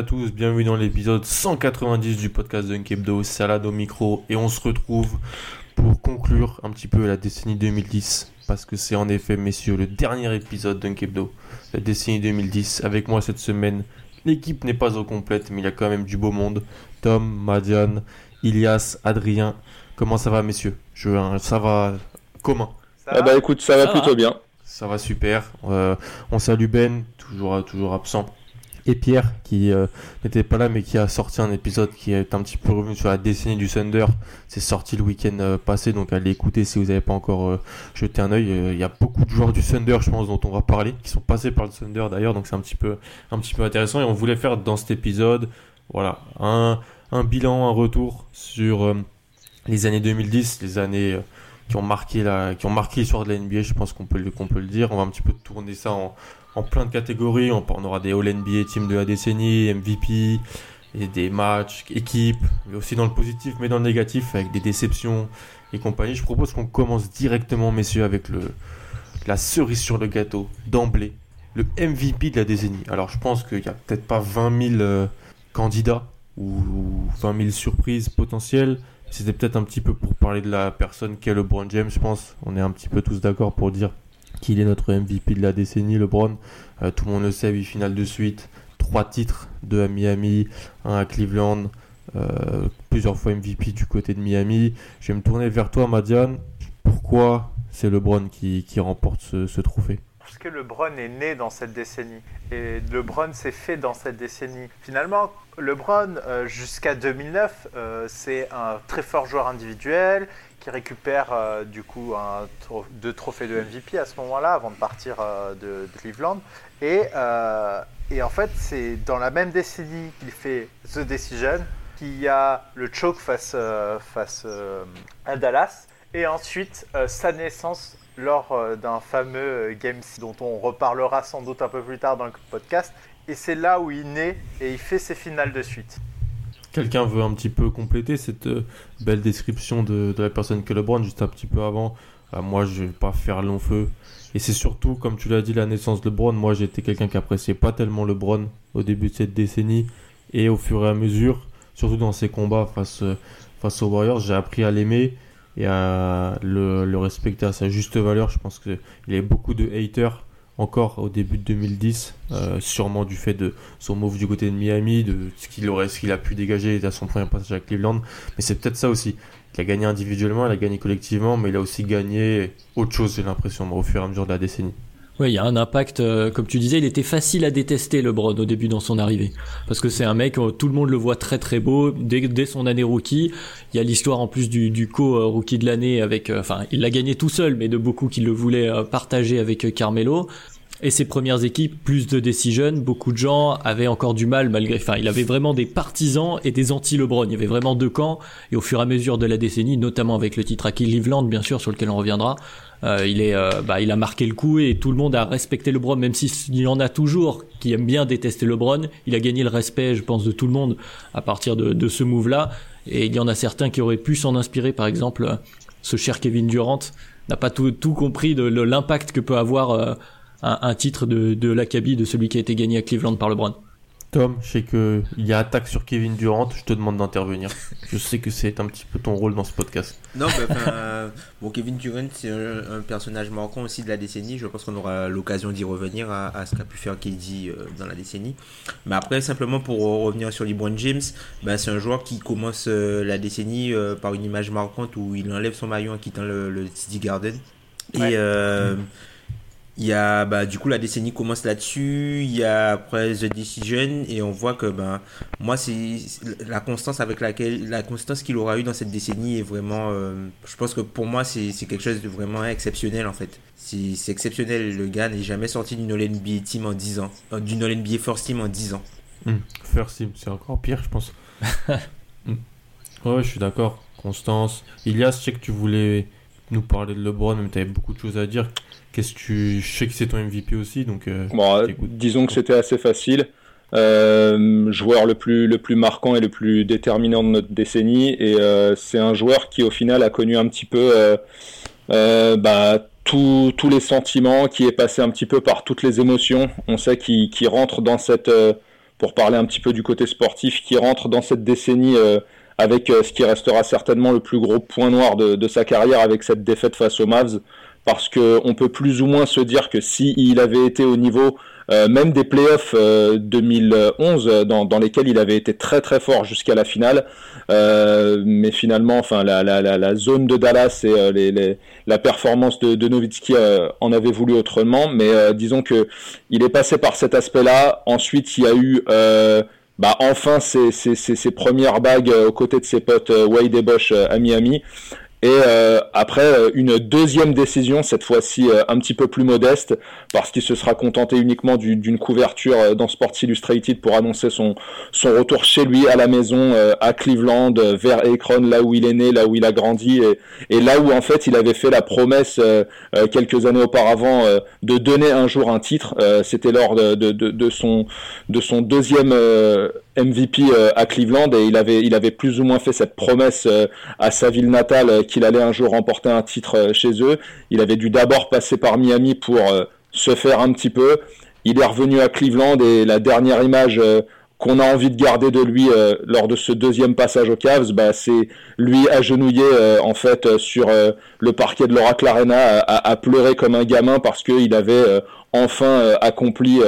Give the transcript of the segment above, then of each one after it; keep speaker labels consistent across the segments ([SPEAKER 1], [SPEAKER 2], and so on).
[SPEAKER 1] À tous, bienvenue dans l'épisode 190 du podcast Dunkebdo, Salade au micro, et on se retrouve pour conclure un petit peu la décennie 2010, parce que c'est en effet, messieurs, le dernier épisode Dunkebdo, la décennie 2010. Avec moi cette semaine, l'équipe n'est pas au complète, mais il y a quand même du beau monde. Tom, Madiane, Ilias, Adrien, comment ça va, messieurs? Je, Ça va comment?
[SPEAKER 2] Ah bah écoute, ça va plutôt bien.
[SPEAKER 1] Ça va super. Euh, on salue Ben, toujours, toujours absent Pierre qui euh, n'était pas là mais qui a sorti un épisode qui est un petit peu revenu sur la décennie du Thunder. C'est sorti le week-end euh, passé donc allez écouter si vous n'avez pas encore euh, jeté un œil. Il y a beaucoup de joueurs du Thunder je pense dont on va parler qui sont passés par le Thunder d'ailleurs donc c'est un petit peu un petit peu intéressant et on voulait faire dans cet épisode voilà un, bilan, un retour sur les années 2010, les années qui ont marqué la qui ont marqué l'histoire de la NBA je pense qu'on peut qu'on peut le dire. On va un petit peu tourner ça en en plein de catégories. On, aura des All-NBA Team de la décennie, MVP, et des matchs, équipes, mais aussi dans le positif, mais dans le négatif, avec des déceptions et compagnie. Je propose qu'on commence directement, messieurs, avec la cerise sur le gâteau, d'emblée, le MVP de la décennie. Alors, je pense qu'il n'y a peut-être pas 20 000 euh, candidats ou 20 000 surprises potentielles. C'était peut-être un petit peu pour parler de la personne qu'est LeBron James, je pense. On est un petit peu tous d'accord pour dire qu'il est notre MVP de la décennie, LeBron. Euh, tout le monde le sait, 8 finales de suite, 3 titres, 2 à Miami, 1 à Cleveland, euh, plusieurs fois MVP du côté de Miami. Je vais me tourner vers toi, Madiane. Pourquoi c'est LeBron qui, qui remporte ce, trophée?
[SPEAKER 3] Parce que LeBron est né dans cette décennie et LeBron s'est fait dans cette décennie. Finalement, LeBron, euh, jusqu'à 2009, c'est un très fort joueur individuel qui récupère euh, du coup deux trophées de MVP à ce moment-là, avant de partir euh, de, Cleveland. Et, euh, et, en fait, c'est dans la même décennie qu'il fait The Decision, qu'il y a le choke face, face à Dallas, et ensuite sa naissance lors d'un fameux Game dont on reparlera sans doute un peu plus tard dans le podcast. Et c'est là où il naît et il fait ses finales de suite.
[SPEAKER 1] Quelqu'un veut un petit peu compléter cette euh, belle description de, la personne que LeBron juste un petit peu avant euh, Moi, je vais pas faire long feu. Et c'est surtout, comme tu l'as dit, la naissance de LeBron. Moi, j'étais quelqu'un qui appréciait pas tellement LeBron au début de cette décennie. Et au fur et à mesure, surtout dans ses combats face, euh, face aux Warriors, j'ai appris à l'aimer et à le, respecter à sa juste valeur. Je pense qu'il y a beaucoup de haters encore au début de 2010, euh, sûrement du fait de son move du côté de Miami, de ce qu'il aurait, ce qu'il a pu dégager à son premier passage à Cleveland. Mais c'est peut-être ça aussi. Il a gagné individuellement, il a gagné collectivement, mais il a aussi gagné autre chose, j'ai l'impression, au fur et à mesure de la décennie.
[SPEAKER 4] Oui, il y a un impact, euh, comme tu disais, il était facile à détester LeBron au début dans son arrivée. Parce que c'est un mec, euh, tout le monde le voit très très beau dès, dès son année rookie. Il y a l'histoire en plus du, du co-rookie de l'année avec, enfin, il l'a gagné tout seul, mais de beaucoup qui le voulaient partager avec Carmelo. Et ses premières équipes, plus de decision, beaucoup de gens avaient encore du mal malgré. Enfin, il avait vraiment des partisans et des anti-LeBron. Il y avait vraiment deux camps. Et au fur et à mesure de la décennie, notamment avec le titre à Cleveland, bien sûr, sur lequel on reviendra, euh, il est, euh, bah, il a marqué le coup et tout le monde a respecté LeBron, même s'il y en a toujours qui aiment bien détester LeBron. Il a gagné le respect, je pense, de tout le monde à partir de, de ce move-là. Et il y en a certains qui auraient pu s'en inspirer, par exemple ce cher Kevin Durant n'a pas tout, tout compris de, l'impact que peut avoir un, un, titre de, de l'Acabie de celui qui a été gagné à Cleveland par LeBron.
[SPEAKER 1] Tom, je sais qu'il y a attaque sur Kevin Durant, je te demande d'intervenir. je sais que c'est un petit peu ton rôle dans ce podcast.
[SPEAKER 5] Non, bah, euh, bon, Kevin Durant, c'est un, personnage marquant aussi de la décennie. Je pense qu'on aura l'occasion d'y revenir à, ce qu'a pu faire KD euh, dans la décennie. Mais après, simplement pour revenir sur LeBron James, bah, c'est un joueur qui commence euh, la décennie par une image marquante où il enlève son maillot en quittant le, le City Garden. Et. Il y a, bah, du coup, la décennie commence là-dessus. Il y a après The Decision et on voit que, ben, moi, c'est la constance avec laquelle, la constance qu'il aura eu dans cette décennie est vraiment, euh, je pense que pour moi, c'est quelque chose de vraiment exceptionnel en fait. C'est exceptionnel. Le gars n'est jamais sorti d'une All NBA Team en 10 ans, euh, d'une All NBA First Team en 10 ans.
[SPEAKER 1] Hmm. First Team, c'est encore pire, je pense. Hmm. Ouais, je suis d'accord. Constance. Ilias, je sais que tu voulais nous parler de LeBron, mais tu avais beaucoup de choses à dire. Qu'est-ce que tu. Je sais que c'est ton MVP aussi, donc. Euh,
[SPEAKER 2] bon, disons que c'était assez facile. Euh, joueur le plus, le plus marquant et le plus déterminant de notre décennie. Et euh, c'est un joueur qui, au final, a connu un petit peu bah, tous les sentiments, qui est passé un petit peu par toutes les émotions. On sait qu'il rentre dans cette. pour parler un petit peu du côté sportif, qui rentre dans cette décennie avec ce qui restera certainement le plus gros point noir de, de sa carrière avec cette défaite face aux Mavs parce qu'on peut plus ou moins se dire que s'il avait été au niveau euh, même des playoffs 2011 euh, dans, dans, lesquels il avait été très très fort jusqu'à la finale, euh, mais finalement, enfin la, la, la, zone de Dallas et les, les, la performance de, de Nowitzki en avait voulu autrement, mais disons que il est passé par cet aspect-là. Ensuite, il y a eu bah, enfin ses, ses, ses, premières bagues aux côtés de ses potes Wade et Bosch à Miami. Et euh, après euh, une deuxième décision, cette fois-ci euh, un petit peu plus modeste, parce qu'il se sera contenté uniquement d'une couverture dans Sports Illustrated pour annoncer son, retour chez lui à la maison, à Cleveland, vers Akron, là où il est né, là où il a grandi, et, là où en fait il avait fait la promesse quelques années auparavant de donner un jour un titre. C'était lors de, de, de, son, de son deuxième MVP euh, à Cleveland et il avait, il avait plus ou moins fait cette promesse euh, à sa ville natale euh, qu'il allait un jour remporter un titre chez eux. Il avait dû d'abord passer par Miami pour se faire un petit peu. Il est revenu à Cleveland et la dernière image qu'on a envie de garder de lui lors de ce deuxième passage aux Cavs, bah, c'est lui agenouillé en fait sur le parquet de l'Oracle Arena à, pleurer comme un gamin parce qu'il avait enfin accompli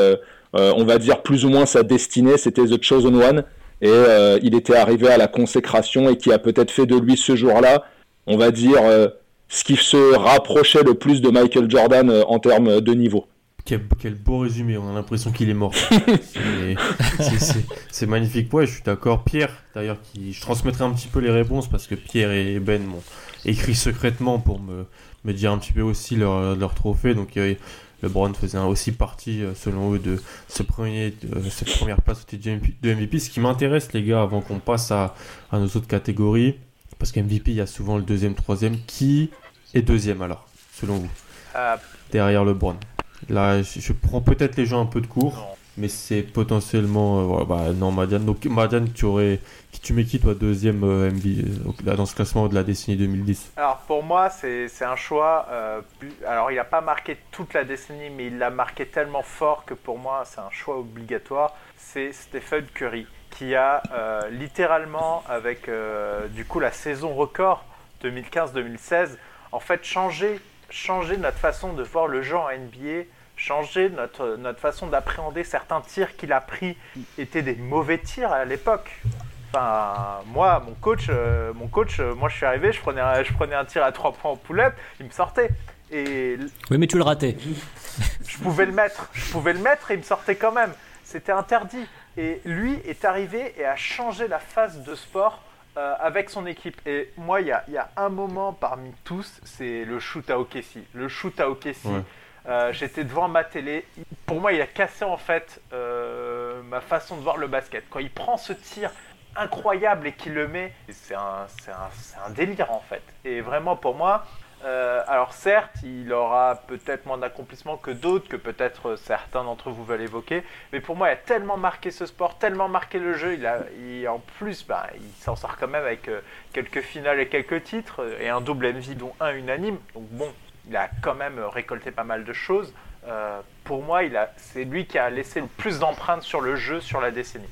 [SPEAKER 2] on va dire plus ou moins sa destinée, c'était The Chosen One, et euh, il était arrivé à la consécration et qui a peut-être fait de lui ce jour-là, on va dire, euh, ce qui se rapprochait le plus de Michael Jordan en termes de niveau.
[SPEAKER 1] Quel, beau résumé, on a l'impression qu'il est mort. c'est magnifique. Ouais, je suis d'accord. Pierre, d'ailleurs, qui, je transmettrai un petit peu les réponses parce que Pierre et Ben m'ont écrit secrètement pour me, me dire un petit peu aussi leur, leur trophée. Donc, LeBron faisait aussi partie, euh, selon eux, de ce premier, cette première place de MVP. Ce qui m'intéresse, les gars, avant qu'on passe à, nos autres catégories, parce qu'MVP, il y a souvent le deuxième, troisième. Qui est deuxième alors, selon vous? Euh, Derrière LeBron. Là, je, prends peut-être les gens un peu de court mais c'est potentiellement euh, bah, non Madiane donc Madiane tu aurais qui tu mets qui deuxième euh, euh dans ce classement de la décennie 2010
[SPEAKER 3] alors pour moi c'est un choix alors il n'a pas marqué toute la décennie mais il l'a marqué tellement fort que pour moi c'est un choix obligatoire. C'est Stephen Curry qui a littéralement avec du coup la saison record 2015-2016 en fait changé changé notre façon de voir le en NBA changer notre, notre façon d'appréhender certains tirs qu'il a pris étaient des mauvais tirs à l'époque. Enfin, moi, mon coach, euh, mon coach, euh, moi je suis arrivé, je prenais, un, je prenais un tir à 3 points en pull-up, il me sortait. Et
[SPEAKER 4] oui, mais tu le ratais.
[SPEAKER 3] Je pouvais le mettre, je pouvais le mettre et il me sortait quand même. C'était interdit. Et lui est arrivé et a changé la phase de sport euh, avec son équipe. Et moi, il y a, y a, un moment parmi tous, c'est le shoot à OKC. Le shoot à OKC. Euh, j'étais devant ma télé. Pour moi, il a cassé en fait euh, ma façon de voir le basket. Quand il prend ce tir incroyable et qu'il le met, c'est un, délire en fait. Et vraiment pour moi, Euh, alors certes, il aura peut-être moins d'accomplissement que d'autres, que peut-être certains d'entre vous veulent évoquer, mais pour moi, il a tellement marqué ce sport, tellement marqué le jeu, il a, en plus, ben, il s'en sort quand même avec quelques finales et quelques titres, et un double MV dont un unanime, donc bon, il a quand même récolté pas mal de choses. Euh, pour moi, c'est lui qui a laissé le plus d'empreintes sur le jeu sur la décennie.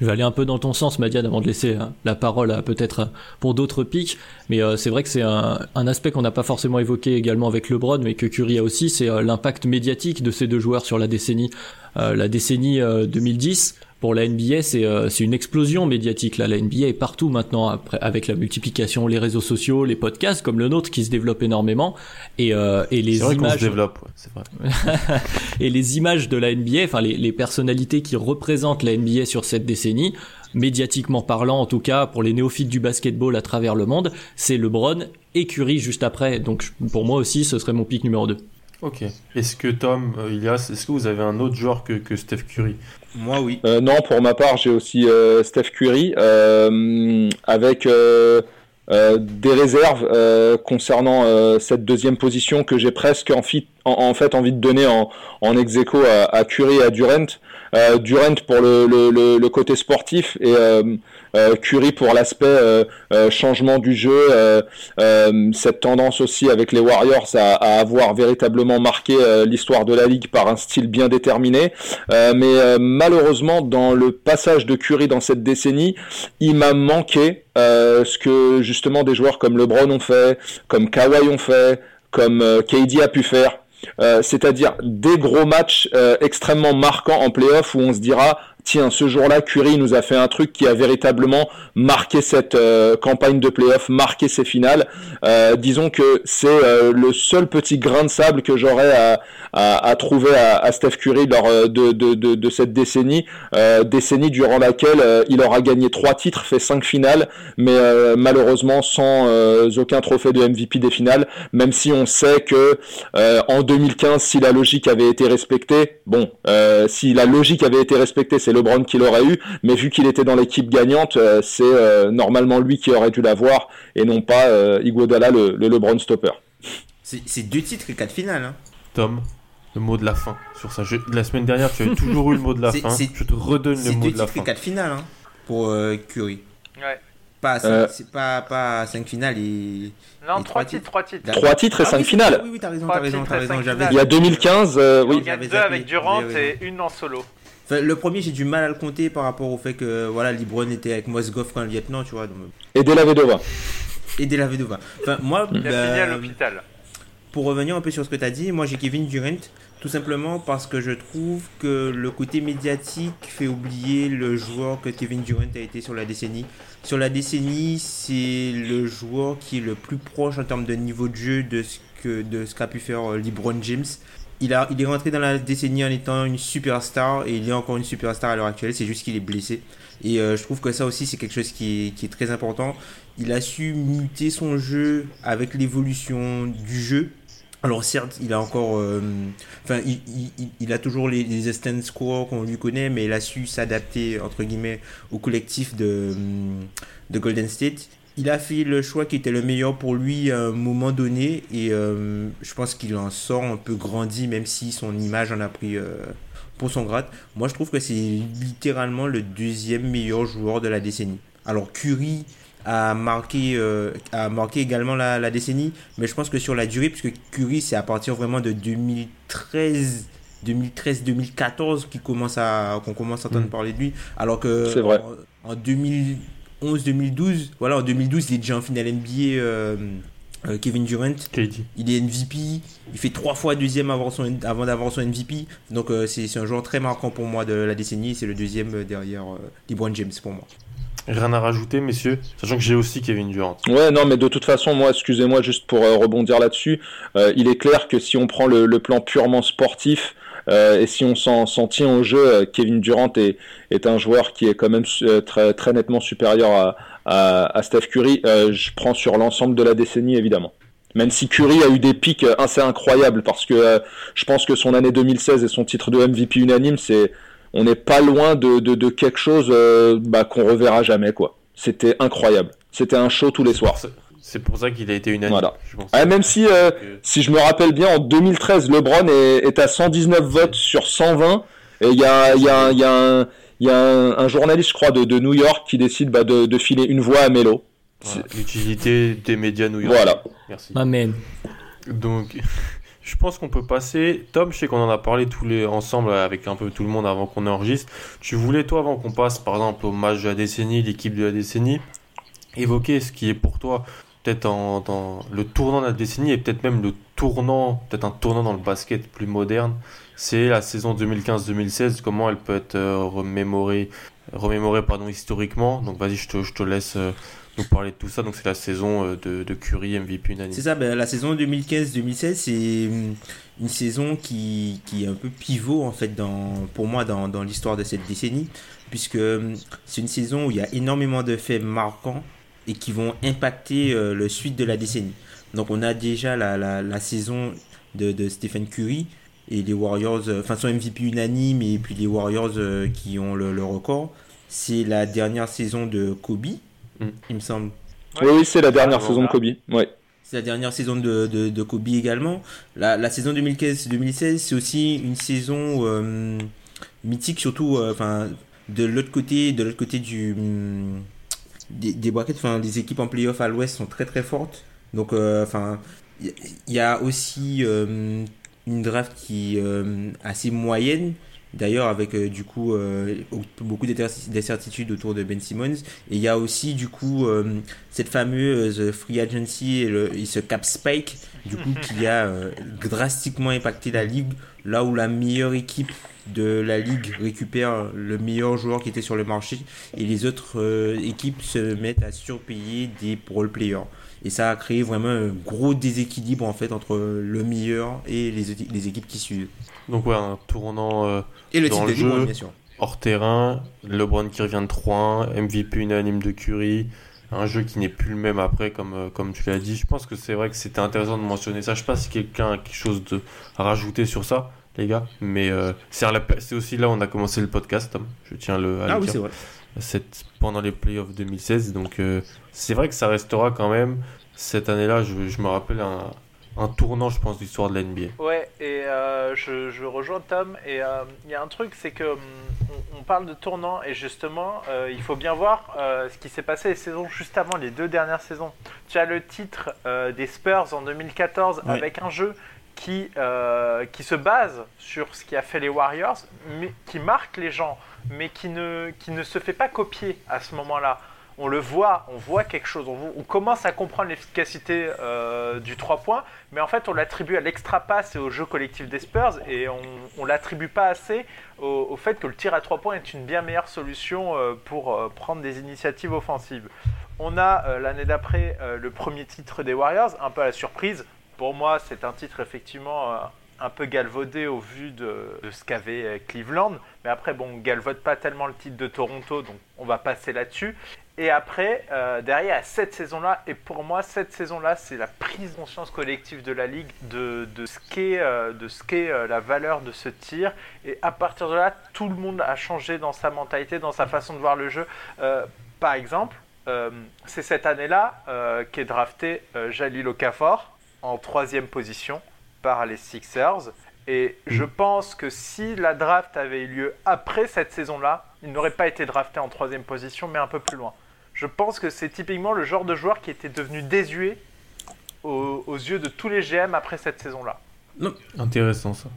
[SPEAKER 4] Je vais aller un peu dans ton sens, Madiane, avant de laisser hein, la parole peut-être pour d'autres pics. Mais euh, c'est vrai que c'est un, aspect qu'on n'a pas forcément évoqué également avec LeBron, mais que Curry a aussi, c'est euh, l'impact médiatique de ces deux joueurs sur la décennie. la décennie 2010, pour la NBA, euh, c'est une explosion médiatique. Là, la NBA est partout maintenant, après, avec la multiplication, les réseaux sociaux, les podcasts comme le nôtre qui se développent énormément. Et, euh, et les
[SPEAKER 1] vrai
[SPEAKER 4] images.
[SPEAKER 1] Se développe, c'est vrai.
[SPEAKER 4] et les images de la NBA, enfin les, les personnalités qui représentent la NBA sur cette décennie, médiatiquement parlant, en tout cas pour les néophytes du basketball à travers le monde, c'est LeBron et Curry juste après. Donc pour moi aussi, ce serait mon pic numéro 2.
[SPEAKER 1] Ok. Est-ce que Tom, euh, Ilias, est-ce que vous avez un autre joueur que, que Steph Curry?
[SPEAKER 5] Moi, oui.
[SPEAKER 2] Euh, non, pour ma part, j'ai aussi euh, Steph Curry euh, avec des réserves concernant cette deuxième position que j'ai presque en, en, fait envie de donner en, en ex à, à, Curry et à Durant. Durant pour le, côté sportif et euh, Curry pour l'aspect euh, euh, changement du jeu, cette tendance aussi avec les Warriors à, avoir véritablement marqué l'histoire de la ligue par un style bien déterminé. mais malheureusement, dans le passage de Curry dans cette décennie, il m'a manqué ce que justement des joueurs comme LeBron ont fait, comme Kawhi ont fait, comme KD a pu faire. C'est-à-dire des gros matchs extrêmement marquants en playoff où on se dira tiens, ce jour-là, Curry nous a fait un truc qui a véritablement marqué cette euh, campagne de playoff, marqué ses finales. Euh, disons que c'est euh, le seul petit grain de sable que j'aurais à, à, trouver à, Steph Curry lors de, de, de, de cette décennie, décennie durant laquelle il aura gagné trois titres, fait cinq finales, mais malheureusement sans aucun trophée de MVP des finales, même si on sait que en 2015, si la logique avait été respectée, bon, si la logique avait été respectée, c'est LeBron qui l'aurait eu, mais vu qu'il était dans l'équipe gagnante, euh, c'est euh, normalement lui qui aurait dû l'avoir et non pas euh, Iguodala, le, le LeBron stopper.
[SPEAKER 5] C'est deux titres et quatre finales. Hein.
[SPEAKER 1] Tom, le mot de la fin sur ça. La semaine dernière, tu avais toujours eu le mot de la fin. Je te redonne le mot de la fin. C'est deux titres
[SPEAKER 5] et quatre finales hein, pour Curry.
[SPEAKER 3] Ouais.
[SPEAKER 5] Pas, c'est pas, pas 5 finales et.
[SPEAKER 3] Non, 3 titres, 3 titres.
[SPEAKER 2] 3 titres et 5 ah finales.
[SPEAKER 5] Oui, oui, t'as raison, t'as raison.
[SPEAKER 2] Il y a 2015, oui.
[SPEAKER 3] Il y a 2 avec Durant et une en solo
[SPEAKER 5] le premier, j'ai du mal à le compter par rapport au fait que voilà, Libron était avec Mosgov quand le Vietnam, tu vois. Donc...
[SPEAKER 2] Et la Vedova.
[SPEAKER 5] Et la Vedova. Enfin, moi,
[SPEAKER 3] Il a fini à l'hôpital.
[SPEAKER 5] Pour revenir un peu sur ce que tu as dit, moi j'ai Kevin Durant, tout simplement parce que je trouve que le côté médiatique fait oublier le joueur que Kevin Durant a été sur la décennie. Sur la décennie, c'est le joueur qui est le plus proche en termes de niveau de jeu de ce que de ce qu'a pu faire euh, LeBron James il, a, il est rentré dans la décennie en étant une superstar et il est encore une superstar à l'heure actuelle. C'est juste qu'il est blessé. Et euh, je trouve que ça aussi, c'est quelque chose qui est, très important. Il a su muter son jeu avec l'évolution du jeu. Alors certes, il a encore, euh, enfin, il, a toujours les, les scores qu'on lui connaît, mais il a su s'adapter entre guillemets au collectif de, de Golden State il a fait le choix qui était le meilleur pour lui à un moment donné et euh, je pense qu'il en sort un peu grandi même si son image en a pris euh, pour son grade. Moi je trouve que c'est littéralement le deuxième meilleur joueur de la décennie. Alors Curry a marqué, euh, a marqué également la, décennie mais je pense que sur la durée puisque Curry c'est à partir vraiment de 2013 2013-2014 qu'on commence à qu'on commence à entendre mm. parler de lui alors que
[SPEAKER 2] vrai.
[SPEAKER 5] En, en 2000 2012 Voilà, en 2012, il est déjà en finale NBA. Euh, euh, Kevin Durant, il est MVP, il fait trois fois deuxième avant, son, avant d'avoir son MVP. Donc euh, c'est, un joueur très marquant pour moi de la décennie. C'est le deuxième derrière LeBron James pour moi.
[SPEAKER 1] Rien à rajouter, messieurs, sachant que j'ai aussi Kevin Durant.
[SPEAKER 2] Ouais, non, mais de toute façon, moi, excusez-moi juste pour rebondir là-dessus, il est clair que si on prend le plan purement sportif, euh, et si on s'en tient au jeu, euh, Kevin Durant est, un joueur qui est quand même euh, très, nettement supérieur à, Steph Curry. je prends sur l'ensemble de la décennie, évidemment. Même si Curry a eu des pics assez incroyables, parce que je pense que son année 2016 et son titre de MVP unanime, c'est on n'est pas loin de quelque chose bah, qu'on reverra jamais. quoi. C'était incroyable. C'était un show tous les soirs
[SPEAKER 1] C'est pour ça qu'il a été unanime.
[SPEAKER 2] Voilà.
[SPEAKER 1] je pense.
[SPEAKER 2] Ah, même si, euh, si je me rappelle bien, en 2013, LeBron est, est à 119 votes sur 120. Et il y a, il y a, il y a, y a un, un journaliste, je crois, de, de New York qui décide bah, de, de filer une voix à Melo.
[SPEAKER 1] voilà, L'utilité des médias new-yorkais.
[SPEAKER 2] Voilà.
[SPEAKER 1] Merci.
[SPEAKER 4] Amen.
[SPEAKER 1] Donc, je pense qu'on peut passer. Tom, je sais qu'on en a parlé tous les ensemble avec un peu tout le monde avant qu'on enregistre. Tu voulais, toi, avant qu'on passe par exemple au match de la décennie, l'équipe de la décennie, évoquer ce qui est pour toi peut-être en, dans le tournant de la décennie et peut-être même le tournant, peut-être un tournant dans le basket plus moderne. C'est la saison 2015-2016, comment elle peut être euh, remémorée, remémorée pardon, historiquement. Donc vas-y, je te, je te laisse euh, nous parler de tout ça. Donc c'est la saison euh, de, de Curry MVP unanime.
[SPEAKER 5] C'est ça, ben, la saison 2015-2016, c'est une saison qui, qui est un peu pivot en fait dans, pour moi dans, dans l'histoire de cette décennie, puisque c'est une saison où il y a énormément de faits marquants et qui vont impacter euh, le suite de la décennie. Donc on a déjà la, la, la saison de, de Stephen Curry et les Warriors, euh, enfin son MVP unanime et puis les Warriors euh, qui ont le, le record. C'est la dernière saison de Kobe,
[SPEAKER 1] Mm.
[SPEAKER 5] il me semble.
[SPEAKER 2] Oui, oui, c'est la dernière
[SPEAKER 3] Ah,
[SPEAKER 2] saison de. Kobe. Ouais.
[SPEAKER 5] C'est la dernière saison de, de, de Kobe également. La, la saison 2015-2016, c'est aussi une saison euh, mythique, surtout euh, enfin, de l'autre côté, de l'autre côté du, hum, des, des brackets. Enfin, les équipes en playoff à l'ouest sont très très fortes. Donc, euh, enfin, il y, a aussi euh, une draft qui est euh, assez moyenne. D'ailleurs, avec du coup beaucoup d'incertitudes autour de Ben Simmons. Et il y a aussi du coup cette fameuse free agency et, le- et ce cap spike du coup qui a drastiquement impacté la ligue là où la meilleure équipe de la ligue récupère le meilleur joueur qui était sur le marché et les autres euh, équipes se mettent à surpayer des role players et ça a créé vraiment un gros déséquilibre en fait entre le meilleur et les, équipes qui suivent.
[SPEAKER 1] Donc ouais, un tournant euh,
[SPEAKER 5] et le
[SPEAKER 1] Dans
[SPEAKER 5] titre
[SPEAKER 1] le
[SPEAKER 5] de LeBron,
[SPEAKER 1] jeu.
[SPEAKER 5] bien sûr.
[SPEAKER 1] Hors terrain, LeBron qui revient de 3-1, MVP unanime de Curry, un jeu qui n'est plus le même après comme, euh, comme tu l'as dit. Je pense que c'est vrai que c'était intéressant de mentionner ça. Je sais pas si quelqu'un a quelque chose de, à rajouter sur ça, les gars, mais euh, c'est aussi là où on a commencé le podcast, Tom. Je tiens le, à
[SPEAKER 5] ah
[SPEAKER 1] le
[SPEAKER 5] oui
[SPEAKER 1] dire.
[SPEAKER 5] c'est vrai
[SPEAKER 1] Cette- pendant les playoffs 2016. Donc euh, c'est vrai que ça restera quand même cette année-là. Je, je me rappelle un, un tournant, je pense, de l'histoire de la NBA.
[SPEAKER 3] Ouais, et euh, je, je rejoins Tom. Et euh, il y a un truc, c'est que hum, on, on parle de tournant, et justement, euh, il faut bien voir euh, ce qui s'est passé les saisons juste avant, les deux dernières saisons. Tu as le titre euh, des Spurs en 2014
[SPEAKER 5] Ouais.
[SPEAKER 3] avec un jeu qui, euh, qui se base sur ce qui a fait les Warriors, mais qui marque les gens, mais qui ne, qui ne se fait pas copier à ce moment-là. On le voit, on voit quelque chose, on, commence à comprendre l'efficacité euh, du 3 points, mais en fait on l'attribue à l'extra pass et au jeu collectif des Spurs et on, on l'attribue pas assez au, fait que le tir à 3 points est une bien meilleure solution euh, pour euh, prendre des initiatives offensives. On a l'année d'après le premier titre des Warriors, un peu à la surprise. Pour moi, c'est un titre effectivement un peu galvaudé au vu de, ce qu'avait Cleveland. Mais après, bon, on galvaude pas tellement le titre de Toronto, donc on va passer là-dessus. Et après, euh, derrière, à cette saison-là, et pour moi, cette saison-là, c'est la prise de conscience collective de la Ligue de, de ce qu'est euh, de ce qu'est, euh, la valeur de ce tir. Et à partir de là, tout le monde a changé dans sa mentalité, dans sa façon de voir le jeu. Euh, par exemple, euh, c'est cette année-là euh, qu'est drafté Jalil Okafor en troisième position par les Sixers. Et je pense que si la draft avait eu lieu après cette saison-là, il n'aurait pas été drafté en troisième position, mais un peu plus loin. Je pense que c'est typiquement le genre de joueur qui était devenu désuet aux, aux yeux de tous les GM après cette saison-là.
[SPEAKER 1] Intéressant ça.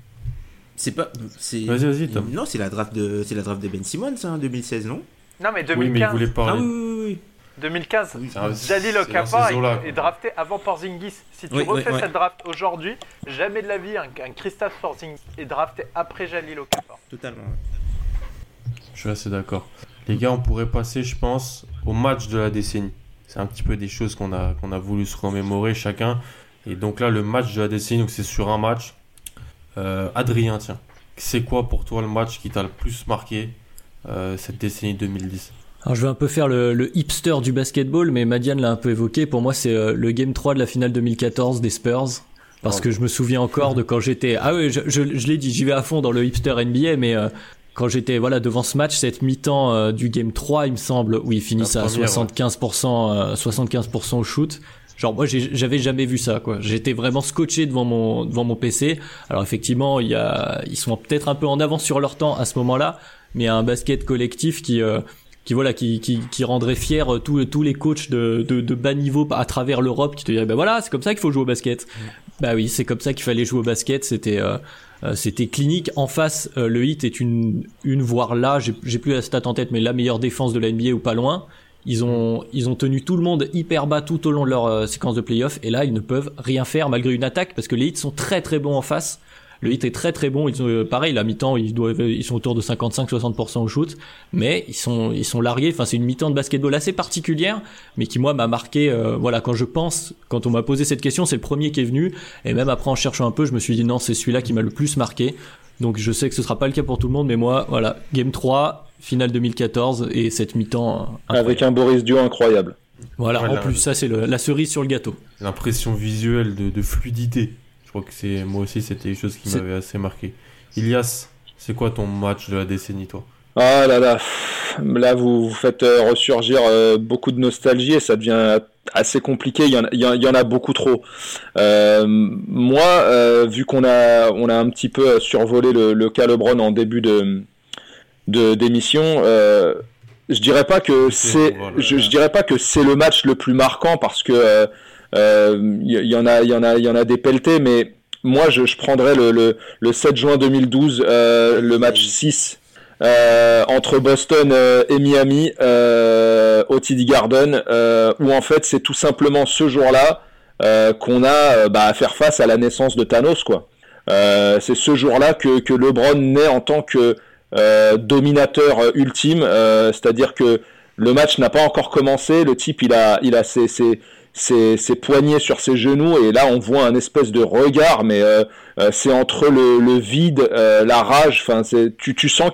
[SPEAKER 5] c'est pas c'est
[SPEAKER 1] Vas-y, vas-y, Tom.
[SPEAKER 5] non c'est la draft de c'est la draft de Ben Simmons hein, 2016 non?
[SPEAKER 3] Non, mais 2015,
[SPEAKER 1] Oui, mais il voulait
[SPEAKER 5] ah
[SPEAKER 1] parler.
[SPEAKER 5] oui oui oui
[SPEAKER 3] 2015
[SPEAKER 5] Oui.
[SPEAKER 1] C'est un-
[SPEAKER 3] Jalil est, drafté avant Porzingis. Si tu
[SPEAKER 5] Oui,
[SPEAKER 3] refais
[SPEAKER 5] oui,
[SPEAKER 3] cette draft aujourd'hui, jamais de la vie un, un Christophe Porzingis est drafté après Jalil Okafor.
[SPEAKER 5] totalement
[SPEAKER 1] Je suis assez d'accord. Les gars, on pourrait passer, je pense, au match de la décennie. C'est un petit peu des choses qu'on a, qu'on a voulu se remémorer chacun. Et donc là, le match de la décennie, donc c'est sur un match. Euh, Adrien, tiens, c'est quoi pour toi le match qui t'a le plus marqué euh, cette décennie 2010
[SPEAKER 4] Alors je vais un peu faire le, le hipster du basketball, mais Madiane l'a un peu évoqué. Pour moi, c'est euh, le Game 3 de la finale 2014 des Spurs. Parce
[SPEAKER 1] Oh.
[SPEAKER 4] que je me souviens encore de quand j'étais... Ah oui, je, je, je l'ai dit, j'y vais à fond dans le hipster NBA, mais euh, quand j'étais voilà devant ce match, cette mi-temps euh, du Game 3, il me semble, où ils finissent à
[SPEAKER 1] première,
[SPEAKER 4] 75%, euh, 75% au shoot, Genre moi j'avais jamais vu ça quoi. J'étais vraiment scotché devant mon devant mon PC. Alors effectivement il y a ils sont peut-être un peu en avance sur leur temps à ce moment-là, mais il y a un basket collectif qui euh, qui voilà qui, qui, qui rendrait fier euh, tous tous les coachs de, de, de bas niveau à travers l'Europe qui te diraient ben voilà c'est comme ça qu'il faut jouer au basket. Mm. Bah oui c'est comme ça qu'il fallait jouer au basket. C'était euh, c'était clinique. En face, le hit est une, une voire là, j'ai plus la stat en tête, mais la meilleure défense de la NBA ou pas loin. Ils ont, ils ont tenu tout le monde hyper bas tout au long de leur euh, séquence de playoff et là ils ne peuvent rien faire malgré une attaque parce que les hits sont très très bons en face. Le hit est très très bon. Ils ont, euh, pareil, la mi-temps, ils doivent, ils sont autour de 55-60% au shoot, mais ils sont, ils sont largués. Enfin, c'est une mi-temps de basketball assez particulière, mais qui moi m'a marqué. Euh, voilà, quand je pense, quand on m'a posé cette question, c'est le premier qui est venu, et même après en cherchant un peu, je me suis dit non, c'est celui-là qui m'a le plus marqué. Donc je sais que ce sera pas le cas pour tout le monde, mais moi, voilà, game 3, finale 2014 et cette mi-temps.
[SPEAKER 2] Avec un Boris Dio incroyable.
[SPEAKER 4] Voilà, en plus, ça c'est la cerise sur le gâteau.
[SPEAKER 1] L'impression visuelle de, fluidité. Je crois que c'est moi aussi c'était quelque chose qui m'avait assez marqué. Ilias, c'est quoi ton match de la décennie toi?
[SPEAKER 2] Ah là là, là vous, vous faites euh, ressurgir euh, beaucoup de nostalgie et ça devient assez compliqué. Il y en, il y en a beaucoup trop. Euh, moi, vu qu'on a on a un petit peu survolé le, le cas LeBron en début de de d'émission. Euh, je dirais pas que c'est, je, dirais pas que c'est le match le plus marquant parce que il euh, euh, y, en a, il y en a, il y en a des pelletés, mais moi je, je prendrais le, le, le 7 juin 2012, le match 6 entre Boston et Miami au TD Garden, où en fait c'est tout simplement ce jour-là qu'on a bah, à faire face à la naissance de Thanos, quoi. c'est ce jour-là que, que LeBron naît en tant que euh, dominateur euh, ultime, euh, c'est-à-dire que le match n'a pas encore commencé, le type il a, il a ses, ses, ses, poignets sur ses genoux et là on voit un espèce de regard, mais c'est entre le, vide, la rage, enfin tu, tu sens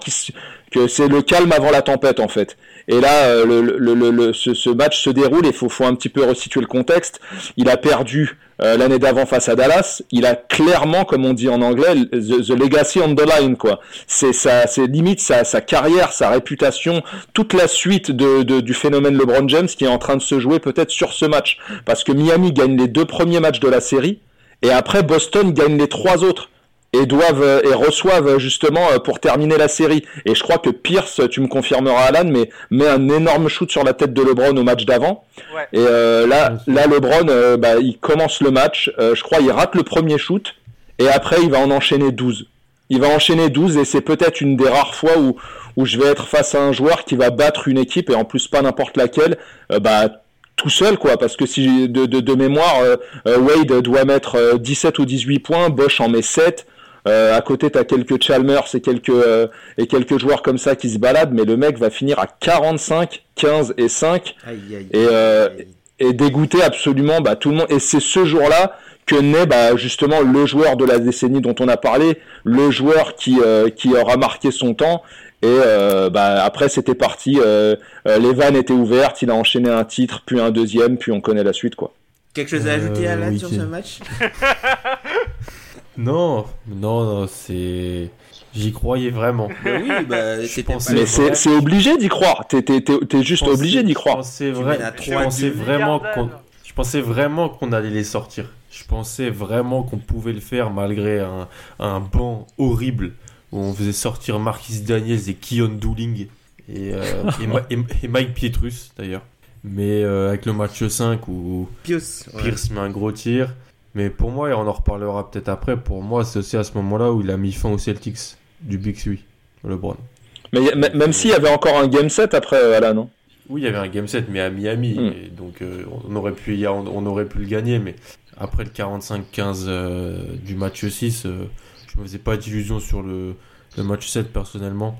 [SPEAKER 2] que c'est le calme avant la tempête en fait. Et là, le, le, le, ce, match se déroule. Il faut, faut un petit peu resituer le contexte. Il a perdu euh, l'année d'avant face à Dallas, il a clairement, comme on dit en anglais, the, legacy on the line, quoi. C'est ça, c'est limite sa, sa, carrière, sa réputation, toute la suite de, du phénomène LeBron James qui est en train de se jouer peut-être sur ce match, parce que Miami gagne les deux premiers matchs de la série et après Boston gagne les trois autres et doivent euh, et reçoivent justement euh, pour terminer la série. Et je crois que Pierce, tu me confirmeras Alan, mais met un énorme shoot sur la tête de LeBron au match d'avant. Et euh, là, là LeBron, bah, il commence le match. je crois il rate le premier shoot et après il va en enchaîner 12. Il va enchaîner 12 et c'est peut-être une des rares fois où où je vais être face à un joueur qui va battre une équipe et en plus pas n'importe laquelle. bah tout seul quoi parce que si de, de, de mémoire Wade doit mettre 17 ou 18 points Bosch en met 7 euh, à côté, tu as quelques Chalmers et quelques, euh, et quelques joueurs comme ça qui se baladent, mais le mec va finir à 45, 15 et 5 et, euh, et dégoûter absolument bah, tout le monde. Et c'est ce jour-là que naît bah, justement le joueur de la décennie dont on a parlé, le joueur qui, qui aura marqué son temps. Et bah, après, c'était parti. les vannes étaient ouvertes. Il a enchaîné un titre, puis un deuxième, puis on connaît la suite. quoi.
[SPEAKER 5] Quelque chose à ajouter, Alan, sur ce match?
[SPEAKER 1] Non, non, non, c'est. J'y croyais vraiment.
[SPEAKER 5] Mais oui, bah,
[SPEAKER 2] Mais c'est obligé d'y croire. T'es es, juste obligé d'y croire.
[SPEAKER 1] Je pensais, vraiment qu'on. Je pensais vraiment qu'on allait les sortir. Je pensais vraiment qu'on pouvait le faire malgré un, un banc horrible où on faisait sortir Marquis Daniels et Kion Dooling et, euh, et, Mike Pietrus d'ailleurs. Mais euh, avec le match 5 où Pierce met un gros tir, mais pour moi, et on en reparlera peut-être après, pour moi, c'est aussi à ce moment-là où il a mis fin aux Celtics du Big Three, LeBron.
[SPEAKER 2] Mais même s'il y avait encore un game set après, euh, Alan, non?
[SPEAKER 1] Oui, il y avait un game set, mais à Miami. Hmm. donc euh, on, aurait pu, on, aurait pu le gagner, mais après le 45-15 euh, du match 6, je me faisais pas d'illusions sur le, le, match 7 personnellement.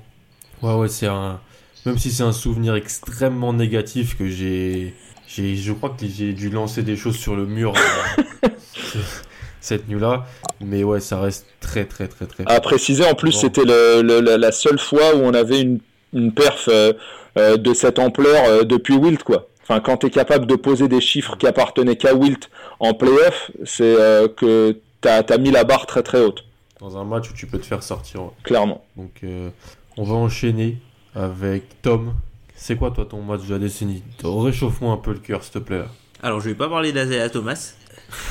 [SPEAKER 1] Ouais, ouais, c'est un. Même si c'est un souvenir extrêmement négatif que j'ai. Je crois que j'ai dû lancer des choses sur le mur cette nuit-là. Mais ouais, ça reste très, très, très, très.
[SPEAKER 2] À préciser, en plus, c'était la seule fois où on avait une, une perf euh, euh, de cette ampleur euh, depuis Wilt, quoi. Enfin, quand tu es capable de poser des chiffres qui appartenaient qu'à Wilt en playoff, c'est que tu as, mis la barre très, très haute.
[SPEAKER 1] Dans un match où tu peux te faire sortir.
[SPEAKER 2] Clairement.
[SPEAKER 1] Donc, on va enchaîner avec Tom. C'est quoi, toi, ton match de la décennie? Réchauffe-moi un peu le cœur, s'il te plaît.
[SPEAKER 5] Alors, je vais pas parler d'Azaya Thomas,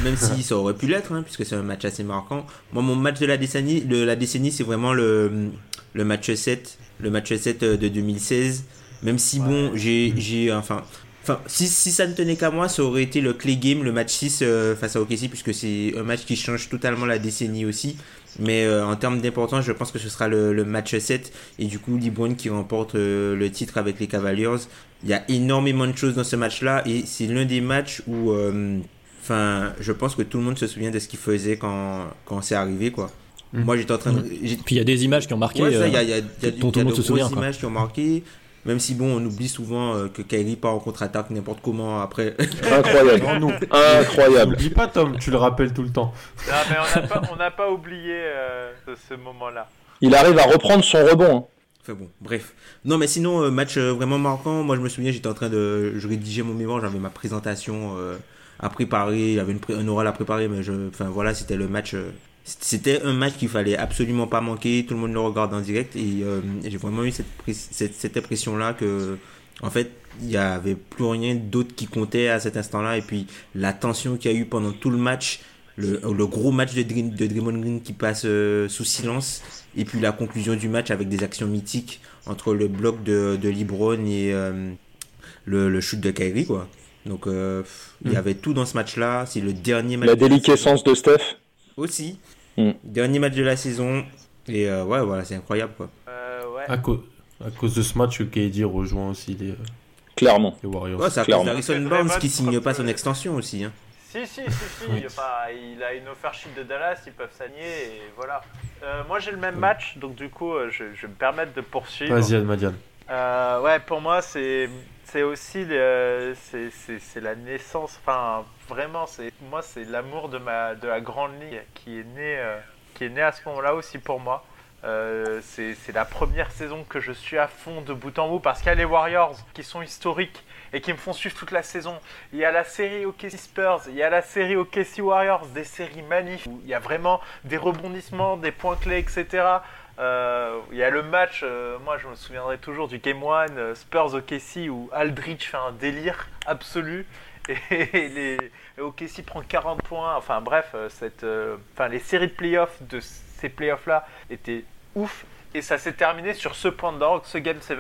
[SPEAKER 5] même si ça aurait pu l'être, hein, puisque c'est un match assez marquant. Moi, mon match de la décennie, de la décennie c'est vraiment le, le match 7, le match 7 de 2016. Même si, bon, j'ai, j'ai, enfin, Enfin, si, si ça ne tenait qu'à moi, ça aurait été le Clay Game, le match 6 euh, face à OKC, puisque c'est un match qui change totalement la décennie aussi. Mais euh, en termes d'importance, je pense que ce sera le, le, match 7. Et du coup, LeBron qui remporte euh, le titre avec les Cavaliers. Il y a énormément de choses dans ce match-là. Et c'est l'un des matchs où... Enfin, je pense que tout le monde se souvient de ce qu'il faisait quand, quand c'est arrivé, quoi.
[SPEAKER 4] Mmh.
[SPEAKER 5] Moi, j'étais en train de...
[SPEAKER 4] Puis il y a des images qui ont marqué.
[SPEAKER 5] Ouais, ça, il y a, y a, y a, y a
[SPEAKER 4] tout le monde
[SPEAKER 5] de
[SPEAKER 4] se souvient.
[SPEAKER 5] images qui ont marqué. Même si bon, on oublie souvent euh, que Kyrie part en contre-attaque n'importe comment après.
[SPEAKER 2] Incroyable.
[SPEAKER 1] Non, nous.
[SPEAKER 2] Incroyable.
[SPEAKER 1] N'oublie pas, Tom, tu le rappelles tout le temps.
[SPEAKER 3] Non, mais on n'a pas, oublié euh, ce, ce moment-là.
[SPEAKER 2] Il arrive à reprendre son rebond. hein.
[SPEAKER 5] Enfin bon, bref. Non, mais sinon, euh, match euh, vraiment marquant. Moi, je me souviens, j'étais en train de. Je rédigeais mon mémoire, j'avais ma présentation euh, à préparer, il y avait une pré- un oral à préparer, mais je. Enfin voilà, c'était le match. euh, C'était un match qu'il fallait absolument pas manquer. Tout le monde le regarde en direct et euh, j'ai vraiment eu cette, cette, cette impression-là que, en fait, il y avait plus rien d'autre qui comptait à cet instant-là. Et puis la tension qu'il y a eu pendant tout le match, le, le gros match de, Dream, de Draymond Green qui passe euh, sous silence, et puis la conclusion du match avec des actions mythiques entre le bloc de, de LeBron et euh, le, le shoot de Kyrie, quoi. Donc euh, il y
[SPEAKER 1] Mm.
[SPEAKER 5] avait tout dans ce match-là. C'est le dernier match.
[SPEAKER 2] La
[SPEAKER 5] de
[SPEAKER 2] déliquescence de Steph.
[SPEAKER 5] Aussi.
[SPEAKER 2] Mm.
[SPEAKER 5] Dernier match de la saison. Et euh, ouais, voilà, c'est incroyable, quoi.
[SPEAKER 3] Euh, ouais.
[SPEAKER 1] À, cause à cause de ce match, KD rejoint aussi les, euh,
[SPEAKER 2] Clairement.
[SPEAKER 1] les Warriors.
[SPEAKER 5] Ouais, c'est à cause d'Harrison Barnes qui signe pas son extension aussi. Hein.
[SPEAKER 3] Si, si, si, si.
[SPEAKER 1] Oui.
[SPEAKER 3] Enfin, il a une offership de Dallas, ils peuvent s'aligner et voilà. Euh, moi, j'ai le même match, donc du coup, euh, je, je vais me permettre de poursuivre.
[SPEAKER 1] Vas-y, Almadian.
[SPEAKER 3] Euh, ouais, pour moi, c'est c'est aussi c'est la naissance. Enfin, vraiment, c'est moi, c'est l'amour de ma de la grande ligue qui est né euh, qui est né à ce moment-là aussi pour moi. Euh, c'est c'est la première saison que je suis à fond de bout en bout parce qu'il y a les Warriors qui sont historiques et qui me font suivre toute la saison. Il y a la série OKC Spurs, il y a la série OKC Warriors, des séries magnifiques où il y a vraiment des rebondissements, des points clés, etc. Euh, il y a le match, euh, moi je me souviendrai toujours du Game 1 euh, Spurs OKC où Aldridge fait un délire absolu et et prend 40 points. Enfin bref, euh, les séries de playoffs de ces playoffs là étaient ouf et ça s'est terminé sur ce point d'orgue, ce Game 7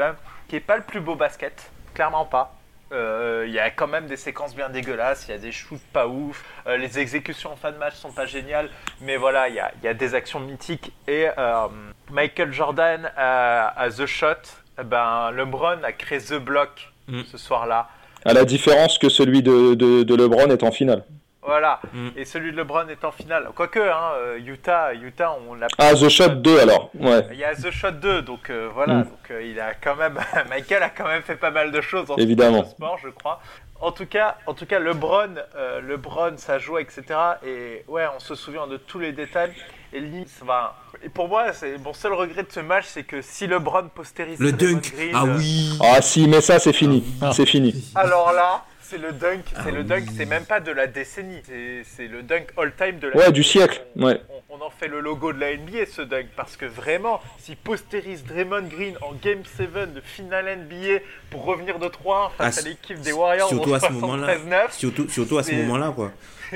[SPEAKER 3] qui est pas le plus beau basket, clairement pas. Euh, Il y a quand même des séquences bien dégueulasses, il y a des shoots pas ouf, euh, les exécutions en fin de match sont pas géniales, mais voilà, il y a, il y a des actions mythiques. Et euh, Michael Jordan à, à The Shot, ben, LeBron a créé The Block
[SPEAKER 5] Mm.
[SPEAKER 3] ce soir-là.
[SPEAKER 2] À la différence que celui de, de, de LeBron est en finale.
[SPEAKER 3] Voilà,
[SPEAKER 5] Mm.
[SPEAKER 3] et celui de LeBron est en finale. Quoique, hein, euh, Utah, Utah, on l'a
[SPEAKER 2] Ah, The Shot 2 alors. Ouais,
[SPEAKER 3] Il y a The Shot 2, donc euh, voilà,
[SPEAKER 2] Mm.
[SPEAKER 3] donc euh, il a quand même, Michael a quand même fait pas mal de choses en
[SPEAKER 2] Évidemment.
[SPEAKER 3] dans le sport, je crois. En tout cas, en tout cas, LeBron, euh, LeBron, ça joue, etc. Et ouais, on se souvient de tous les détails. Et limite, va. Et pour moi, c'est mon seul regret de ce match, c'est que si LeBron postérise
[SPEAKER 5] Le dunk.
[SPEAKER 3] Green,
[SPEAKER 5] Ah oui.
[SPEAKER 2] Ah si, mais ça c'est fini.
[SPEAKER 4] Ah.
[SPEAKER 2] C'est fini.
[SPEAKER 3] alors là, c'est le dunk, c'est
[SPEAKER 5] Ah
[SPEAKER 3] le
[SPEAKER 5] oui.
[SPEAKER 3] dunk, c'est même pas de la décennie, c'est c'est le dunk all-time de la
[SPEAKER 2] Ouais, du siècle,
[SPEAKER 3] On,
[SPEAKER 2] ouais.
[SPEAKER 3] on- on en fait le logo de la NBA ce dunk parce que vraiment, si postérise Draymond Green en Game 7 de finale NBA pour revenir de 3 face
[SPEAKER 5] Ah,
[SPEAKER 3] à l'équipe des Warriors
[SPEAKER 5] surtout à ce moment-là.
[SPEAKER 3] 73-9,
[SPEAKER 5] Surtout, surtout à ce moment-là, quoi.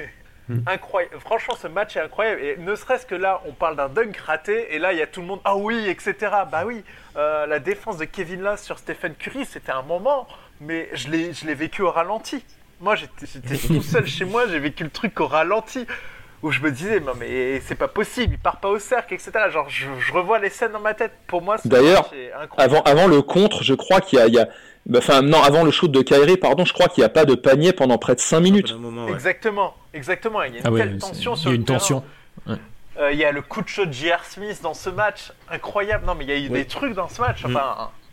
[SPEAKER 3] incroyable. Franchement, ce match est incroyable. Et ne serait-ce que là, on parle d'un dunk raté, et là, il y a tout le monde, ah oui, etc. Bah oui, euh, la défense de Kevin Love sur Stephen Curry, c'était un moment, mais je l'ai je l'ai vécu au ralenti. Moi, j'étais j'étais tout seul chez moi, j'ai vécu le truc au ralenti. Où je me disais, non mais c'est pas possible, il part pas au cercle, etc. Genre, je, je revois les scènes dans ma tête. Pour moi, ce
[SPEAKER 2] D'ailleurs. Avant, avant le contre, je crois qu'il y a, il y a- bah, enfin non, avant le shoot de Kyrie, pardon, je crois qu'il n'y a pas de panier pendant près de 5 minutes.
[SPEAKER 5] Moment, ouais.
[SPEAKER 3] Exactement, exactement. Il y a une
[SPEAKER 4] Ah
[SPEAKER 3] telle
[SPEAKER 4] c'est-
[SPEAKER 3] tension
[SPEAKER 4] il
[SPEAKER 3] sur
[SPEAKER 4] y a
[SPEAKER 3] le
[SPEAKER 4] une
[SPEAKER 3] terrain.
[SPEAKER 4] tension.
[SPEAKER 3] Euh, Il y a le coup de shot de J.R. Smith dans ce match, incroyable. Non, mais il y a eu des trucs dans ce match.
[SPEAKER 5] Mm.
[SPEAKER 3] Enfin, c'est-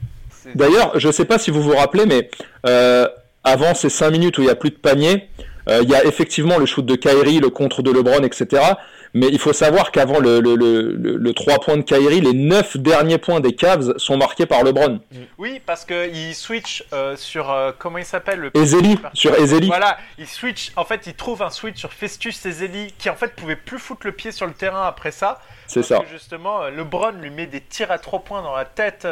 [SPEAKER 2] D'ailleurs, je sais pas si vous vous rappelez, mais euh, avant ces 5 minutes où il n'y a plus de panier, il y a effectivement le shoot de Kyrie, le contre de LeBron, etc. Mais il faut savoir qu'avant le, le, le, le, 3 points de Kyrie, les 9 derniers points des Cavs sont marqués par LeBron.
[SPEAKER 3] Oui, parce qu'il switch euh, sur. Euh, comment il s'appelle le...
[SPEAKER 2] Ezeli, sur Ezeli.
[SPEAKER 3] Voilà, il switch. En fait, il trouve un switch sur Festus Ezeli qui en fait pouvait plus foutre le pied sur le terrain après ça.
[SPEAKER 2] C'est ça.
[SPEAKER 3] Que justement, euh, LeBron lui met des tirs à 3 points dans la tête.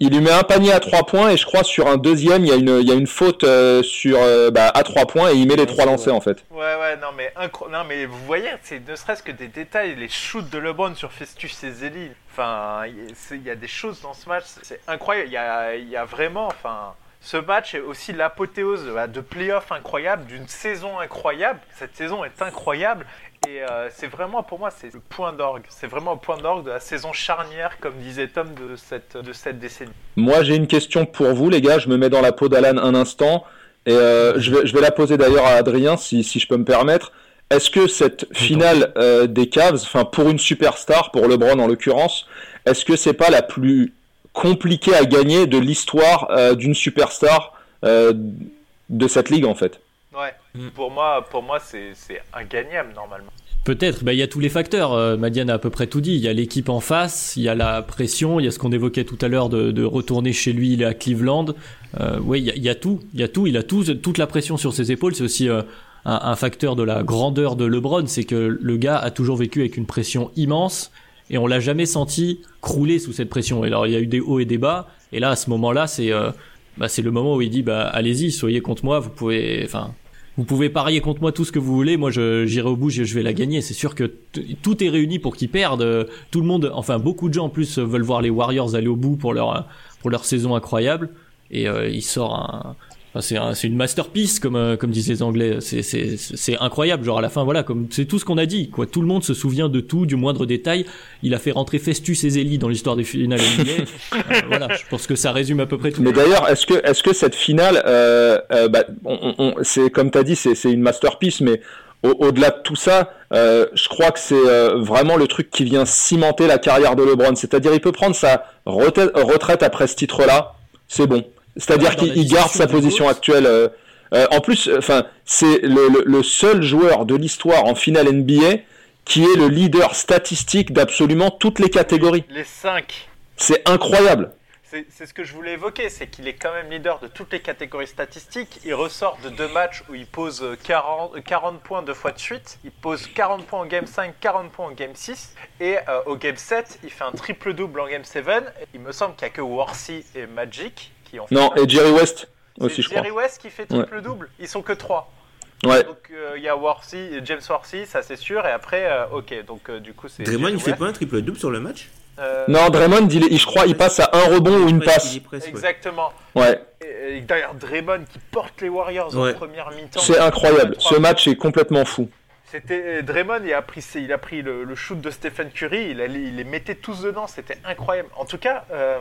[SPEAKER 2] Il lui met un panier à 3 points et je crois sur un deuxième, il y a une, il y a une faute sur, bah, à 3 points et il met les 3 lancés en fait.
[SPEAKER 3] Ouais, ouais, non mais, non, mais vous voyez, c'est ne serait-ce que des détails, les shoots de LeBron sur Festus Ezeli. Enfin, il y a des choses dans ce match, c'est incroyable. Il y a, y a, vraiment, enfin, ce match est aussi l'apothéose de playoff incroyable, d'une saison incroyable. Cette saison est incroyable. Et euh, c'est vraiment, pour moi, c'est le point d'orgue. C'est vraiment le point d'orgue de la saison charnière, comme disait Tom, de cette, de cette décennie.
[SPEAKER 2] Moi, j'ai une question pour vous, les gars. Je me mets dans la peau d'Alan un instant. Et euh, je, vais, je vais la poser d'ailleurs à Adrien, si, si je peux me permettre. Est-ce que cette finale euh, des Cavs, enfin pour une superstar, pour LeBron en l'occurrence, est-ce que c'est pas la plus compliquée à gagner de l'histoire euh, d'une superstar euh, de cette ligue en fait?
[SPEAKER 3] Ouais. Mm. Pour moi, pour moi, c'est ingagnable normalement.
[SPEAKER 4] Peut-être, bah, il y a tous les facteurs. Madiane a à peu près tout dit. Il y a l'équipe en face, il y a la pression, il y a ce qu'on évoquait tout à l'heure de, retourner chez lui, il est à Cleveland. oui, il y, a, tout, il y a tout, il a tout, toute la pression sur ses épaules. C'est aussi un, facteur de la grandeur de LeBron, c'est que le gars a toujours vécu avec une pression immense et on l'a jamais senti crouler sous cette pression. Et alors il y a eu des hauts et des bas, et là à ce moment-là, c'est euh, bah, c'est le moment où il dit bah allez-y, soyez contre moi, vous pouvez, enfin vous pouvez parier contre moi tout ce que vous voulez, moi j'irai au bout, je, je vais la gagner. C'est sûr que tout est réuni pour qu'ils perdent. Tout le monde, enfin beaucoup de gens en plus veulent voir les Warriors aller au bout pour leur leur saison incroyable. Et euh, il sort un, c'est une masterpiece comme euh, comme disent les Anglais. C'est incroyable. Genre à la fin, voilà, comme c'est tout ce qu'on a dit. Quoi, tout le monde se souvient de tout, du moindre détail. Il a fait rentrer Festus et Zélie dans l'histoire des finales NBA. Euh, voilà, je pense que ça résume à peu près tout.
[SPEAKER 2] Mais d'ailleurs, est-ce que est-ce que cette finale, euh, euh bah, on, c'est comme t'as dit, c'est une masterpiece, mais au-delà de tout ça, euh, je crois que c'est vraiment le truc qui vient cimenter la carrière de LeBron. C'est-à-dire, il peut prendre sa retraite après ce titre-là, c'est bon. C'est-à-dire qu'il garde sa position actuelle. Euh, euh, en plus, enfin, c'est le, seul joueur de l'histoire en finale NBA qui est le leader statistique d'absolument toutes les catégories.
[SPEAKER 3] Les 5.
[SPEAKER 2] C'est incroyable.
[SPEAKER 3] C'est ce que je voulais évoquer, c'est qu'il est quand même leader de toutes les catégories statistiques. Il ressort de deux matchs où il pose 40, 40 points deux fois de suite. Il pose 40 points en Game 5, 40 points en Game 6. Et euh, au Game 7, il fait un triple-double en Game 7. Il me semble qu'il n'y a que Worthy et Magic
[SPEAKER 2] non, et Jerry West aussi, je
[SPEAKER 3] crois. Jerry West qui fait triple-double. Ils sont que trois.
[SPEAKER 2] Ouais.
[SPEAKER 3] Donc euh, il y a Worthy, James Worthy, ça c'est sûr, et après, euh, ok, donc euh, du coup c'est.
[SPEAKER 5] Draymond, il fait pas un triple double sur le match?
[SPEAKER 2] Non, Draymond, il, je crois, il passe à un rebond ou une passe.
[SPEAKER 3] Exactement.
[SPEAKER 2] Ouais.
[SPEAKER 3] Et, d'ailleurs, Draymond qui porte les Warriors en première mi-temps.
[SPEAKER 2] C'est incroyable. Ce match est complètement fou.
[SPEAKER 3] C'était euh, Draymond, il a pris, le, shoot de Stephen Curry, il, les mettait tous dedans, c'était incroyable. En tout cas, euh,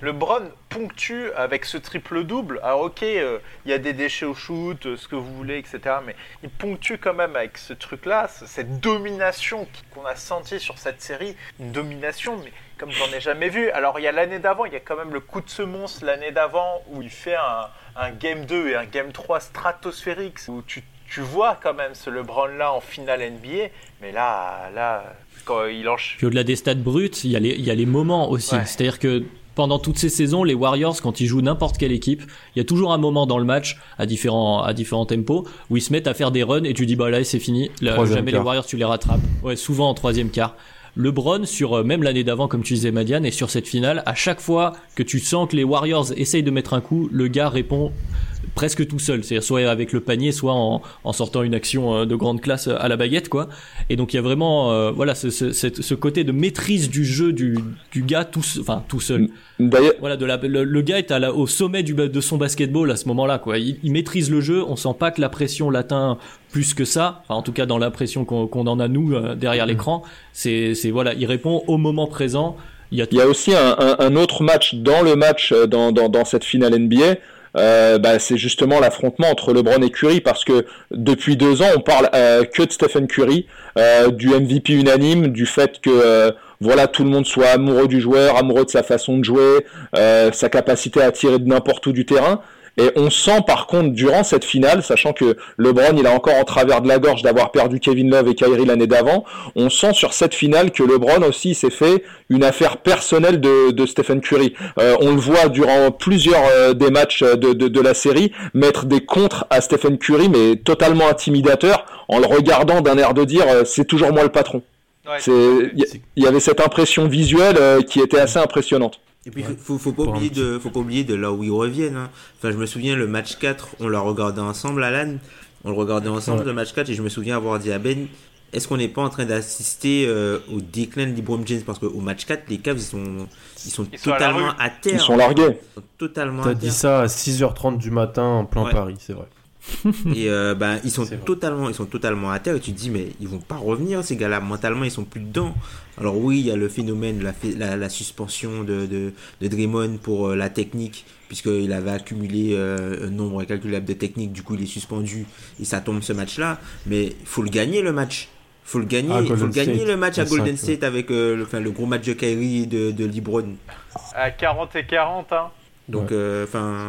[SPEAKER 3] le Brown ponctue avec ce triple double. Alors ok, euh, il y a des déchets au shoot, ce que vous voulez, etc. Mais il ponctue quand même avec ce truc-là, cette domination qu'on a senti sur cette série, une domination, mais comme j'en ai jamais vu. Alors il y a l'année d'avant, il y a quand même le coup de semonce l'année d'avant où il fait un, un game 2 et un game 3 stratosphérique où tu tu vois quand même ce LeBron-là en finale NBA, mais là, là quand il enchaîne.
[SPEAKER 4] Puis au-delà des stats bruts, il y, a les, il y a les moments aussi. C'est-à-dire que pendant toutes ces saisons, les Warriors, quand ils jouent n'importe quelle équipe, il y a toujours un moment dans le match, à différents, à différents tempos, où ils se mettent à faire des runs et tu dis, bah là, c'est fini. jamais les Warriors, tu les rattrapes. Ouais, souvent en troisième quart. LeBron sur euh, même l'année d'avant comme tu disais Madiane et sur cette finale à chaque fois que tu sens que les Warriors essayent de mettre un coup le gars répond presque tout seul, c'est-à-dire soit avec le panier, soit en, en, sortant une action euh, de grande classe à la baguette, quoi. Et donc il y a vraiment, euh, voilà, ce, ce, ce, côté de maîtrise du jeu du, du gars tout, enfin tout seul. Voilà, de la, le, gars est à la, au sommet du, de son basketball à ce moment-là, quoi. Il, il, maîtrise le jeu, on sent pas que la pression l'atteint plus que ça. Enfin, en tout cas, dans l'impression qu'on en a nous euh, derrière mm. l'écran, c'est, c'est voilà, il répond au moment présent.
[SPEAKER 2] Il y a, il y a aussi un, un, un, autre match dans le match dans, dans, dans cette finale NBA euh, bah, c'est justement l'affrontement entre LeBron et Curry parce que depuis deux ans on parle euh, que de Stephen Curry, euh, du MVP unanime, du fait que voilà tout le monde soit amoureux du joueur, amoureux de sa façon de jouer, sa capacité à tirer de n'importe où du terrain. Et on sent par contre durant cette finale, sachant que LeBron il a encore en travers de la gorge d'avoir perdu Kevin Love et Kyrie l'année d'avant, on sent sur cette finale que LeBron aussi s'est fait une affaire personnelle de, de Stephen Curry. Euh, on le voit durant plusieurs euh, des matchs de, de, de, la série mettre des contres à Stephen Curry, mais totalement intimidateur, en le regardant d'un air de dire euh, c'est toujours moi le patron. Il y, avait cette impression visuelle euh, qui était assez impressionnante.
[SPEAKER 5] Et puis, faut, faut, pas oublier de, faut pas oublier de là où ils reviennent. Hein. Enfin, je me souviens, le match 4, on l'a regardé ensemble, Alan. On le regardait ensemble, le match 4, et je me souviens avoir dit à Ben, est-ce qu'on n'est pas en train d'assister euh, au déclin de LeBron James? Parce qu'au match 4, les Cavs, ils sont, ils sont totalement à, terre.
[SPEAKER 2] Ils sont largués.
[SPEAKER 5] Ils totalement
[SPEAKER 1] T'as dit ça à 6h30 du matin en plein Paris, c'est vrai.
[SPEAKER 5] et euh, ben ils sont totalement ils sont totalement à terre et tu te dis mais ils vont pas revenir ces gars-là. Mentalement ils sont plus dedans. Alors oui il y a le phénomène la, la, suspension de, de, de, Draymond pour euh, la technique puisqu'il avait accumulé euh, un nombre incalculable de techniques. Du coup il est suspendu et ça tombe ce match là mais il faut le gagner le match. Faut le gagner ah, faut le gagner le match à Golden State avec le, enfin, le gros match de Kyrie de, de LeBron.
[SPEAKER 3] À 40 et 40 hein.
[SPEAKER 5] Donc enfin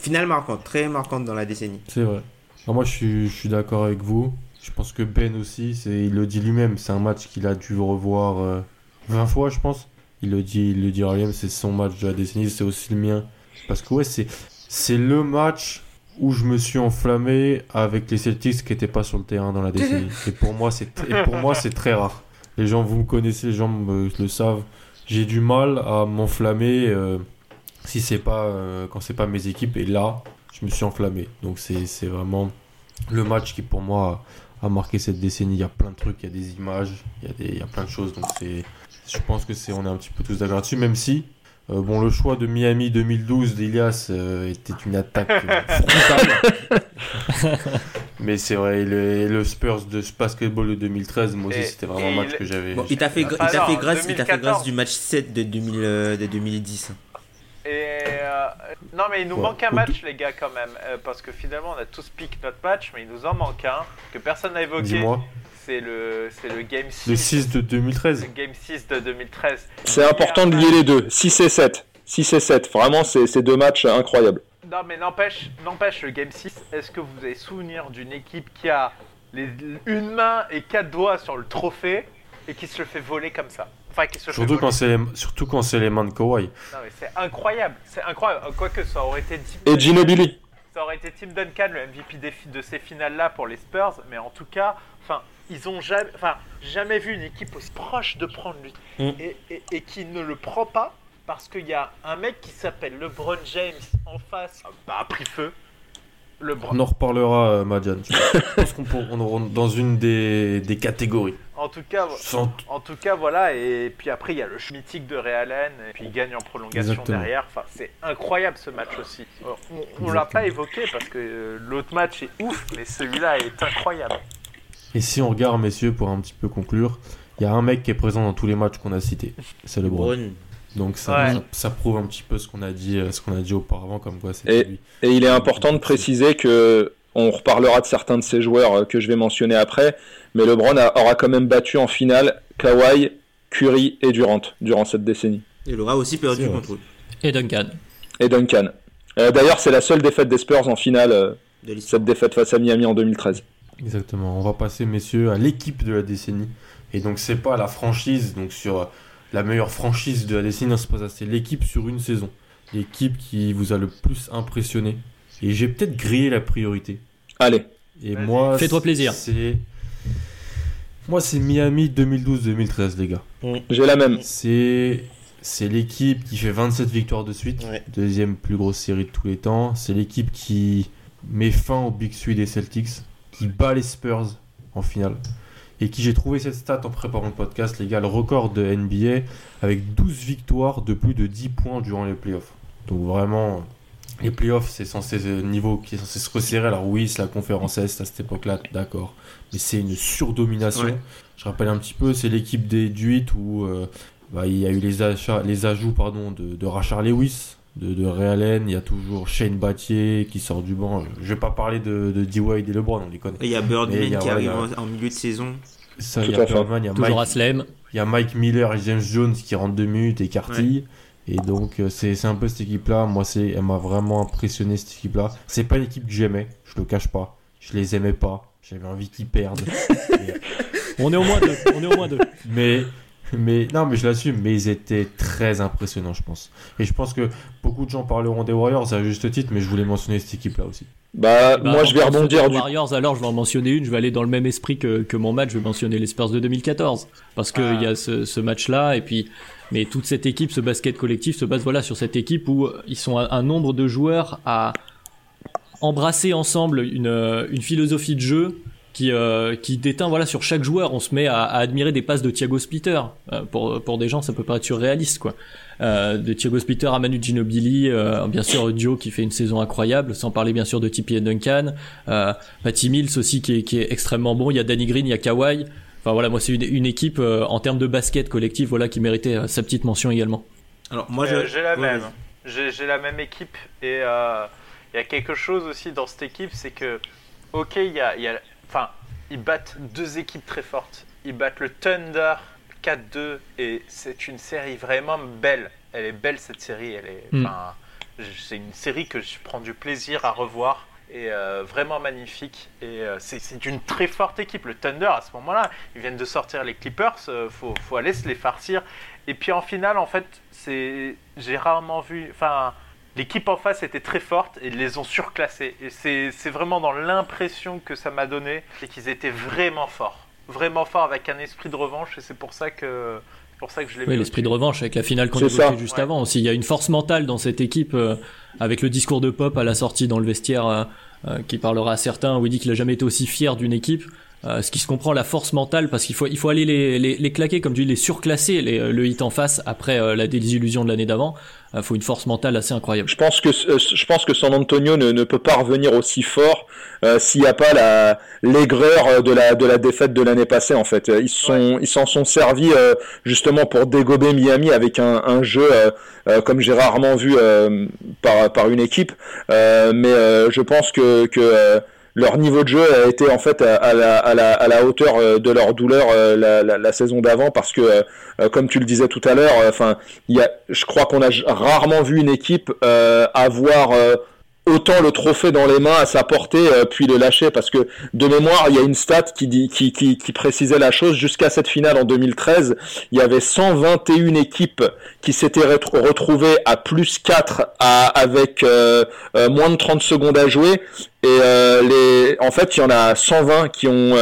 [SPEAKER 5] finale marquante, très marquante dans la décennie.
[SPEAKER 1] C'est vrai. moi, je suis, je suis d'accord avec vous. Je pense que Ben aussi, c'est, il le dit lui-même, c'est un match qu'il a dû revoir 20 euh, fois, je pense. Il le dit, il le dit lui-même, c'est son match de la décennie, c'est aussi le mien. Parce que ouais, c'est, c'est le match où je me suis enflammé avec les Celtics qui n'étaient pas sur le terrain dans la décennie. et pour moi, c'est, pour moi, c'est très rare. Les gens, vous me connaissez, les gens me, le savent. J'ai du mal à m'enflammer. Euh, si c'est pas euh, quand c'est pas mes équipes et là je me suis enflammé. Donc c'est vraiment le match qui pour moi a, marqué cette décennie. Il y a plein de trucs il y a des images il y a des il y a plein de choses. Donc c'est je pense que c'est on est un petit peu tous d'accord dessus même si euh, bon le choix de Miami 2012 d'Ilias euh, était une attaque mais c'est vrai le, le, Spurs de basketball de 2013 moi aussi c'était vraiment un match que j'avais
[SPEAKER 5] il t'a fait, ah, fait grâce il fait grâce du match 7 de, 2000, de 2010
[SPEAKER 3] et euh, non, mais il nous manque un match, les gars, quand même. Euh, parce que finalement, on a tous piqué notre match, mais il nous en manque un que personne n'a évoqué. C'est le, le Game 6.
[SPEAKER 1] Le 6 de 2013.
[SPEAKER 3] Le Game 6 de 2013.
[SPEAKER 2] C'est important de lier les deux. 6 et 7. 6 et 7. Vraiment, c'est deux matchs incroyables.
[SPEAKER 3] Non, mais n'empêche, n'empêche le Game 6, est-ce que vous avez souvenir d'une équipe qui a les, une main et quatre doigts sur le trophée et qui se le fait voler comme ça?
[SPEAKER 1] Surtout, quand c'est les, surtout quand c'est les mains de Kawhi.
[SPEAKER 3] c'est incroyable, c'est incroyable. Quoique ça aurait été
[SPEAKER 2] Tim Et Ginobili.
[SPEAKER 3] Ça aurait été Tim Duncan le MVP de ces finales-là pour les Spurs, mais en tout cas, enfin, ils ont jamais, enfin, jamais vu une équipe aussi proche de prendre lui mm. et, et, qui ne le prend pas parce qu'il y a un mec qui s'appelle LeBron James en face, bah, a pris feu.
[SPEAKER 1] On en reparlera, euh, Madian. Je pense qu'on rentre dans une des, des catégories.
[SPEAKER 3] En tout cas, en tout cas, voilà. Et puis après, il y a le mythique de Realen, et puis il gagne en prolongation derrière. Enfin, c'est incroyable ce match aussi. On, ne l'a pas évoqué parce que euh, l'autre match est ouf, mais celui-là est incroyable.
[SPEAKER 1] Et si on regarde, messieurs, pour un petit peu conclure, il y a un mec qui est présent dans tous les matchs qu'on a cités. C'est le Brun. Donc ça, ça, prouve un petit peu ce qu'on a dit, euh, ce qu'on a dit auparavant, comme quoi c'est
[SPEAKER 2] et, et il est important de préciser que on reparlera de certains de ces joueurs euh, que je vais mentionner après, mais LeBron aura quand même battu en finale Kawhi, Curry et Durant durant cette décennie.
[SPEAKER 5] Et il aura aussi perdu contre eux.
[SPEAKER 4] Et Duncan.
[SPEAKER 2] Et Duncan. Euh, d'ailleurs, c'est la seule défaite des Spurs en finale, cette défaite face à Miami en 2013.
[SPEAKER 1] Exactement. On va passer, messieurs, à l'équipe de la décennie. Et donc, c'est pas la franchise, donc sur la meilleure franchise de la décennie, c'est l'équipe sur une saison. L'équipe qui vous a le plus impressionné. Et j'ai peut-être grillé la priorité.
[SPEAKER 2] Allez.
[SPEAKER 1] Et moi,
[SPEAKER 4] fais-toi plaisir.
[SPEAKER 1] C'est moi, c'est Miami 2012-2013, les gars.
[SPEAKER 2] Mm. J'ai la même.
[SPEAKER 1] C'est c'est l'équipe qui fait 27 victoires de suite, deuxième plus grosse série de tous les temps. C'est l'équipe qui met fin au Big Three des Celtics, qui bat les Spurs en finale et qui j'ai trouvé cette stat en préparant le podcast, les gars, le record de NBA avec 12 victoires de plus de 10 points durant les playoffs. Donc vraiment, les playoffs, c'est censé un niveau qui est censé se resserrer. Alors oui, c'est la conférence Est à cette époque-là, d'accord. Mais c'est une surdomination. Je rappelle un petit peu, c'est l'équipe des 8 où euh, bah, il y a eu les, achats, les ajouts pardon, de, de Rachard Lewis, de, de Ray il y a toujours Shane Battier qui sort du banc. Je vais pas parler de, de D-Wade et LeBron, on les connaît.
[SPEAKER 5] il y a Birdman qui arrive en, milieu de saison.
[SPEAKER 1] Ça, il y a Birdman, il y a
[SPEAKER 4] toujours
[SPEAKER 1] Mike,
[SPEAKER 4] Aslem.
[SPEAKER 1] Il y a Mike Miller et James Jones qui rentrent deux minutes et Carty. Et donc, euh, c'est un peu cette équipe-là. Moi, c'est elle m'a vraiment impressionné, cette équipe-là. C'est pas une équipe que j'aimais, je le cache pas. Je les aimais pas. J'avais envie qu'ils perdent.
[SPEAKER 4] On est au moins deux. On est au moins deux.
[SPEAKER 1] Mais, mais non, mais je l'assume. Mais ils étaient très impressionnants, je pense. Et je pense que beaucoup de gens parleront des Warriors à juste titre, mais je voulais mentionner cette équipe-là aussi.
[SPEAKER 2] Bah,
[SPEAKER 4] Bah,
[SPEAKER 2] moi, je vais rebondir du.
[SPEAKER 4] Warriors, alors je vais en mentionner une. Je vais aller dans le même esprit que, que mon match. Je vais mentionner les Spurs de 2014 parce que
[SPEAKER 3] Ah.
[SPEAKER 4] il y a ce, ce match-là et puis. Mais toute cette équipe, ce basket collectif se base voilà sur cette équipe où ils sont un, un nombre de joueurs à embrasser ensemble une, une philosophie de jeu qui, euh, qui déteint voilà sur chaque joueur. On se met à, à admirer des passes de Thiago Splitter. Euh, pour, pour des gens, ça peut paraître surréaliste quoi. Euh, de Thiago Splitter à Manu Ginobili, euh, bien sûr Dio qui fait une saison incroyable, sans parler bien sûr de Tipeee et Duncan, euh, Patty Mills aussi qui est, qui est extrêmement bon. Il y a Danny Green, il y a Kawhi. Enfin voilà, moi c'est une, une équipe euh, en termes de basket collectif voilà qui méritait euh, sa petite mention également.
[SPEAKER 5] Alors, moi,
[SPEAKER 3] Euh, j'ai la
[SPEAKER 5] ouais,
[SPEAKER 3] même. J'ai j'ai la même équipe et euh, il y a quelque chose aussi dans cette équipe, c'est que, ok, il y a, il y a- enfin, ils battent deux équipes très fortes. Ils battent le Thunder 4-2 et c'est une série vraiment belle. Elle est belle cette série. Elle est,
[SPEAKER 4] Mm.
[SPEAKER 3] je- c'est une série que je prends du plaisir à revoir et euh, vraiment magnifique. Et euh, c'est c'est une très forte équipe. Le Thunder à ce moment-là, ils viennent de sortir les Clippers. euh, faut, faut aller se les farcir. Et puis en finale, en fait, c'est j'ai rarement vu. Enfin, l'équipe en face était très forte et ils les ont surclassés. Et c'est vraiment dans l'impression que ça m'a donné, c'est qu'ils étaient vraiment forts, vraiment forts avec un esprit de revanche. Et c'est pour ça que pour ça que je l'ai
[SPEAKER 4] Oui, l'esprit de revanche avec la finale qu'on évoquait juste
[SPEAKER 3] Ouais.
[SPEAKER 4] avant aussi. Il y a une force mentale dans cette équipe euh, avec le discours de Pop à la sortie dans le vestiaire euh, euh, qui parlera à certains où il dit qu'il a jamais été aussi fier d'une équipe. Euh, ce qui se comprend la force mentale parce qu'il faut il faut aller les, les, les claquer comme tu dis les surclasser les, le hit en face après euh, la désillusion de l'année d'avant. Il faut une force mentale assez incroyable.
[SPEAKER 2] Je pense que euh, je pense que San Antonio ne, ne peut pas revenir aussi fort euh, s'il n'y a pas la l'aigreur euh, de la de la défaite de l'année passée en fait. Ils sont ils s'en sont servis euh, justement pour dégober Miami avec un, un jeu euh, euh, comme j'ai rarement vu euh, par par une équipe. Euh, mais euh, je pense que que euh, leur niveau de jeu a été en fait à, la, à, la, à la hauteur euh, de leur douleur euh, la, la, saison d'avant parce que euh, comme tu le disais tout à l'heure, enfin il y a, je crois qu'on a rarement vu une équipe avoir autant le trophée dans les mains à sa portée euh, puis le lâcher parce que de mémoire il y a une stat qui dit précisait la chose. Jusqu'à cette finale en 2013 il y avait 121 équipes qui s'étaient retr- retrouvées à plus 4 à, avec euh, euh, moins de 30 secondes à jouer. Et en fait il y en a 120 qui ont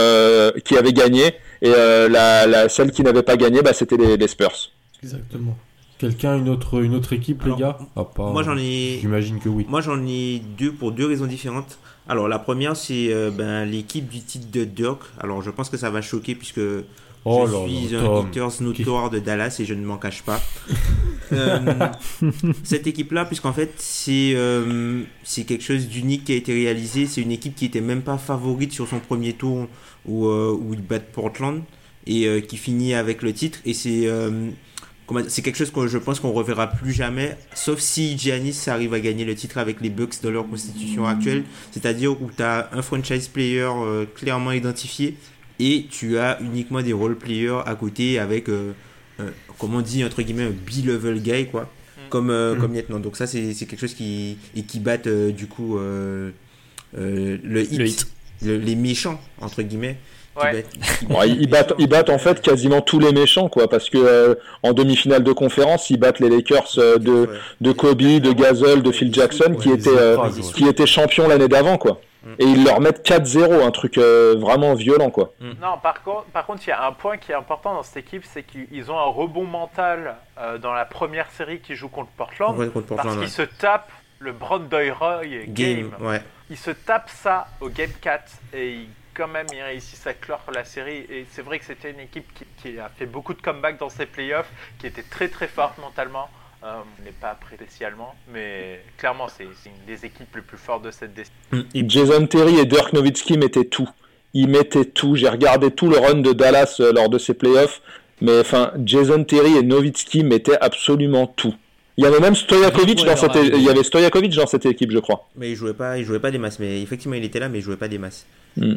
[SPEAKER 2] qui avaient gagné. Et la, celle qui n'avait pas gagné bah, c'était les Spurs.
[SPEAKER 1] Exactement. Quelqu'un, une autre, une autre équipe,
[SPEAKER 5] Alors,
[SPEAKER 1] les gars part-
[SPEAKER 5] Moi, j'en ai.
[SPEAKER 1] J'imagine que oui.
[SPEAKER 5] Moi j'en ai deux pour deux raisons différentes. Alors la première c'est euh, ben, l'équipe du titre de Dirk. Alors je pense que ça va choquer puisque
[SPEAKER 1] Oh
[SPEAKER 5] je
[SPEAKER 1] là
[SPEAKER 5] suis
[SPEAKER 1] là,
[SPEAKER 5] un haters notoire de Dallas et je ne m'en cache pas. Euh, cette équipe-là, puisqu'en fait c'est euh, c'est quelque chose d'unique qui a été réalisé. C'est une équipe qui était même pas favorite sur son premier tour où, où ils battent Portland et qui finit avec le titre. Et c'est c'est quelque chose que je pense qu'on reverra plus jamais, sauf si Giannis arrive à gagner le titre avec les Bucks dans leur constitution actuelle, c'est-à-dire où tu as un franchise player euh, clairement identifié et tu as uniquement des role players à côté avec, euh, euh, comme on dit, entre guillemets, un B-level guy, quoi,
[SPEAKER 3] Mm.
[SPEAKER 5] comme, euh,
[SPEAKER 1] Mm.
[SPEAKER 5] comme maintenant. Donc ça, c'est c'est quelque chose qui, et qui batte, euh, du coup, euh, euh, le hit,
[SPEAKER 4] Le hit.
[SPEAKER 5] le- les méchants, entre guillemets.
[SPEAKER 3] Ouais.
[SPEAKER 2] Bon, ils, battent, ils battent en fait quasiment tous les méchants, quoi, parce que euh, en demi-finale de conférence, ils battent les Lakers euh, de,
[SPEAKER 5] Ouais.
[SPEAKER 2] de Kobe, de Gasol, de Phil Jackson, qui étaient, euh, qui étaient champions l'année d'avant, quoi.
[SPEAKER 5] Mm.
[SPEAKER 2] Et ils leur mettent 4-0, un truc euh, vraiment violent, quoi.
[SPEAKER 3] Non, par contre, par contre, il y a un point qui est important dans cette équipe, c'est qu'ils ont un rebond mental euh, dans la première série qu'ils jouent contre Portland,
[SPEAKER 5] Ouais, contre
[SPEAKER 3] parce
[SPEAKER 5] Portland,
[SPEAKER 3] qu'ils se tapent le Brandoy Roy game.
[SPEAKER 5] Game, ouais.
[SPEAKER 3] Ils se tapent ça au game 4 et ils, quand même ils réussissent à clore la série. Et c'est vrai que c'était une équipe qui, qui a fait beaucoup de comebacks dans ses playoffs, qui était très très forte mentalement. Euh, on n'est pas spécialement, mais clairement c'est une des équipes les plus fortes de cette décennie.
[SPEAKER 5] Et
[SPEAKER 2] Jason Terry et Dirk Nowitzki mettaient tout. Ils mettaient tout. J'ai regardé tout le run de Dallas euh, lors de ces playoffs. Mais enfin, Jason Terry et Nowitzki mettaient absolument tout. Il y avait même Stojakovic dans cette, il y avait Stojakovic dans cette équipe, je crois.
[SPEAKER 5] Mais il jouait pas, il jouait pas des masses. Mais effectivement, il était là, mais il jouait pas des masses.
[SPEAKER 2] Mm.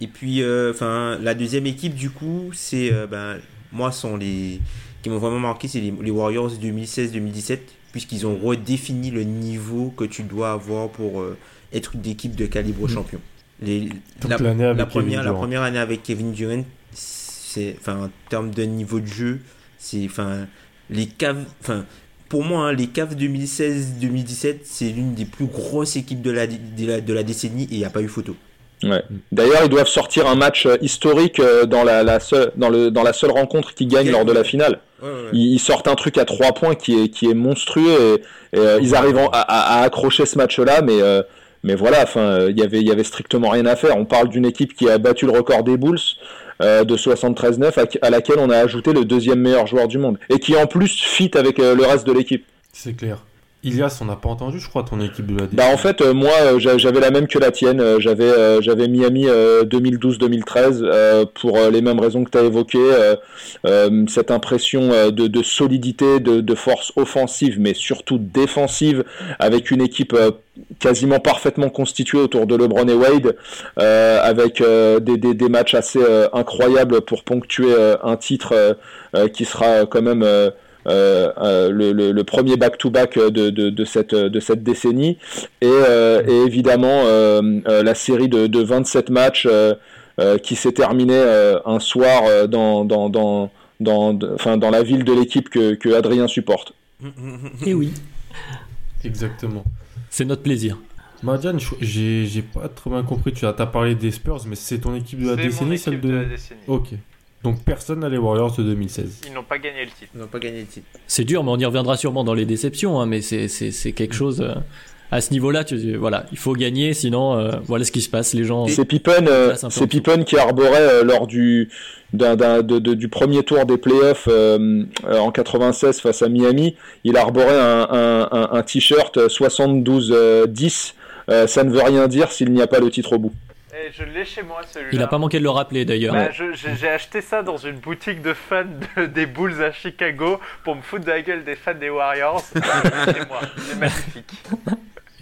[SPEAKER 5] Et puis, euh, enfin, la deuxième équipe, du coup, c'est, euh, ben, moi, sont les qui m'ont vraiment marqué, c'est les, Warriors 2016-2017, puisqu'ils ont redéfini le niveau que tu dois avoir pour euh, être une équipe de calibre mm. champion. Les, la, la, première, la première année avec Kevin Durant, c'est, enfin, en termes de niveau de jeu, c'est, enfin, les caves, enfin, pour moi, hein, les Cavs 2016-2017, c'est l'une des plus grosses équipes de la, de la, décennie et il n'y a pas eu photo.
[SPEAKER 2] D'ailleurs, ils doivent sortir un match euh, historique euh, dans la, seule, dans, le, dans la seule rencontre qu'ils gagnent lors de la finale. Ils, sortent un truc à trois points qui est, qui est monstrueux et, euh, ils arrivent à, accrocher ce match-là, mais, mais voilà, enfin, il y avait, il y avait strictement rien à faire. On parle d'une équipe qui a battu le record des Bulls. de 73-9 à, laquelle on a ajouté le deuxième meilleur joueur du monde et qui en plus fit avec le reste de l'équipe.
[SPEAKER 1] C'est clair. Ilias, on n'a pas entendu, je crois, ton équipe de la
[SPEAKER 2] Bah en fait, euh, moi, euh, j'avais la même que la tienne. Euh, j'avais, Miami 2012-2013 pour les mêmes raisons que tu as évoquées. cette impression de, solidité, de, force offensive, mais surtout défensive, avec une équipe quasiment parfaitement constituée autour de LeBron et Wade, avec des, matchs assez incroyables pour ponctuer un titre qui sera quand même euh, euh, le, premier back-to-back de, de, cette, de cette décennie, et, euh, évidemment la série de, 27 matchs qui s'est terminée un soir dans, dans, dans, dans, enfin, dans la ville de l'équipe que, que Adrien supporte.
[SPEAKER 4] Et eh oui.
[SPEAKER 1] Exactement.
[SPEAKER 4] C'est notre plaisir.
[SPEAKER 1] Madiane, j'ai pas trop bien compris. Tu as, as, parlé des Spurs, mais c'est ton équipe de la décennie, celle de...
[SPEAKER 3] de la décennie.
[SPEAKER 1] Ok. Donc personne n'a les Warriors de 2016.
[SPEAKER 3] Ils n'ont pas gagné le titre.
[SPEAKER 5] Ils n'ont pas gagné le titre.
[SPEAKER 4] C'est dur, mais on y reviendra sûrement dans les déceptions. Hein, mais c'est quelque chose. Euh, à ce niveau-là, tu, voilà, il faut gagner, sinon euh, voilà ce qui se passe. Les gens.
[SPEAKER 2] C'est Pippen, euh, c'est Pippen qui arborait lors du du premier tour des playoffs en 96 face à Miami. Il arborait un, un, un t-shirt 72-10. ça ne veut rien dire s'il n'y a pas le titre au bout.
[SPEAKER 3] Eh, je l'ai chez moi celui-là.
[SPEAKER 4] Il a pas manqué de le rappeler d'ailleurs. Bah,
[SPEAKER 3] j'ai acheté ça dans une boutique de fans des Bulls à Chicago pour me foutre de la gueule des fans des Warriors. c'est moi, c'est magnifique.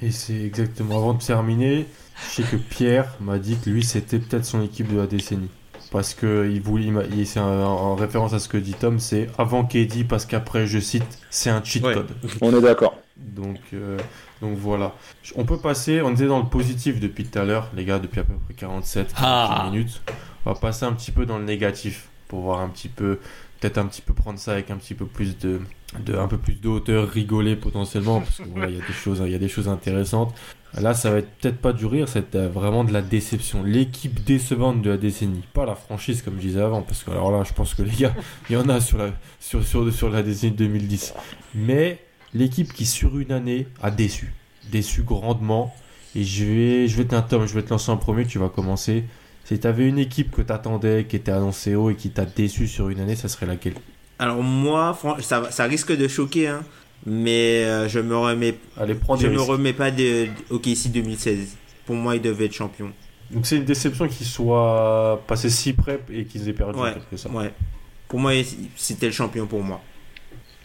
[SPEAKER 1] Et c'est exactement avant de terminer. Je sais que Pierre m'a dit que lui c'était peut-être son équipe de la décennie. Parce que il voulait, c'est en référence à ce que dit Tom, c'est avant KD parce qu'après, je cite, c'est un cheat code.
[SPEAKER 2] On est d'accord.
[SPEAKER 1] Donc, euh, donc voilà. On peut passer, on était dans le positif depuis tout à l'heure, les gars, depuis à peu près 47 ah. minutes. On va passer un petit peu dans le négatif pour voir un petit peu, peut-être un petit peu prendre ça avec un petit peu plus de, de un peu plus de hauteur, rigoler potentiellement, parce qu'il y a des choses, il y a des choses intéressantes. Là, ça va être peut-être pas du rire, c'est euh, vraiment de la déception. L'équipe décevante de la décennie, pas la franchise comme je disais avant, parce que alors là, je pense que les gars, il y en a sur la, sur, sur, sur la décennie 2010. Mais l'équipe qui sur une année a déçu, déçu grandement. Et je vais, je vais te, Tom, je vais te lancer en premier, tu vas commencer. Si tu avais une équipe que tu attendais, qui était annoncée haut et qui t'a déçu sur une année, ça serait laquelle?
[SPEAKER 5] Alors moi, ça, ça risque de choquer, hein, mais euh, je me remets,
[SPEAKER 1] Allez,
[SPEAKER 5] je me remets pas de OKC 2016. Pour moi, ils devaient être champions.
[SPEAKER 1] Donc c'est une déception qu'ils soient passés si près et qu'ils aient perdu.
[SPEAKER 5] Ouais, ouais. Pour moi, c'était le champion pour moi.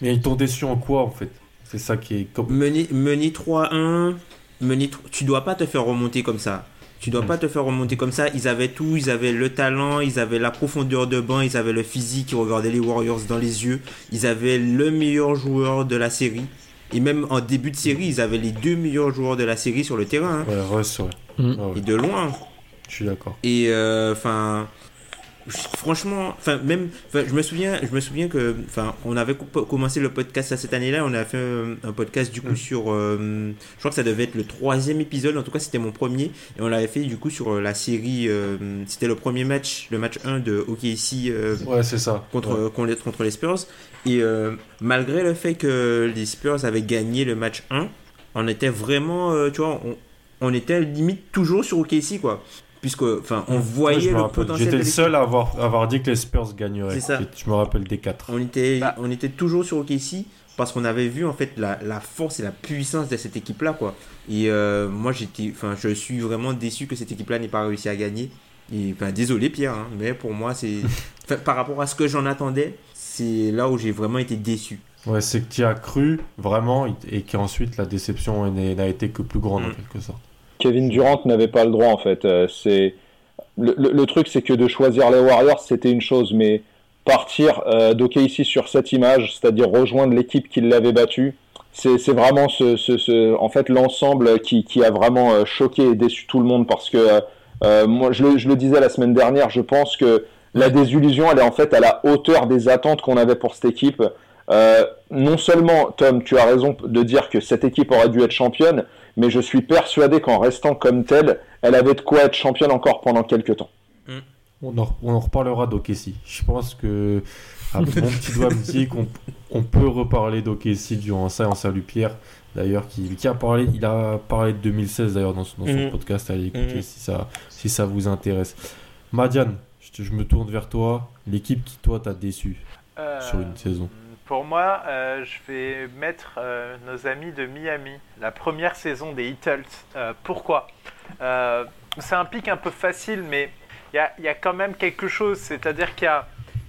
[SPEAKER 1] Mais ils t'ont déçu en quoi en fait? C'est ça qui est.
[SPEAKER 5] Mené, 3-1, tu dois pas te faire remonter comme ça. Tu dois pas te faire remonter comme ça. Ils avaient tout, ils avaient le talent, ils avaient la profondeur de banc, ils avaient le physique, ils regardaient les Warriors dans les yeux. Ils avaient le meilleur joueur de la série. Et même en début de série, ils avaient les deux meilleurs joueurs de la série sur le terrain.
[SPEAKER 1] Hein. Ouais, Russ, ouais.
[SPEAKER 5] Hmm. Et de loin.
[SPEAKER 1] Je suis d'accord.
[SPEAKER 5] Et euh, enfin franchement, enfin même, je me souviens, je me souviens que, enfin, on avait commencé le podcast cette année-là, on a fait un, podcast du coup mm. sur, euh, je crois que ça devait être le troisième épisode, en tout cas c'était mon premier, et on l'avait fait du coup sur euh, la série, euh, c'était le premier match, le match 1 de OKC
[SPEAKER 1] ouais, c'est ça.
[SPEAKER 5] Contre, contre les Spurs, et malgré le fait que les Spurs avaient gagné le match 1, on était vraiment, tu vois, on, on était limite toujours sur OKC quoi puisque enfin on voyait le potentiel
[SPEAKER 1] j'étais le seul à avoir, avoir dit que les Spurs gagneraient. C'est ça. Je me rappelle des quatre.
[SPEAKER 5] On était bah. on était toujours sur OKC parce qu'on avait vu en fait la, la, force et la puissance de cette équipe là quoi. Et euh, moi j'étais enfin je suis vraiment déçu que cette équipe là n'ait pas réussi à gagner. Et enfin désolé Pierre hein, mais pour moi c'est par rapport à ce que j'en attendais c'est là où j'ai vraiment été déçu.
[SPEAKER 1] Ouais c'est que tu as cru vraiment et qu'ensuite la déception n'a été que plus grande en mm. quelque sorte
[SPEAKER 2] Kevin Durant n'avait pas le droit en fait. Euh, c'est le, truc, c'est que de choisir les Warriors, c'était une chose, mais partir euh, d'OKC sur cette image, c'est-à-dire rejoindre l'équipe qui l'avait battu, c'est vraiment ce, en fait l'ensemble qui, a vraiment euh, choqué et déçu tout le monde parce que euh, moi je le, disais la semaine dernière, je pense que la désillusion elle est en fait à la hauteur des attentes qu'on avait pour cette équipe. Non seulement Tom, tu as raison de dire que cette équipe aurait dû être championne, mais je suis persuadé qu'en restant comme telle, elle avait de quoi être championne encore pendant quelques temps.
[SPEAKER 1] Mm. On, en, on en reparlera d'Okessi. Je pense que mon petit doigt me dit qu'on on peut reparler d'Okessi durant ça. Et on salue Pierre d'ailleurs qui, qui, a parlé, il a parlé de 2016 d'ailleurs dans, son mm. podcast. Allez écouter mm. si, ça, si ça vous intéresse. Madiane, je, je me tourne vers toi. L'équipe qui toi t'a déçu euh... sur une saison.
[SPEAKER 3] Pour moi, euh, je vais mettre euh, nos amis de Miami, la première saison des Heatles. Euh, pourquoi? C'est un pic un peu facile, mais il y, a, quand même quelque chose. C'est-à-dire qu'il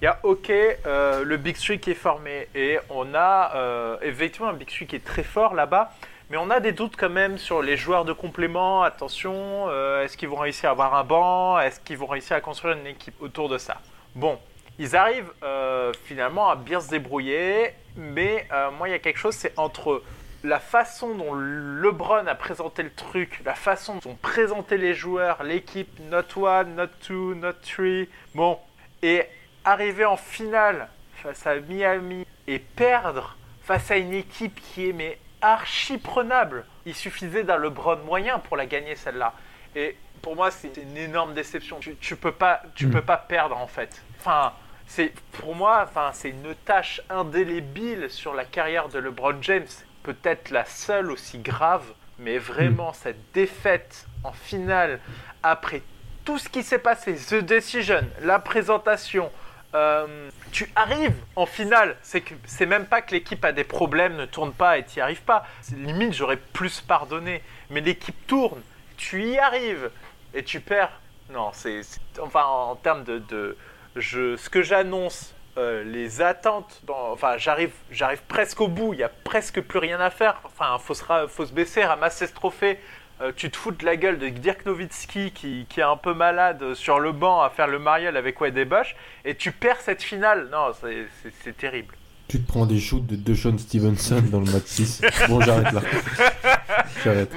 [SPEAKER 3] y, y a, OK, le Big Three qui est formé, et on a effectivement un Big Three qui est très fort là-bas. Mais on a des doutes quand même sur les joueurs de complément. Attention, est-ce qu'ils vont réussir à avoir un banc? Est-ce qu'ils vont réussir à construire une équipe autour de ça? Bon, ils arrivent euh, finalement à bien se débrouiller, mais euh, moi il y a quelque chose, c'est entre la façon dont LeBron a présenté le truc, la façon dont ont présenté les joueurs, l'équipe, not one, not two, not three, bon, et arriver en finale face à Miami et perdre face à une équipe qui est mais archi prenable. Il suffisait d'un LeBron moyen pour la gagner celle-là. Et pour moi, c'est une énorme déception. Tu, tu peux pas, tu mm. peux pas perdre en fait. Enfin, c'est pour moi, enfin, c'est une tâche indélébile sur la carrière de LeBron James. Peut-être la seule aussi grave, mais vraiment mm. cette défaite en finale après tout ce qui s'est passé, The Decision, la présentation, euh, tu arrives en finale. C'est que c'est même pas que l'équipe a des problèmes, ne tourne pas et tu n'y arrives pas. Limite, j'aurais plus pardonné. Mais l'équipe tourne, tu y arrives et tu perds. Non, c'est enfin en termes de, de je, ce que j'annonce, euh, les attentes, dans, enfin j'arrive, j'arrive presque au bout, il n'y a presque plus rien à faire. Enfin, faut se, faut se baisser, ramasser ce trophée. Euh, tu te fous de la gueule de Dirk Nowitzki qui, qui, est un peu malade sur le banc à faire le mariole avec Wade et Bosch et tu perds cette finale. Non, c'est terrible.
[SPEAKER 1] Tu te prends des shoots de, de Sean Stevenson dans le match 6. Bon, j'arrête là. j'arrête.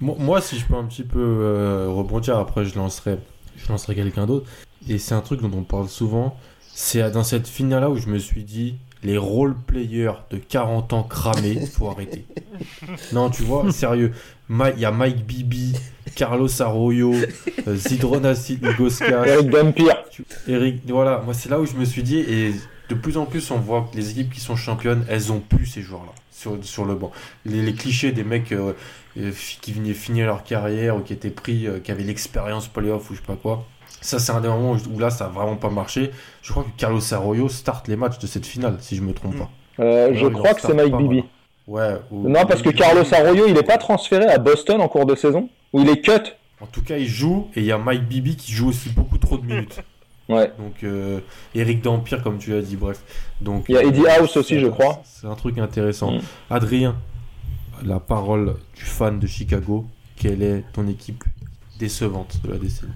[SPEAKER 1] Moi, si je peux un petit peu euh, rebondir, après je lancerai, je lancerai quelqu'un d'autre et c'est un truc dont on parle souvent, c'est dans cette finale-là où je me suis dit, les role-players de 40 ans cramés, faut arrêter. Non, tu vois, sérieux, il y a Mike Bibi, Carlos Arroyo, euh, Zidronas
[SPEAKER 2] Eric Dampierre.
[SPEAKER 1] Eric, voilà, moi c'est là où je me suis dit, et de plus en plus on voit que les équipes qui sont championnes, elles ont plus ces joueurs-là sur, sur le banc. Les, les clichés des mecs euh, euh, qui venaient finir leur carrière ou qui étaient pris, qui avaient l'expérience playoff ou je sais pas quoi ça, c'est un des moments où, là, ça a vraiment pas marché. Je crois que Carlos Arroyo starte les matchs de cette finale, si je me trompe pas.
[SPEAKER 2] Euh, je crois que c'est Mike Bibi.
[SPEAKER 1] Ouais.
[SPEAKER 2] non, parce que Carlos Arroyo, il n'est pas transféré à Boston en cours de saison Ou il est cut
[SPEAKER 1] En tout cas, il joue et il y a Mike Bibi qui joue aussi beaucoup trop de minutes.
[SPEAKER 2] ouais.
[SPEAKER 1] Donc, euh, Eric Dampire, comme tu as dit, bref. Donc,
[SPEAKER 2] il y a Eddie euh, House aussi, je crois.
[SPEAKER 1] C'est un truc intéressant. Mm. Adrien, la parole du fan de Chicago. Quelle est ton équipe décevante de la décennie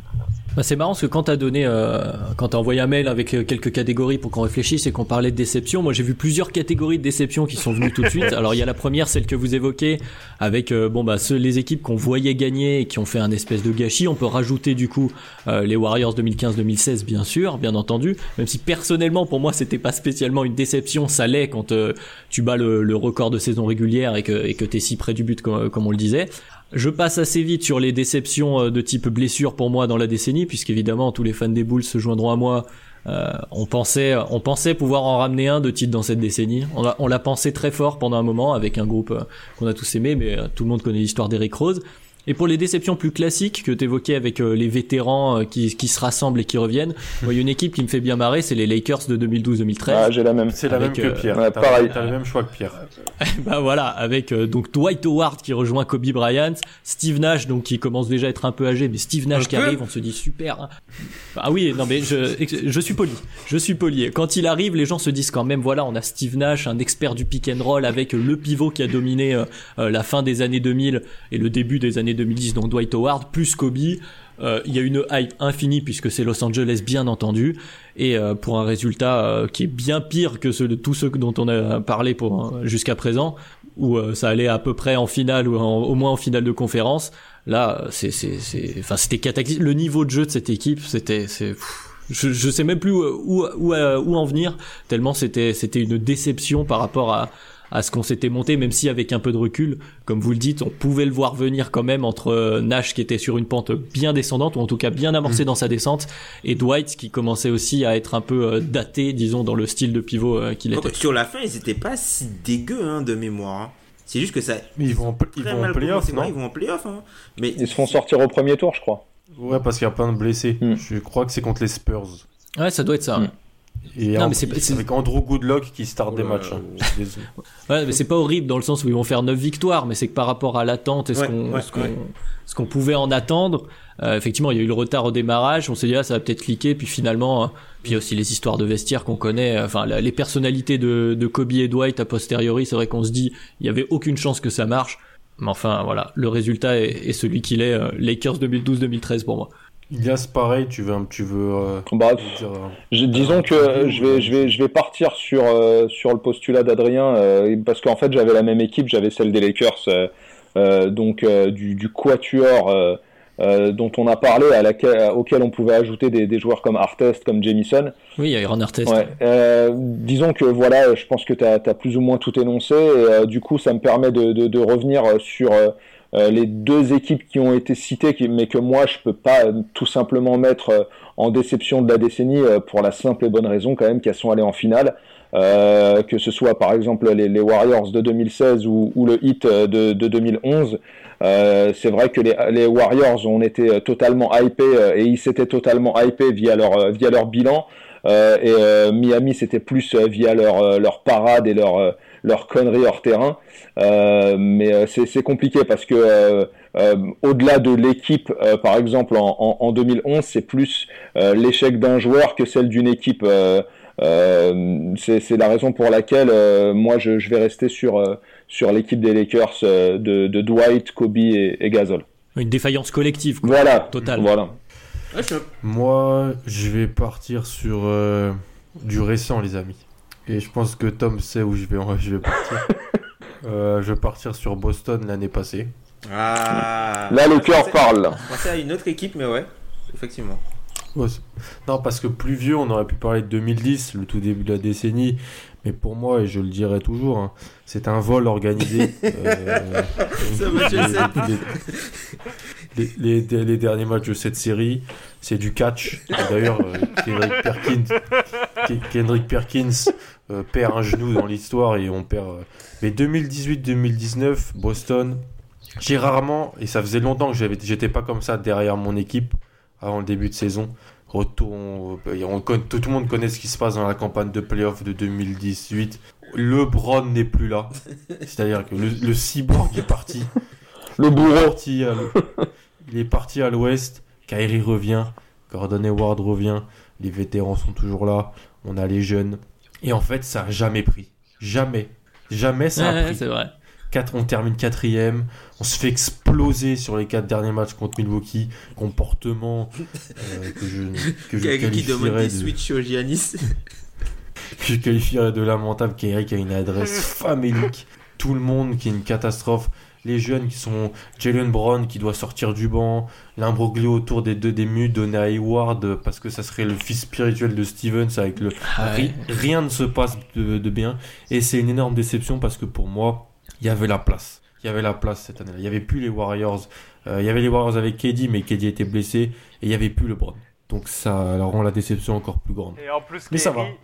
[SPEAKER 4] bah c'est marrant parce que quand t'as donné, euh, quand t'as envoyé un mail avec euh, quelques catégories pour qu'on réfléchisse et qu'on parlait de déception, moi j'ai vu plusieurs catégories de déception qui sont venues tout de suite. Alors il y a la première, celle que vous évoquez, avec euh, bon bah ceux, les équipes qu'on voyait gagner et qui ont fait un espèce de gâchis. On peut rajouter du coup euh, les Warriors 2015-2016 bien sûr, bien entendu. Même si personnellement pour moi c'était pas spécialement une déception, ça l'est quand tu bats le, le, record de saison régulière et que et que t'es si près du but comme, comme on le disait. Je passe assez vite sur les déceptions euh, de type blessure pour moi dans la décennie, puisqu'évidemment tous les fans des Bulls se joindront à moi. Euh, on pensait, on pensait pouvoir en ramener un de titre dans cette décennie. On l'a pensé très fort pendant un moment avec un groupe euh, qu'on a tous aimé, mais tout le monde connaît l'histoire d'Eric Rose. Et pour les déceptions plus classiques que tu évoquais avec euh, les vétérans euh, qui, qui, se rassemblent et qui reviennent, il y a une équipe qui me fait bien marrer, c'est les Lakers de 2012-2013.
[SPEAKER 2] Ah, j'ai la même.
[SPEAKER 1] C'est la même que
[SPEAKER 2] euh,
[SPEAKER 1] Pierre.
[SPEAKER 2] Ouais, pareil.
[SPEAKER 1] T'as le même choix que Pierre.
[SPEAKER 4] bah voilà, avec donc Dwight Howard qui rejoint Kobe Bryant, Steve Nash donc qui commence déjà à être un peu âgé, mais Steve Nash qui arrive, on se dit super. Hein. Ah oui, non mais je, je suis poli, je suis poli. Quand il arrive, les gens se disent quand même voilà, on a Steve Nash, un expert du pick and roll avec le pivot qui a dominé la fin des années 2000 et le début des années 2010, donc Dwight Howard plus Kobe. euh, il y a une hype infinie puisque c'est Los Angeles bien entendu. Et euh, pour un résultat euh, qui est bien pire que ceux de tous ceux dont on a parlé pour jusqu'à présent où ça allait à peu près en finale ou au moins en finale de conférence. Là c'est c'est c'est enfin c'était cataclysmique le niveau de jeu de cette équipe c'était c'est je, je sais même plus où où, où, où en venir tellement c'était c'était une déception par rapport à à ce qu'on s'était monté, même si avec un peu de recul, comme vous le dites, on pouvait le voir venir quand même entre euh, Nash qui était sur une pente bien descendante, ou en tout cas bien amorcée mm. dans sa descente, et Dwight qui commençait aussi à être un peu euh, daté, disons, dans le style de pivot euh, qu'il était.
[SPEAKER 5] Sur la fin, ils étaient pas si dégueux hein, de mémoire. Hein. C'est juste que ça.
[SPEAKER 1] ils vont, ils vont en playoff, non
[SPEAKER 5] Ils vont en playoff. Hein. Mais
[SPEAKER 2] ils se font sortir au premier tour, je crois.
[SPEAKER 1] Ouais, parce qu'il y a plein de blessés. Mm. Je crois que c'est contre les Spurs.
[SPEAKER 4] Ouais, ça doit être ça. Mm.
[SPEAKER 1] Et non, mais c'est avec Andrew Goodluck qui start des matchs. Hein.
[SPEAKER 4] ouais, mais c'est pas horrible dans le sens où ils vont faire 9 victoires, mais c'est que par rapport à l'attente et ce qu'on ce qu'on pouvait en attendre, euh, effectivement, il y a eu le retard au démarrage. On s'est dit ah ça va peut-être cliquer, puis finalement, hein, puis aussi les histoires de vestiaire qu'on connaît. Enfin, les personnalités de, de Kobe et Dwight a posteriori, c'est vrai qu'on se dit il y avait aucune chance que ça marche. Mais enfin, voilà, le résultat est, est celui qu'il est. Euh, Lakers 2012-2013 pour moi.
[SPEAKER 1] Ilias, pareil, tu veux, tu veux. Euh,
[SPEAKER 2] bah, dire, euh, disons que je vais, je vais, je vais partir sur euh, sur le postulat d'Adrien parce qu'en fait j'avais la même équipe, j'avais celle des Lakers, donc du, du quatuor dont on a parlé, à laquelle, auquel on pouvait ajouter des, des, joueurs comme Artest, comme Jamison.
[SPEAKER 4] Oui, il y a Aaron Artest.
[SPEAKER 2] Ouais. disons que voilà, je pense que tu as, as, plus ou moins tout énoncé, et du coup ça me permet de, de, de revenir sur euh, les deux équipes qui ont été citées, mais que moi je peux pas euh, tout simplement mettre euh, en déception de la décennie pour la simple et bonne raison quand même qu'elles sont allées en finale. Que ce soit par exemple les, Warriors de 2016 ou, le Heat de, de 2011. Euh, c'est vrai que les, les, Warriors ont été totalement hypés et ils s'étaient totalement hypés via leur via leur bilan. et Miami c'était plus via leur leur parade et leur leur conneries hors terrain. Euh, mais euh, c'est compliqué parce que euh, au-delà de l'équipe, par exemple en, 2011, c'est plus l'échec d'un joueur que celle d'une équipe. c'est la raison pour laquelle moi je, vais rester sur, sur l'équipe des Lakers de, Dwight, Kobe et, Gasol.
[SPEAKER 4] Une défaillance collective. Quoi,
[SPEAKER 2] voilà.
[SPEAKER 4] Totale.
[SPEAKER 2] Voilà.
[SPEAKER 1] Moi, je vais partir sur du récent, les amis. Et je pense que Tom sait où je vais, je vais partir. Euh, je vais partir sur Boston l'année passée.
[SPEAKER 5] Ah.
[SPEAKER 2] Là, le cœur parle.
[SPEAKER 5] C'est à une autre équipe, mais ouais, effectivement.
[SPEAKER 1] non, parce que plus vieux, on aurait pu parler de 2010, le tout début de la décennie. Mais pour moi, et je le dirai toujours, hein, c'est un vol organisé. euh, les, les, les, les, derniers matchs de cette série, c'est du catch. D'ailleurs, euh, Kendrick Perkins, Kendrick Perkins euh, perd un genou dans l'histoire et on perd. Euh, mais 2018-2019, Boston, j'ai rarement, et ça faisait longtemps que j'étais pas comme ça derrière mon équipe avant le début de saison. Retour, on, on, tout, le monde connaît ce qui se passe dans la campagne de playoff de 2018. LeBron n'est plus là. C'est-à-dire que le, le, cyborg est parti.
[SPEAKER 2] Le bourreau.
[SPEAKER 1] Il est parti à l'ouest. Kyrie revient. Gordon Hayward revient. Les vétérans sont toujours là. On a les jeunes. Et en fait, ça a jamais pris. Jamais. Jamais ça a pris.
[SPEAKER 4] C'est vrai.
[SPEAKER 1] on termine quatrième, on se fait exploser sur les quatre derniers matchs contre Milwaukee, comportement euh, que je, que je qualifierais
[SPEAKER 5] de... switch au Giannis.
[SPEAKER 1] que je qualifierais de lamentable, Kyrie a une adresse famélique, tout le monde qui est une catastrophe, les jeunes qui sont Jalen Brown qui doit sortir du banc, l'imbroglio autour des deux démus donné à Hayward parce que ça serait le fils spirituel de Stevens avec le ah rien ne se passe de, bien. Et c'est une énorme déception parce que pour moi il y avait la place. Il y avait la place cette année-là. Il y avait plus les Warriors. Euh, il y avait les Warriors avec KD mais KD était blessé et il y avait plus le Brown donc ça rend la déception encore plus grande.
[SPEAKER 3] Et en plus, Mais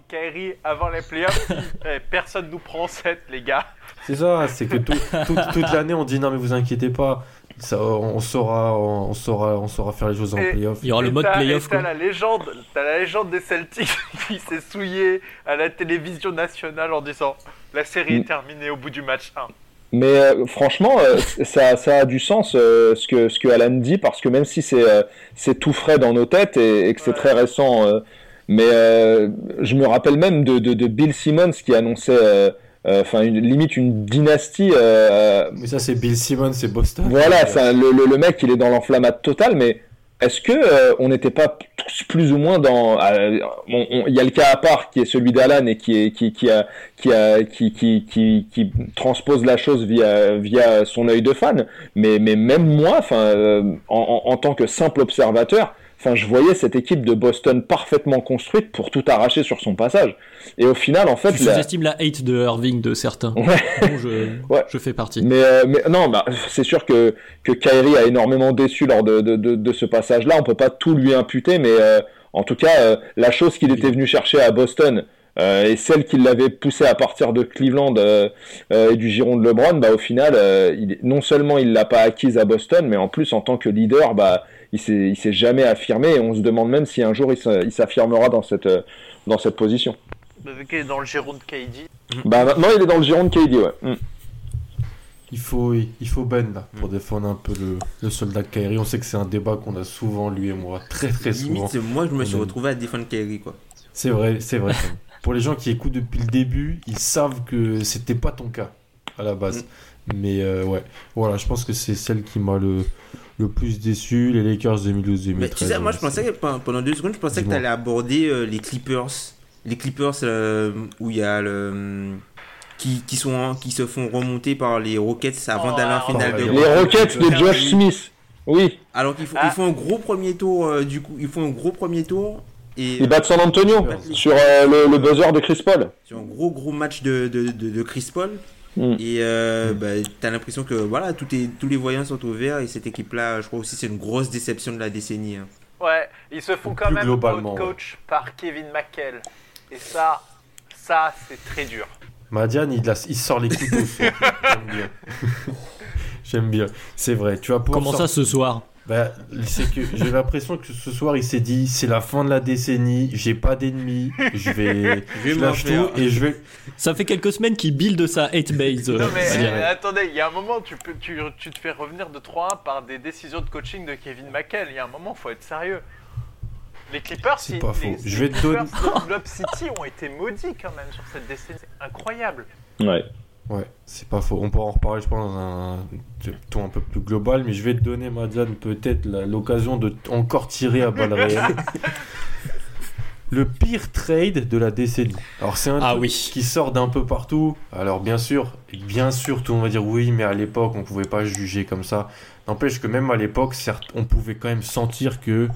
[SPEAKER 3] Kairi, avant les playoffs, eh, personne nous prend 7, les gars.
[SPEAKER 1] C'est ça, c'est que toute l'année, on dit non, mais vous inquiétez pas, ça, on, saura, on, saura, on saura faire les choses en playoff.
[SPEAKER 4] Il y aura le mode playoff.
[SPEAKER 3] T'as la, légende, as la légende des Celtics qui s'est souillée à la télévision nationale en disant la série est mm. terminée au bout du match 1.
[SPEAKER 2] Mais euh, franchement, euh, ça, ça, a du sens euh, ce, que, ce que Alan dit, parce que même si c'est c'est tout frais dans nos têtes et, que c'est très récent, mais je me rappelle même de, de, de, Bill Simmons qui annonçait enfin une, limite une dynastie.
[SPEAKER 1] mais ça c'est Bill Simmons, c'est Boston.
[SPEAKER 2] Voilà, le, le, le, mec il est dans l'enflammade totale, mais est-ce que euh, on n'était pas tous plus ou moins dans euh, il y a le cas à part qui est celui d'Alan et qui est qui, qui a qui a qui, qui, qui, qui transpose la chose via via son œil de fan. Mais mais même moi enfin euh, en, en, tant que simple observateur Enfin, je voyais cette équipe de Boston parfaitement construite pour tout arracher sur son passage. Et au final, en fait,
[SPEAKER 4] tu
[SPEAKER 2] la...
[SPEAKER 4] estime la hate de Irving de certains.
[SPEAKER 2] Ouais.
[SPEAKER 4] je,
[SPEAKER 2] ouais.
[SPEAKER 4] je fais partie.
[SPEAKER 2] Mais, euh, mais non, bah, c'est sûr que que Kyrie a énormément déçu lors de de, de, de ce passage-là. On peut pas tout lui imputer, mais euh, en tout cas, euh, la chose qu'il était venu chercher à Boston. Et celle qui l'avait poussé à partir de Cleveland et du giron de LeBron, bah, au final, il, non seulement il l'a pas acquise à Boston, mais en plus en tant que leader, bah, il s'est jamais affirmé et on se demande même si un jour il s'affirmera dans cette, dans cette position.
[SPEAKER 3] Bah, vu qu'il est dans le giron de KD.
[SPEAKER 2] Bah maintenant il est dans le giron de KD, ouais. Mm.
[SPEAKER 1] Il faut, il faut Ben là pour défendre un peu le, le soldat Kairi. On sait que c'est un débat qu'on a souvent lui et moi, très très souvent.
[SPEAKER 5] Limite, moi je me suis retrouvé à défendre Kairi quoi.
[SPEAKER 1] C'est vrai, c'est vrai. pour les gens qui écoutent depuis le début, ils savent que c'était pas ton cas à la base. Mm. Mais euh, ouais, voilà, je pense que c'est celle qui m'a le, le plus déçu, les Lakers 2012-2013.
[SPEAKER 5] Tu sais, moi je pensais que pendant deux secondes, je pensais que tu allais aborder euh, les Clippers. Les Clippers euh, où il y a le. Qui, qui, sont, qui se font remonter par les Rockets avant
[SPEAKER 3] Oh,
[SPEAKER 5] d'aller en finale
[SPEAKER 2] Les
[SPEAKER 5] de
[SPEAKER 2] Rockets de Josh Smith. Oui,
[SPEAKER 5] Alors qu'ils font,
[SPEAKER 3] Ah.
[SPEAKER 5] ils font un gros premier tour, euh, du coup, ils font un gros premier tour. Et
[SPEAKER 2] ils battent San Antonio sur euh, le, le buzzer de Chris Paul.
[SPEAKER 5] sur un gros gros match de, de, de, de Chris Paul.
[SPEAKER 2] Mm.
[SPEAKER 5] Et euh, bah, t'as l'impression que voilà, tout est, tous les voyants sont au vert. Et cette équipe-là, je crois aussi, c'est une grosse déception de la décennie. hein.
[SPEAKER 3] Ouais, ils se font quand
[SPEAKER 1] Plus
[SPEAKER 3] même coach par Kevin McHale. Et ça, ça c'est très dur.
[SPEAKER 1] Madiane, il, a- il sort les couteaux. J'aime bien. J'aime bien. C'est vrai. Tu vas pouvoir
[SPEAKER 4] Comment ça ce soir?
[SPEAKER 1] Bah, c'est que j'ai l'impression que ce soir il s'est dit c'est la fin de la décennie, j'ai pas d'ennemis, je vais,
[SPEAKER 5] Je vais
[SPEAKER 1] je lâche tout et je vais.
[SPEAKER 4] Ça fait quelques semaines qu'il build sa hate base.
[SPEAKER 3] Non mais
[SPEAKER 4] je
[SPEAKER 3] euh, attendez, il y a un moment tu peux tu, tu te fais revenir de 3-1 par des décisions de coaching de Kevin McHale. Il y a un moment, faut être sérieux. Les Clippers,
[SPEAKER 1] C'est pas
[SPEAKER 3] les,
[SPEAKER 1] faux. Je
[SPEAKER 3] les
[SPEAKER 1] vais te donner-
[SPEAKER 3] Clippers de Globe City ont été maudits quand même sur cette décennie. C'est incroyable.
[SPEAKER 2] Ouais.
[SPEAKER 1] Ouais, c'est pas faux. On pourra en reparler, je pense, dans un ton un peu plus global, mais je vais te donner, Madiane, peut-être l'occasion de encore tirer à balles réelles. Le pire trade de la décennie. Alors c'est un
[SPEAKER 4] Ah
[SPEAKER 1] truc
[SPEAKER 4] oui.
[SPEAKER 1] qui sort d'un peu partout. Alors bien sûr, bien sûr, tout le monde va dire oui, mais à l'époque on pouvait pas juger comme ça. N'empêche que même à l'époque, certes, on pouvait quand même sentir que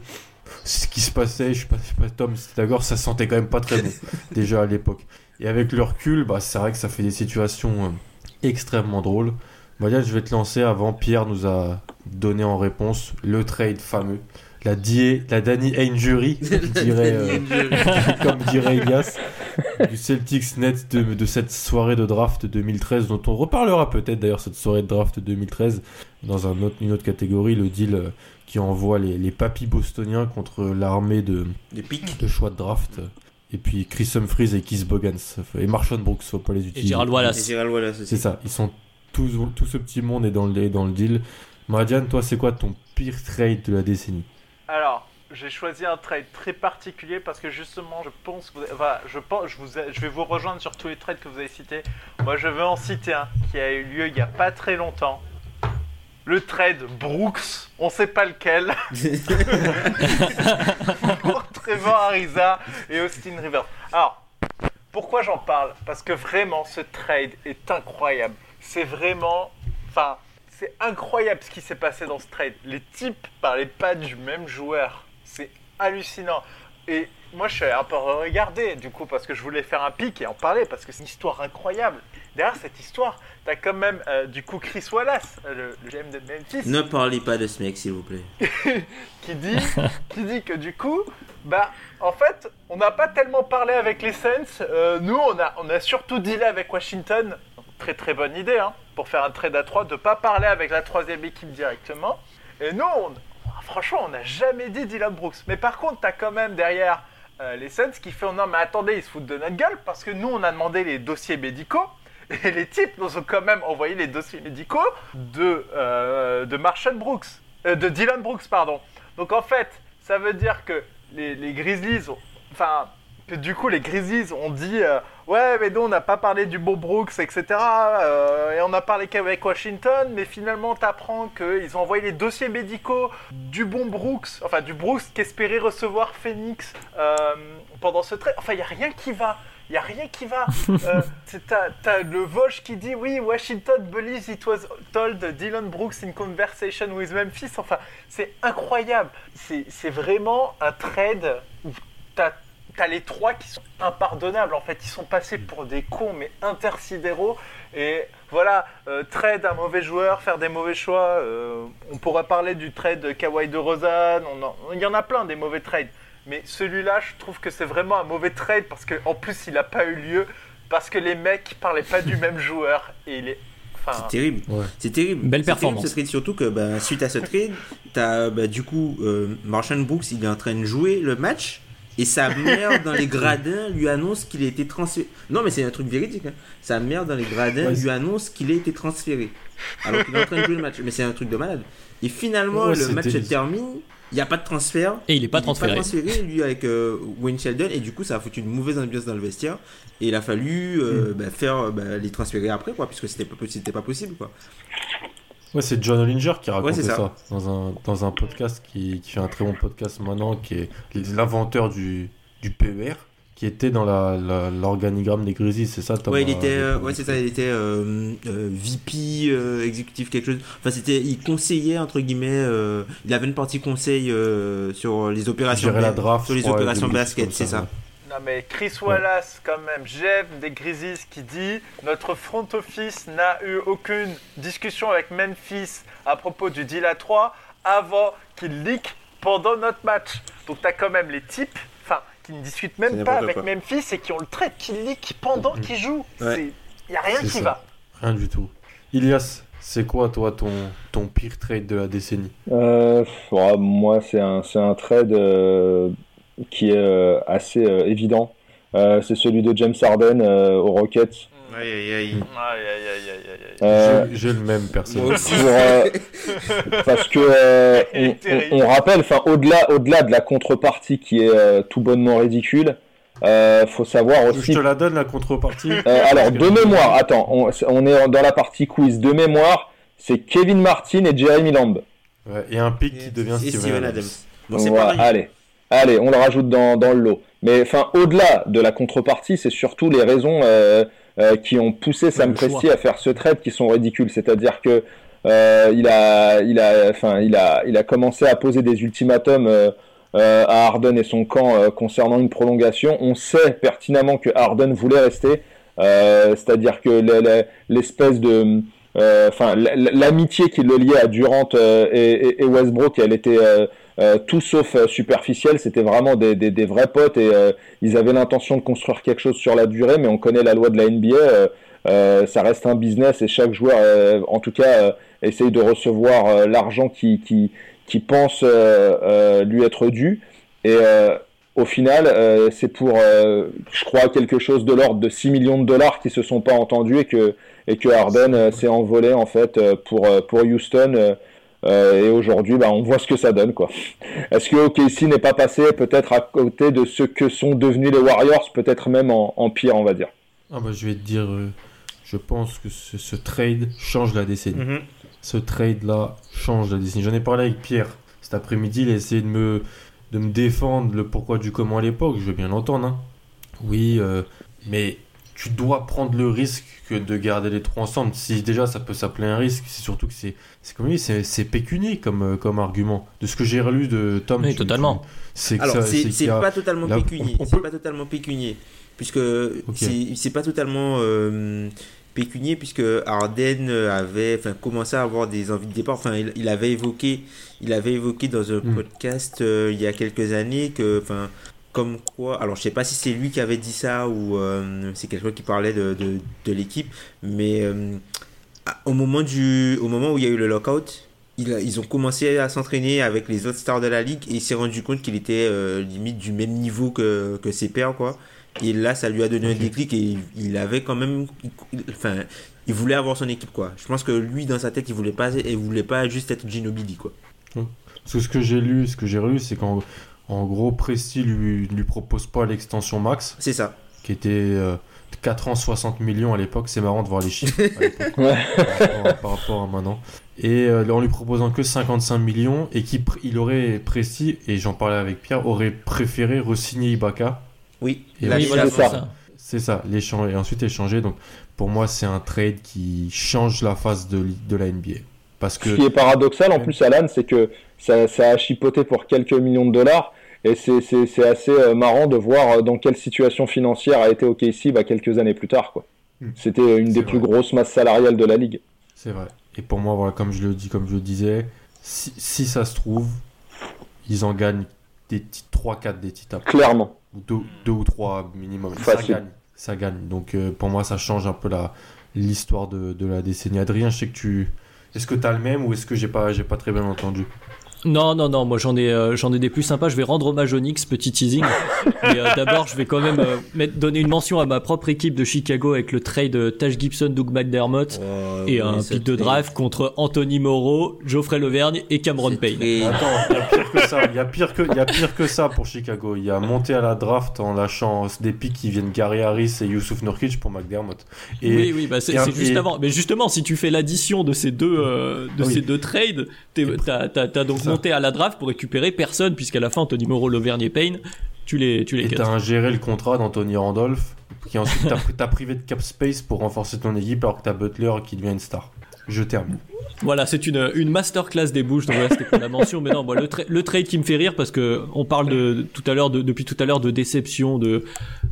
[SPEAKER 1] ce qui se passait, je sais pas, je sais pas Tom, d'accord, ça sentait quand même pas très bon déjà à l'époque. Et avec le recul, bah, c'est vrai que ça fait des situations euh, extrêmement drôles. Madiane, je vais te lancer avant. Pierre nous a donné en réponse le trade fameux. La, die, la Danny Aingery, comme dirait, euh, comme dirait Elias, du Celtics Net de, de cette soirée de draft 2013, dont on reparlera peut-être d'ailleurs cette soirée de draft 2013 dans un autre, une autre catégorie, le deal euh, qui envoie les, les papis bostoniens contre l'armée de choix de draft. Et puis Chris Humphries et Keith Bogans. Et Marshall Brooks, faut pas les
[SPEAKER 4] Et
[SPEAKER 1] utiliser.
[SPEAKER 4] Gérald
[SPEAKER 5] Et
[SPEAKER 4] Wallace.
[SPEAKER 5] Gérald Wallace aussi.
[SPEAKER 1] C'est ça, ils sont tous, tout ce petit monde est dans le, est dans le deal. Madiane, toi, c'est quoi ton pire trade de la décennie?
[SPEAKER 3] Alors, j'ai choisi un trade très particulier parce que justement, je pense que vous, enfin, je pense, je vous, je vais vous rejoindre sur tous les trades que vous avez cités. Moi, je veux en citer un qui a eu lieu il y a pas très longtemps. Le trade Brooks, on sait pas lequel, pour Trevor Ariza et Austin Rivers. Alors, pourquoi j'en parle? Parce que vraiment, ce trade est incroyable. C'est vraiment, enfin, c'est incroyable ce qui s'est passé dans ce trade. Les types parlaient pas du même joueur. C'est hallucinant. Et moi, je suis un peu regarder, du coup, parce que je voulais faire un pic et en parler, parce que c'est une histoire incroyable. Derrière cette histoire, t'as quand même, euh, du coup, Chris Wallace, euh, le, le GM de Memphis,
[SPEAKER 5] Ne parlez pas de ce mec, s'il vous plaît.
[SPEAKER 3] qui dit, qui dit que du coup, bah, en fait, on n'a pas tellement parlé avec les Saints. Euh, nous, on a, on a surtout dealé avec Washington. Très très bonne idée, hein, pour faire un trade à 3, de pas parler avec la troisième équipe directement. Et nous, on- franchement, on n'a jamais dit Dylan Brooks. Mais par contre, t'as quand même derrière euh, les Saints qui font non, mais attendez, ils se foutent de notre gueule parce que nous, on a demandé les dossiers médicaux. Et les types nous ont quand même envoyé les dossiers médicaux de, euh, de Marshall Brooks. Euh, de Dylan Brooks, pardon. Donc en fait, ça veut dire que les, les Grizzlies ont. Enfin, que du coup les Grizzlies ont dit euh, ouais mais nous on n'a pas parlé du bon Brooks etc et on a parlé qu'avec Washington mais finalement t'apprends qu'ils ont envoyé les dossiers médicaux du bon Brooks enfin du Brooks qu'espérait recevoir Phoenix pendant ce trait enfin il y a rien qui va il y a rien qui va. Euh, t'as, le Vosch qui dit oui, Washington believes it was told Dylan Brooks in conversation with Memphis. Enfin, c'est incroyable. C'est, vraiment un trade où t'as, t'as les trois qui sont impardonnables. En fait, ils sont passés pour des cons, mais intersidéraux. Et voilà, euh, trade un mauvais joueur, faire des mauvais choix. euh, on pourrait parler du trade Kawhi de Rosanne. On en- il y en a plein des mauvais trades. Mais celui-là, je trouve que c'est vraiment un mauvais trade parce qu'en plus, il n'a pas eu lieu parce que les mecs parlaient pas du même joueur et il est. Enfin,
[SPEAKER 5] C'est terrible.
[SPEAKER 1] Ouais.
[SPEAKER 5] C'est terrible.
[SPEAKER 4] Belle
[SPEAKER 5] C'est terrible,
[SPEAKER 4] performance.
[SPEAKER 5] ce trade, surtout que bah, suite à ce trade, t'as bah, du coup euh, Marshall Brooks, il est en train de jouer le match et sa mère dans les gradins lui annonce qu'il a été transféré. Non, mais c'est un truc véridique. hein. Sa mère dans les gradins
[SPEAKER 1] Ouais,
[SPEAKER 5] lui annonce qu'il a été transféré alors qu'il est en train de jouer le match. Mais c'est un truc de malade. Et finalement,
[SPEAKER 1] Ouais,
[SPEAKER 5] le match se termine. Il n'y a pas de transfert.
[SPEAKER 4] Et il est pas transféré.
[SPEAKER 5] transféré, lui, avec euh, Wayne Sheldon. Et du coup, ça a foutu une mauvaise ambiance dans le vestiaire. Et il a fallu euh, bah, faire bah, les transférer après, quoi, puisque c'était pas, pas possible, quoi.
[SPEAKER 1] Ouais, c'est John Hollinger qui raconté
[SPEAKER 5] c'est
[SPEAKER 1] ça,
[SPEAKER 5] ça.
[SPEAKER 1] dans, un, dans un podcast qui, qui fait un très bon podcast maintenant, qui est l'inventeur du, du PER, qui était dans la- la- l'organigramme des Grizzlies, c'est ça
[SPEAKER 5] Ouais, il était, euh,
[SPEAKER 1] avait
[SPEAKER 5] ouais, c'est ça, il était euh, euh, VP euh, exécutif quelque chose. Enfin, c'était, il conseillait entre guillemets. euh, il avait une partie conseil euh, sur les opérations,
[SPEAKER 1] la draft,
[SPEAKER 5] sur les
[SPEAKER 1] crois,
[SPEAKER 5] opérations basket, c'est ça.
[SPEAKER 1] ouais.
[SPEAKER 3] Non mais Chris Wallace quand même, Jeff des Grizzlies qui dit notre front office n'a eu aucune discussion avec Memphis à propos du deal à 3 avant qu'il leak pendant notre match. Donc t'as quand même les types, qui ne discutent même pas avec
[SPEAKER 5] quoi.
[SPEAKER 3] Memphis et qui ont le trait qui leak pendant qu'ils jouent.
[SPEAKER 5] Ouais.
[SPEAKER 3] Il y a rien qui
[SPEAKER 1] ça.
[SPEAKER 3] va.
[SPEAKER 1] Rien du tout. Ilias, c'est quoi toi ton, ton pire trade de la décennie?
[SPEAKER 2] Euh, ouais, moi, c'est un, c'est un trade euh, qui est euh, assez euh, évident. Euh, c'est celui de James Harden euh, aux Rockets.
[SPEAKER 5] Aïe, aïe, aïe.
[SPEAKER 3] Aïe aïe aïe aïe aïe aïe.
[SPEAKER 2] Euh,
[SPEAKER 1] J'ai le même
[SPEAKER 2] pour, euh, parce que euh, on, on- on rappelle, enfin au-delà, au-delà de la contrepartie qui est euh, tout bonnement ridicule, euh, faut savoir
[SPEAKER 1] Je
[SPEAKER 2] aussi.
[SPEAKER 1] te la donne la contrepartie.
[SPEAKER 2] Euh, alors de mémoire, attends, on, on est dans la partie quiz de mémoire. C'est Kevin Martin et Jeremy Lamb.
[SPEAKER 1] Ouais, et un pic qui devient
[SPEAKER 5] Et
[SPEAKER 1] Steven, Adams.
[SPEAKER 5] Bon, c'est
[SPEAKER 2] Voilà, allez, allez, on le rajoute dans, dans le lot. Mais enfin, au-delà de la contrepartie, c'est surtout les raisons euh, qui ont poussé Sam. Presti à faire ce trade qui sont ridicules. C'est-à-dire que euh, il a, il a, enfin, il a, il a commencé à poser des ultimatums euh, euh, à Harden et son camp euh, concernant une prolongation. On sait pertinemment que Harden voulait rester. Euh, c'est-à-dire que le- le- l'espèce de enfin l'amitié qui le liait à Durant et, et- et Westbrook elle était euh, tout sauf euh, superficielle c'était vraiment des, des, des vrais potes et euh, ils avaient l'intention de construire quelque chose sur la durée mais on connaît la loi de la NBA euh, euh, ça reste un business et chaque joueur euh, en tout cas euh, essaye de recevoir euh, l'argent qui, qui, qui pense euh, euh, lui être dû et euh, au final, euh, c'est pour, euh, je crois, quelque chose de l'ordre de 6 millions de dollars qui se sont pas entendus et que, et que Harden euh, s'est envolé en fait pour, pour Houston. Euh, et aujourd'hui, bah, on voit ce que ça donne. quoi. Est-ce que OKC n'est pas passé peut-être à côté de ce que sont devenus les Warriors, peut-être même en, en pire, on va dire?
[SPEAKER 1] Ah bah, je vais te dire, euh, je pense que ce, ce trade change la décennie.
[SPEAKER 5] Mhm.
[SPEAKER 1] Ce trade-là change la décennie. J'en ai parlé avec Pierre cet après-midi. Il a essayé de me, de me défendre le pourquoi du comment à l'époque. Je veux bien l'entendre. hein. Oui, euh, mais tu dois prendre le risque que de garder les trois ensemble. Si déjà ça peut s'appeler un risque, c'est surtout que c'est, c'est comme lui, c'est, c'est pécunier comme, euh, comme argument. De ce que j'ai relu de Tom.
[SPEAKER 4] Oui,
[SPEAKER 1] tu-
[SPEAKER 4] totalement.
[SPEAKER 1] c'est
[SPEAKER 5] c'est
[SPEAKER 1] a-
[SPEAKER 5] pas totalement
[SPEAKER 1] là,
[SPEAKER 5] pécunier.
[SPEAKER 1] on
[SPEAKER 5] C'est
[SPEAKER 1] peut-
[SPEAKER 5] pas totalement pécunier. Puisque c'est c'est pas totalement euh, pécunier, puisque Arden avait enfin, commencé à avoir des envies de départ. Enfin, il, il avait évoqué, il avait évoqué dans un
[SPEAKER 1] Mm.
[SPEAKER 5] podcast euh, il y a quelques années que, enfin, comme quoi. Alors, je sais pas si c'est lui qui avait dit ça ou euh, c'est quelqu'un qui parlait de, de, de l'équipe, mais euh, au, moment du, au moment où il y a eu le lockout, il a- ils ont commencé à s'entraîner avec les autres stars de la ligue et il s'est rendu compte qu'il était euh, limite du même niveau que, que ses pairs, quoi. Et là, ça lui a donné un déclic et il, avait quand même. il- enfin, il voulait avoir son équipe, quoi. Je pense que lui, dans sa tête, il voulait pas, il voulait pas juste être Ginobili, quoi.
[SPEAKER 1] Parce que ce que j'ai lu, ce que j'ai relu, c'est qu'en En gros, Presti lui, lui propose pas l'extension max,
[SPEAKER 5] C'est ça.
[SPEAKER 1] qui était euh, 4 ans 60 millions à l'époque. C'est marrant de voir les chiffres à l'époque,
[SPEAKER 2] Ouais.
[SPEAKER 1] par, rapport, par rapport à maintenant. Et euh, en lui proposant que 55 millions, et qui pr- il aurait Presti, et j'en parlais avec Pierre, aurait préféré re-signer Ibaka.
[SPEAKER 5] Oui.
[SPEAKER 1] Et
[SPEAKER 5] La-
[SPEAKER 1] oui,
[SPEAKER 4] voilà,
[SPEAKER 2] ça.
[SPEAKER 1] C'est ça, l'échange, et ensuite échanger. Donc pour moi, c'est un trade qui change la face de, de la NBA. Parce que
[SPEAKER 2] Ce qui est paradoxal en plus, Alan, c'est que ça, ça a chipoté pour quelques millions de dollars. Et c'est- assez euh, marrant de voir euh, dans quelle situation financière a été OKC bah, quelques années plus tard. quoi.
[SPEAKER 1] Hmm.
[SPEAKER 2] C'était une des
[SPEAKER 1] vrai.
[SPEAKER 2] plus grosses masses salariales de la ligue.
[SPEAKER 1] C'est vrai. Et pour moi, voilà, comme je le dis, comme je le disais, si, si ça se trouve, ils en gagnent des titres 3-4 des titres.
[SPEAKER 2] Clairement.
[SPEAKER 1] Ou deux, deux ou trois minimum. Et Ça gagne. Ça gagne. Donc euh, pour moi, ça change un peu l'histoire de, de la décennie. Adrien, je sais que tu. Est-ce que tu as le même ou est-ce que j'ai pas, j'ai pas très bien entendu?
[SPEAKER 4] Non, non, non, moi j'en ai, euh, j'en ai des plus sympas. Je vais rendre hommage au Knicks, petit teasing. Mais euh, d'abord, je vais quand même euh, mettre, donner une mention à ma propre équipe de Chicago avec le trade de Taj Gibson, Doug McDermott
[SPEAKER 5] Oh,
[SPEAKER 4] et
[SPEAKER 5] oui,
[SPEAKER 4] un
[SPEAKER 5] ce
[SPEAKER 4] pick de draft contre Anthony Moreau, Geoffrey Levergne et Cameron Payne.
[SPEAKER 1] Attends, il y a pire que ça. Il y a pire que, il y a pire que ça pour Chicago. Il y a monté à la draft en lâchant des pics qui viennent Gary Harris et Youssouf Nurkic pour McDermott. Et
[SPEAKER 4] oui, oui, bah c'est juste
[SPEAKER 1] et-
[SPEAKER 4] avant. Mais justement, si tu fais l'addition de ces deux, euh, de
[SPEAKER 1] Oui.
[SPEAKER 4] ces deux trades, t'as, donc
[SPEAKER 1] ça.
[SPEAKER 4] À la draft pour récupérer personne, puisqu'à la fin, Anthony Moreau, Levergne et Payne, tu les, tu les
[SPEAKER 1] Et t'as ingéré le contrat d'Anthony Randolph, qui ensuite t'a t'a privé de cap space pour renforcer ton équipe alors que t'as Butler qui devient une star. Je termine.
[SPEAKER 4] Voilà, c'est une, une masterclass des bouches, donc voilà, c'était pour la mention. Mais non, le, tra- le trade qui me fait rire, parce que on parle de, tout à l'heure, de, depuis tout à l'heure, de déception, de,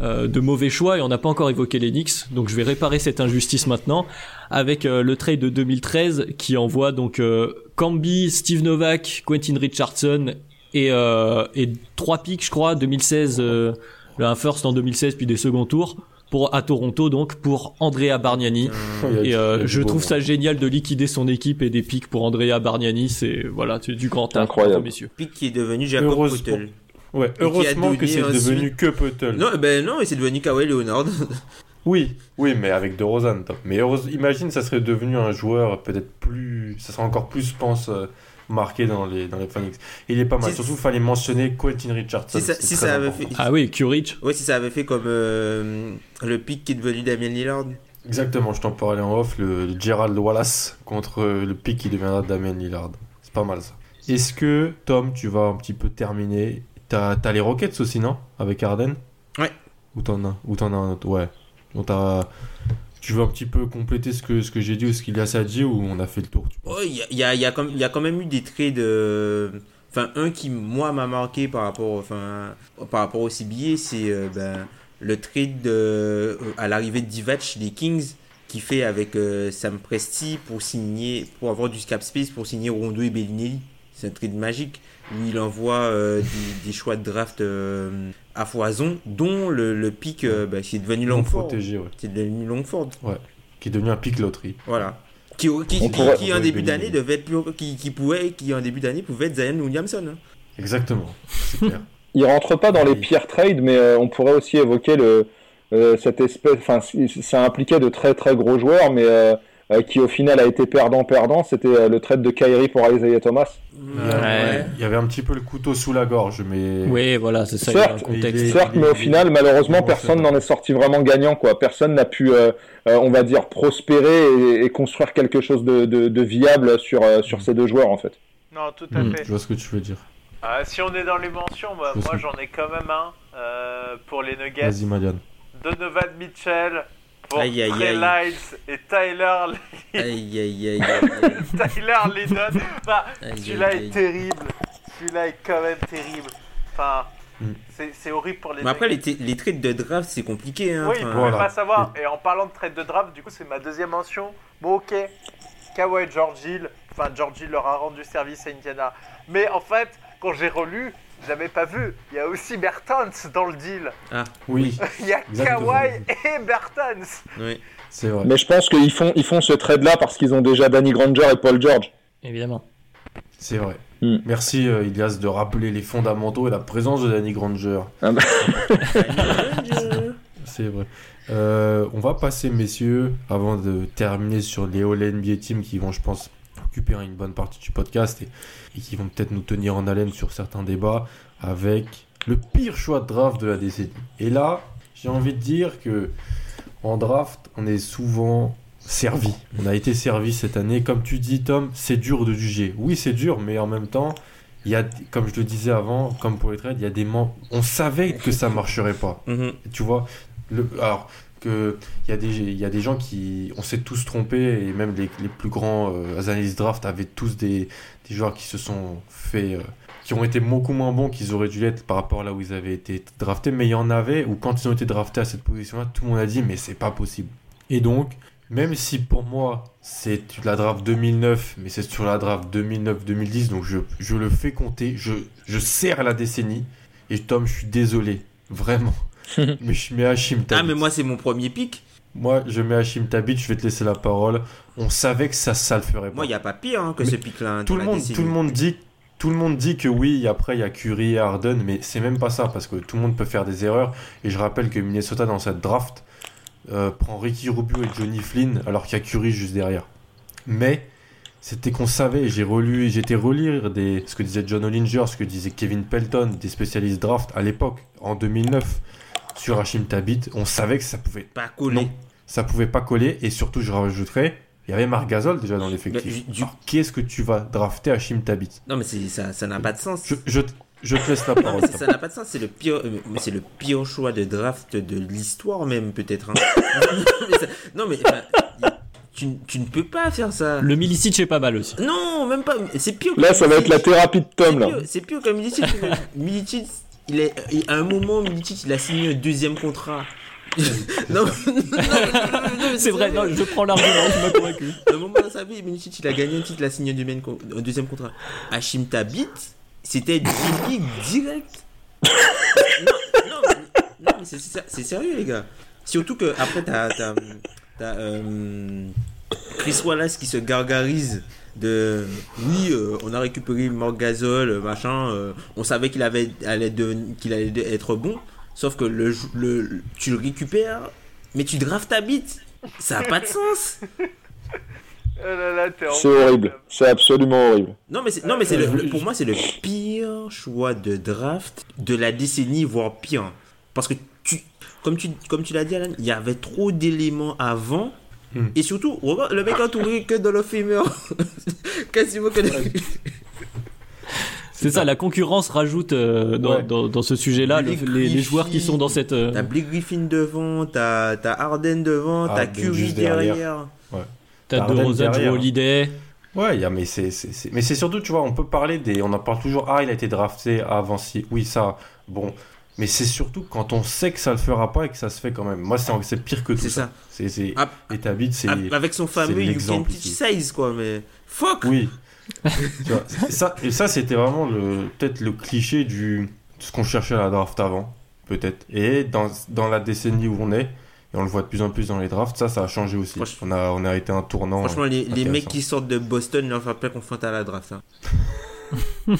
[SPEAKER 4] euh, de mauvais choix, et on n'a pas encore évoqué les Knicks, donc je vais réparer cette injustice maintenant, avec euh, le trade de 2013, qui envoie donc euh, Camby, Steve Novak, Quentin Richardson, et, euh, et trois picks, je crois, 2016, euh, un first en 2016, puis des seconds tours, pour, à Toronto, donc, pour Andrea Bargnani.
[SPEAKER 1] Il y a-
[SPEAKER 4] Et euh, je trouve ça génial de liquider son équipe et des pics pour Andrea Bargnani. C'est voilà, c'est du grand art,
[SPEAKER 2] Incroyable.
[SPEAKER 4] messieurs.
[SPEAKER 5] Pick qui est devenu Jacob
[SPEAKER 1] Heureusement.
[SPEAKER 5] Poeltl.
[SPEAKER 1] Ouais, heureusement que c'est devenu que Puttle.
[SPEAKER 5] Non, ben non, mais c'est devenu Kawhi Leonard.
[SPEAKER 1] Oui, oui, mais avec De top. Mais heureuse- imagine, ça serait devenu un joueur peut-être plus. Ça serait encore plus, je pense, euh, marqué dans les, dans les Phoenix. Il est pas mal.
[SPEAKER 5] Si-
[SPEAKER 1] Surtout, il fallait mentionner Quentin Richardson.
[SPEAKER 5] si ça,
[SPEAKER 1] c'est
[SPEAKER 5] si
[SPEAKER 1] très
[SPEAKER 5] ça avait
[SPEAKER 1] important.
[SPEAKER 5] fait.
[SPEAKER 4] Ah oui, Curich.
[SPEAKER 5] Ouais, si ça avait fait comme euh, le pick qui est devenu Damien Lillard.
[SPEAKER 1] Exactement, je t'en parlais en off, le, le Gerald Wallace contre euh, le pick qui deviendra Damien Lillard. C'est pas mal ça. Est-ce que, Tom, tu vas un petit peu terminer? T'as as les Rockets aussi, non? Avec Arden
[SPEAKER 5] Ouais.
[SPEAKER 1] Ou t'en as, ou t'en as un autre? Ouais. Tu veux un petit peu compléter ce que, ce que j'ai dit ou ce qu'il y a à dire ou on a fait le tour
[SPEAKER 5] il y a, y, a, il y, a quand même eu des trades. euh, Enfin, un qui, moi, m'a marqué par rapport, enfin, par rapport au CBA, c'est euh, ben, le trade de- euh, à l'arrivée de Divac des Kings qui fait avec euh, Sam Presti pour signer, pour avoir du cap space pour signer Rondo et Bellinelli. C'est un trade magique où il envoie euh, des, des choix de draft euh, à foison, dont le, le pick euh, ben, qui est devenu Longford.
[SPEAKER 1] protégé, ouais.
[SPEAKER 5] C'est devenu Longford.
[SPEAKER 1] Qui est devenu un pick loterie.
[SPEAKER 5] Voilà. Qui, qui, qui-
[SPEAKER 2] pourrait-
[SPEAKER 5] qui, en début d'année devait être plus- qui, qui pouvait qui en début d'année pouvait être Zion Williamson.
[SPEAKER 1] Exactement, clair.
[SPEAKER 2] Il rentre pas dans les pires trades, mais euh, on pourrait aussi évoquer le, euh, cette espèce. Enfin, ça impliquait de très très gros joueurs, mais qui au final a été perdant-perdant. C'était euh, le trade de Kyrie pour Isaiah Thomas.
[SPEAKER 4] Ouais.
[SPEAKER 1] Il y avait un petit peu le couteau sous la gorge, mais.
[SPEAKER 4] Oui, voilà, c'est ça, il y a un
[SPEAKER 2] Certes,
[SPEAKER 4] contexte.
[SPEAKER 2] mais au final, malheureusement, personne n'en est sorti vraiment gagnant. Quoi. Personne n'a pu, euh, euh, on va dire, prospérer et, et construire quelque chose de, de- de viable sur, euh, sur ces deux joueurs, en fait.
[SPEAKER 3] Non, tout à
[SPEAKER 4] Hmm.
[SPEAKER 3] fait.
[SPEAKER 1] Je vois ce que tu veux dire.
[SPEAKER 3] Ah, si on est dans les mentions, bah, moi j'en ai quand même un euh, pour les Nuggets.
[SPEAKER 1] Vas-y, Madiane.
[SPEAKER 3] Donovan Mitchell pour
[SPEAKER 5] Aïe, aïe,
[SPEAKER 3] Trey
[SPEAKER 5] aïe.
[SPEAKER 3] Lyles et Tyler,
[SPEAKER 5] Aïe aïe aïe. aïe.
[SPEAKER 3] Tyler Lydon. Bah,
[SPEAKER 5] Aïe,
[SPEAKER 3] celui-là
[SPEAKER 5] aïe,
[SPEAKER 3] est
[SPEAKER 5] aïe.
[SPEAKER 3] terrible. Celui-là est quand même terrible. Enfin,
[SPEAKER 1] Hmm.
[SPEAKER 3] c'est- c'est horrible pour les
[SPEAKER 5] Mais après les, t- les trades de draft c'est compliqué. Hein.
[SPEAKER 3] Oui, il
[SPEAKER 5] Enfin,
[SPEAKER 3] pouvait
[SPEAKER 1] Voilà.
[SPEAKER 3] pas savoir. Et en parlant de trade de draft, du coup, c'est ma deuxième mention. Bon, ok. Kawhi George Hill. Enfin, George Hill leur a rendu service à Indiana. Mais en fait, quand j'ai relu, j'avais pas vu. Il y a aussi Bertans dans le deal.
[SPEAKER 1] Oui,
[SPEAKER 3] Il y a
[SPEAKER 1] Exactement.
[SPEAKER 3] Kawhi et Bertans.
[SPEAKER 5] oui.
[SPEAKER 1] c'est vrai.
[SPEAKER 2] Mais je pense qu'ils font, ils font ce trade-là parce qu'ils ont déjà Danny Granger et Paul George.
[SPEAKER 4] Évidemment.
[SPEAKER 1] C'est vrai.
[SPEAKER 2] Hmm.
[SPEAKER 1] Merci euh, Ilias de rappeler les fondamentaux et la présence de Danny Granger.
[SPEAKER 2] Ah bah.
[SPEAKER 1] C'est vrai. Euh, on va passer, messieurs, avant de terminer sur les All NBA Teams qui vont, je pense, occuper une bonne partie du podcast et, et qui vont peut-être nous tenir en haleine sur certains débats. avec le pire choix de draft de la décennie. Et là, j'ai envie de dire que en draft, on est souvent servi. On a été servi cette année. Comme tu dis, Tom, c'est dur de juger. Oui, c'est dur, mais en même temps, il y a, comme je le disais avant, comme pour les trades, il y a des membres. On savait que ça marcherait pas.
[SPEAKER 5] Mhm.
[SPEAKER 1] Tu vois, le, alors il y a des des gens qui on s'est tous trompés et même les, plus grands euh, analystes draft avaient tous des, joueurs qui se sont fait euh, qui ont été beaucoup moins bons qu'ils auraient dû l'être par rapport à là où ils avaient été draftés. Mais il y en avait où quand ils ont été draftés à cette position là tout le monde a dit mais c'est pas possible. Et donc même si pour moi c'est la draft 2009 mais c'est sur la draft 2009-2010 donc je, je le fais compter je, je serre la décennie. Et Tom je suis désolé. Vraiment mais je mets Hachim
[SPEAKER 5] Ah,
[SPEAKER 1] Tabit.
[SPEAKER 5] mais moi, c'est mon premier pic.
[SPEAKER 1] Moi, je mets Hachim Tabit, je vais te laisser la parole. On savait que ça, ça le ferait pas.
[SPEAKER 5] Moi, il n'y a pas pire hein, que
[SPEAKER 1] Mais
[SPEAKER 5] ce pic-là.
[SPEAKER 1] tout,
[SPEAKER 5] dans
[SPEAKER 1] le monde, tout le monde dit tout le monde dit que oui, après il y a Curry et Harden, mais c'est même pas ça parce que tout le monde peut faire des erreurs. Et je rappelle que Minnesota dans cette draft euh, prend Ricky Rubio et Johnny Flynn alors qu'il y a Curry juste derrière. Mais c'était qu'on savait, j'ai relu, j'étais relire des, ce que disait John Hollinger, ce que disait Kevin Pelton, des spécialistes draft à l'époque, en 2009, sur Hachim Tabit. On savait que ça pouvait
[SPEAKER 5] Pas collé.
[SPEAKER 1] non, ça pouvait pas coller. Et surtout, je rajouterais, il y avait Marc Gasol déjà dans l'effectif.
[SPEAKER 5] Du-
[SPEAKER 1] Qu'est-ce que tu vas drafter Hachim Tabit
[SPEAKER 5] Non, mais c'est- ça ça n'a pas de sens.
[SPEAKER 1] je, je, je te laisse la parole.
[SPEAKER 5] c'est- ça n'a pas de sens. C'est le pire, euh, c'est le pire choix de draft de l'histoire même peut-être. hein. Mais ça- non mais tu, tu ne peux pas faire ça.
[SPEAKER 4] Le Milicic est pas mal aussi.
[SPEAKER 5] Non, même pas. C'est pire. que
[SPEAKER 2] Là, ça va être la thérapie de
[SPEAKER 5] C'est
[SPEAKER 2] Tom, là.
[SPEAKER 5] pire- C'est pire que Milicic. Milicic, il est, à un moment, Milicic, il a signé un deuxième contrat. non, non, non,
[SPEAKER 4] C'est vrai, non, je prends l'argument, tu m'as convaincu.
[SPEAKER 5] À un moment dans sa vie, Milicic, il a gagné un titre, il a signé un deuxième, co- un deuxième contrat. Hachim Tabit, c'était direct. non, non, mais, c'est- sérieux, les gars. Surtout que après, t'as t'as- t'as, euh, Chris Wallace qui se gargarise de oui, euh, on a récupéré euh, machin. euh, on savait qu'il avait allait de- qu'il allait de- être bon. Sauf que le, tu le récupères, mais tu draftes ta bite. Ça n'a pas de sens.
[SPEAKER 3] Oh
[SPEAKER 2] C'est horrible. C'est absolument horrible.
[SPEAKER 5] Non, mais, c'est- non, mais c'est pour moi, c'est le pire choix de draft de la décennie, voire pire. Parce que, tu, comme tu, comme tu l'as dit, Alan, il y avait trop d'éléments avant.
[SPEAKER 1] Hmm.
[SPEAKER 5] Et surtout, regarde, le mec a tourné que dans le fémur. Quasiment que
[SPEAKER 4] C'est ça, la concurrence rajoute euh, dans,
[SPEAKER 1] Ouais.
[SPEAKER 4] dans, dans ce sujet-là le- les, les joueurs qui sont dans cette. euh,
[SPEAKER 5] T'as Blake Griffin devant, t'as t'as Harden devant, t'as
[SPEAKER 1] Harden
[SPEAKER 5] Curry
[SPEAKER 1] derrière.
[SPEAKER 5] derrière.
[SPEAKER 4] T'as
[SPEAKER 1] Harden
[SPEAKER 4] DeRozan,
[SPEAKER 1] derrière.
[SPEAKER 4] Joe Holiday.
[SPEAKER 1] Ouais, il y a- mais c'est- mais c'est surtout, tu vois, on peut parler des. On en parle toujours. Ah, il a été drafté avant si. Oui, ça. Bon. Mais c'est surtout quand on sait que ça le fera pas et que ça se fait quand même. Moi, c'est pire que tout
[SPEAKER 5] C'est
[SPEAKER 1] ça.
[SPEAKER 5] ça.
[SPEAKER 1] C'est c'est
[SPEAKER 5] Ah,
[SPEAKER 1] et ta bite, c'est.
[SPEAKER 5] Ah, Avec son fameux You can teach size, quoi, mais. Fuck!
[SPEAKER 1] Oui. Tu vois, et ça, et ça c'était vraiment le peut-être le cliché du de ce qu'on cherchait à la draft avant, peut-être. Et dans, dans la décennie où on est, et on le voit de plus en plus dans les drafts, ça, ça a changé aussi. On a, on a été un tournant.
[SPEAKER 5] Franchement, les, les mecs qui sortent de Boston leur font pas confiance à la draft. hein.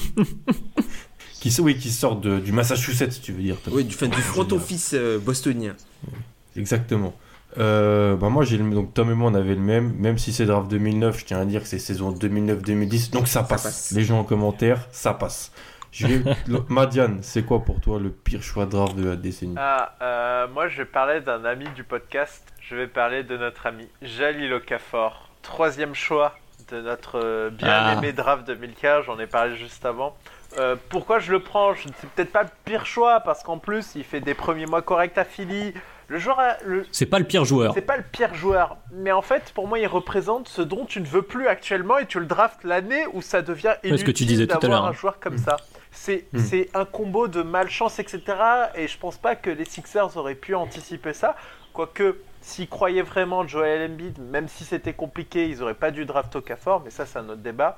[SPEAKER 1] qui, oui, qui sortent de- du Massachusetts, tu veux dire.
[SPEAKER 5] Oui, du, fin, du front office euh, bostonien.
[SPEAKER 1] Exactement. Euh, bah moi j'ai donc Tom et moi on avait le même même si c'est draft 2009 je tiens à dire que c'est saison 2009-2010 donc ça passe.
[SPEAKER 5] passe.
[SPEAKER 1] les gens en commentaire ça passe Madiane c'est quoi pour toi le pire choix de draft de la décennie?
[SPEAKER 3] Ah, euh, moi je vais parler d'un ami du podcast. Je vais parler de notre ami Jalil Okafor. Troisième choix de notre euh, bien-aimé draft 2015. J'en ai parlé juste avant. Euh, pourquoi je le prends? C'est peut-être pas le pire choix parce qu'en plus il fait des premiers mois corrects à Philly. Le joueur, le,
[SPEAKER 4] C'est pas le pire joueur.
[SPEAKER 3] c'est pas le pire joueur, mais en fait, pour moi, il représente ce dont tu ne veux plus actuellement et tu le draftes l'année où ça devient inutile
[SPEAKER 4] ce que tu disais tout à l'heure,
[SPEAKER 3] un
[SPEAKER 4] hein.
[SPEAKER 3] joueur comme ça. C'est
[SPEAKER 1] Mm.
[SPEAKER 3] c'est un combo de malchance, etc. Et je pense pas que les Sixers auraient pu anticiper ça. Quoique, s'ils croyaient vraiment Joel Embiid, même si c'était compliqué, ils auraient pas dû draft Okafor, mais ça, c'est un autre débat.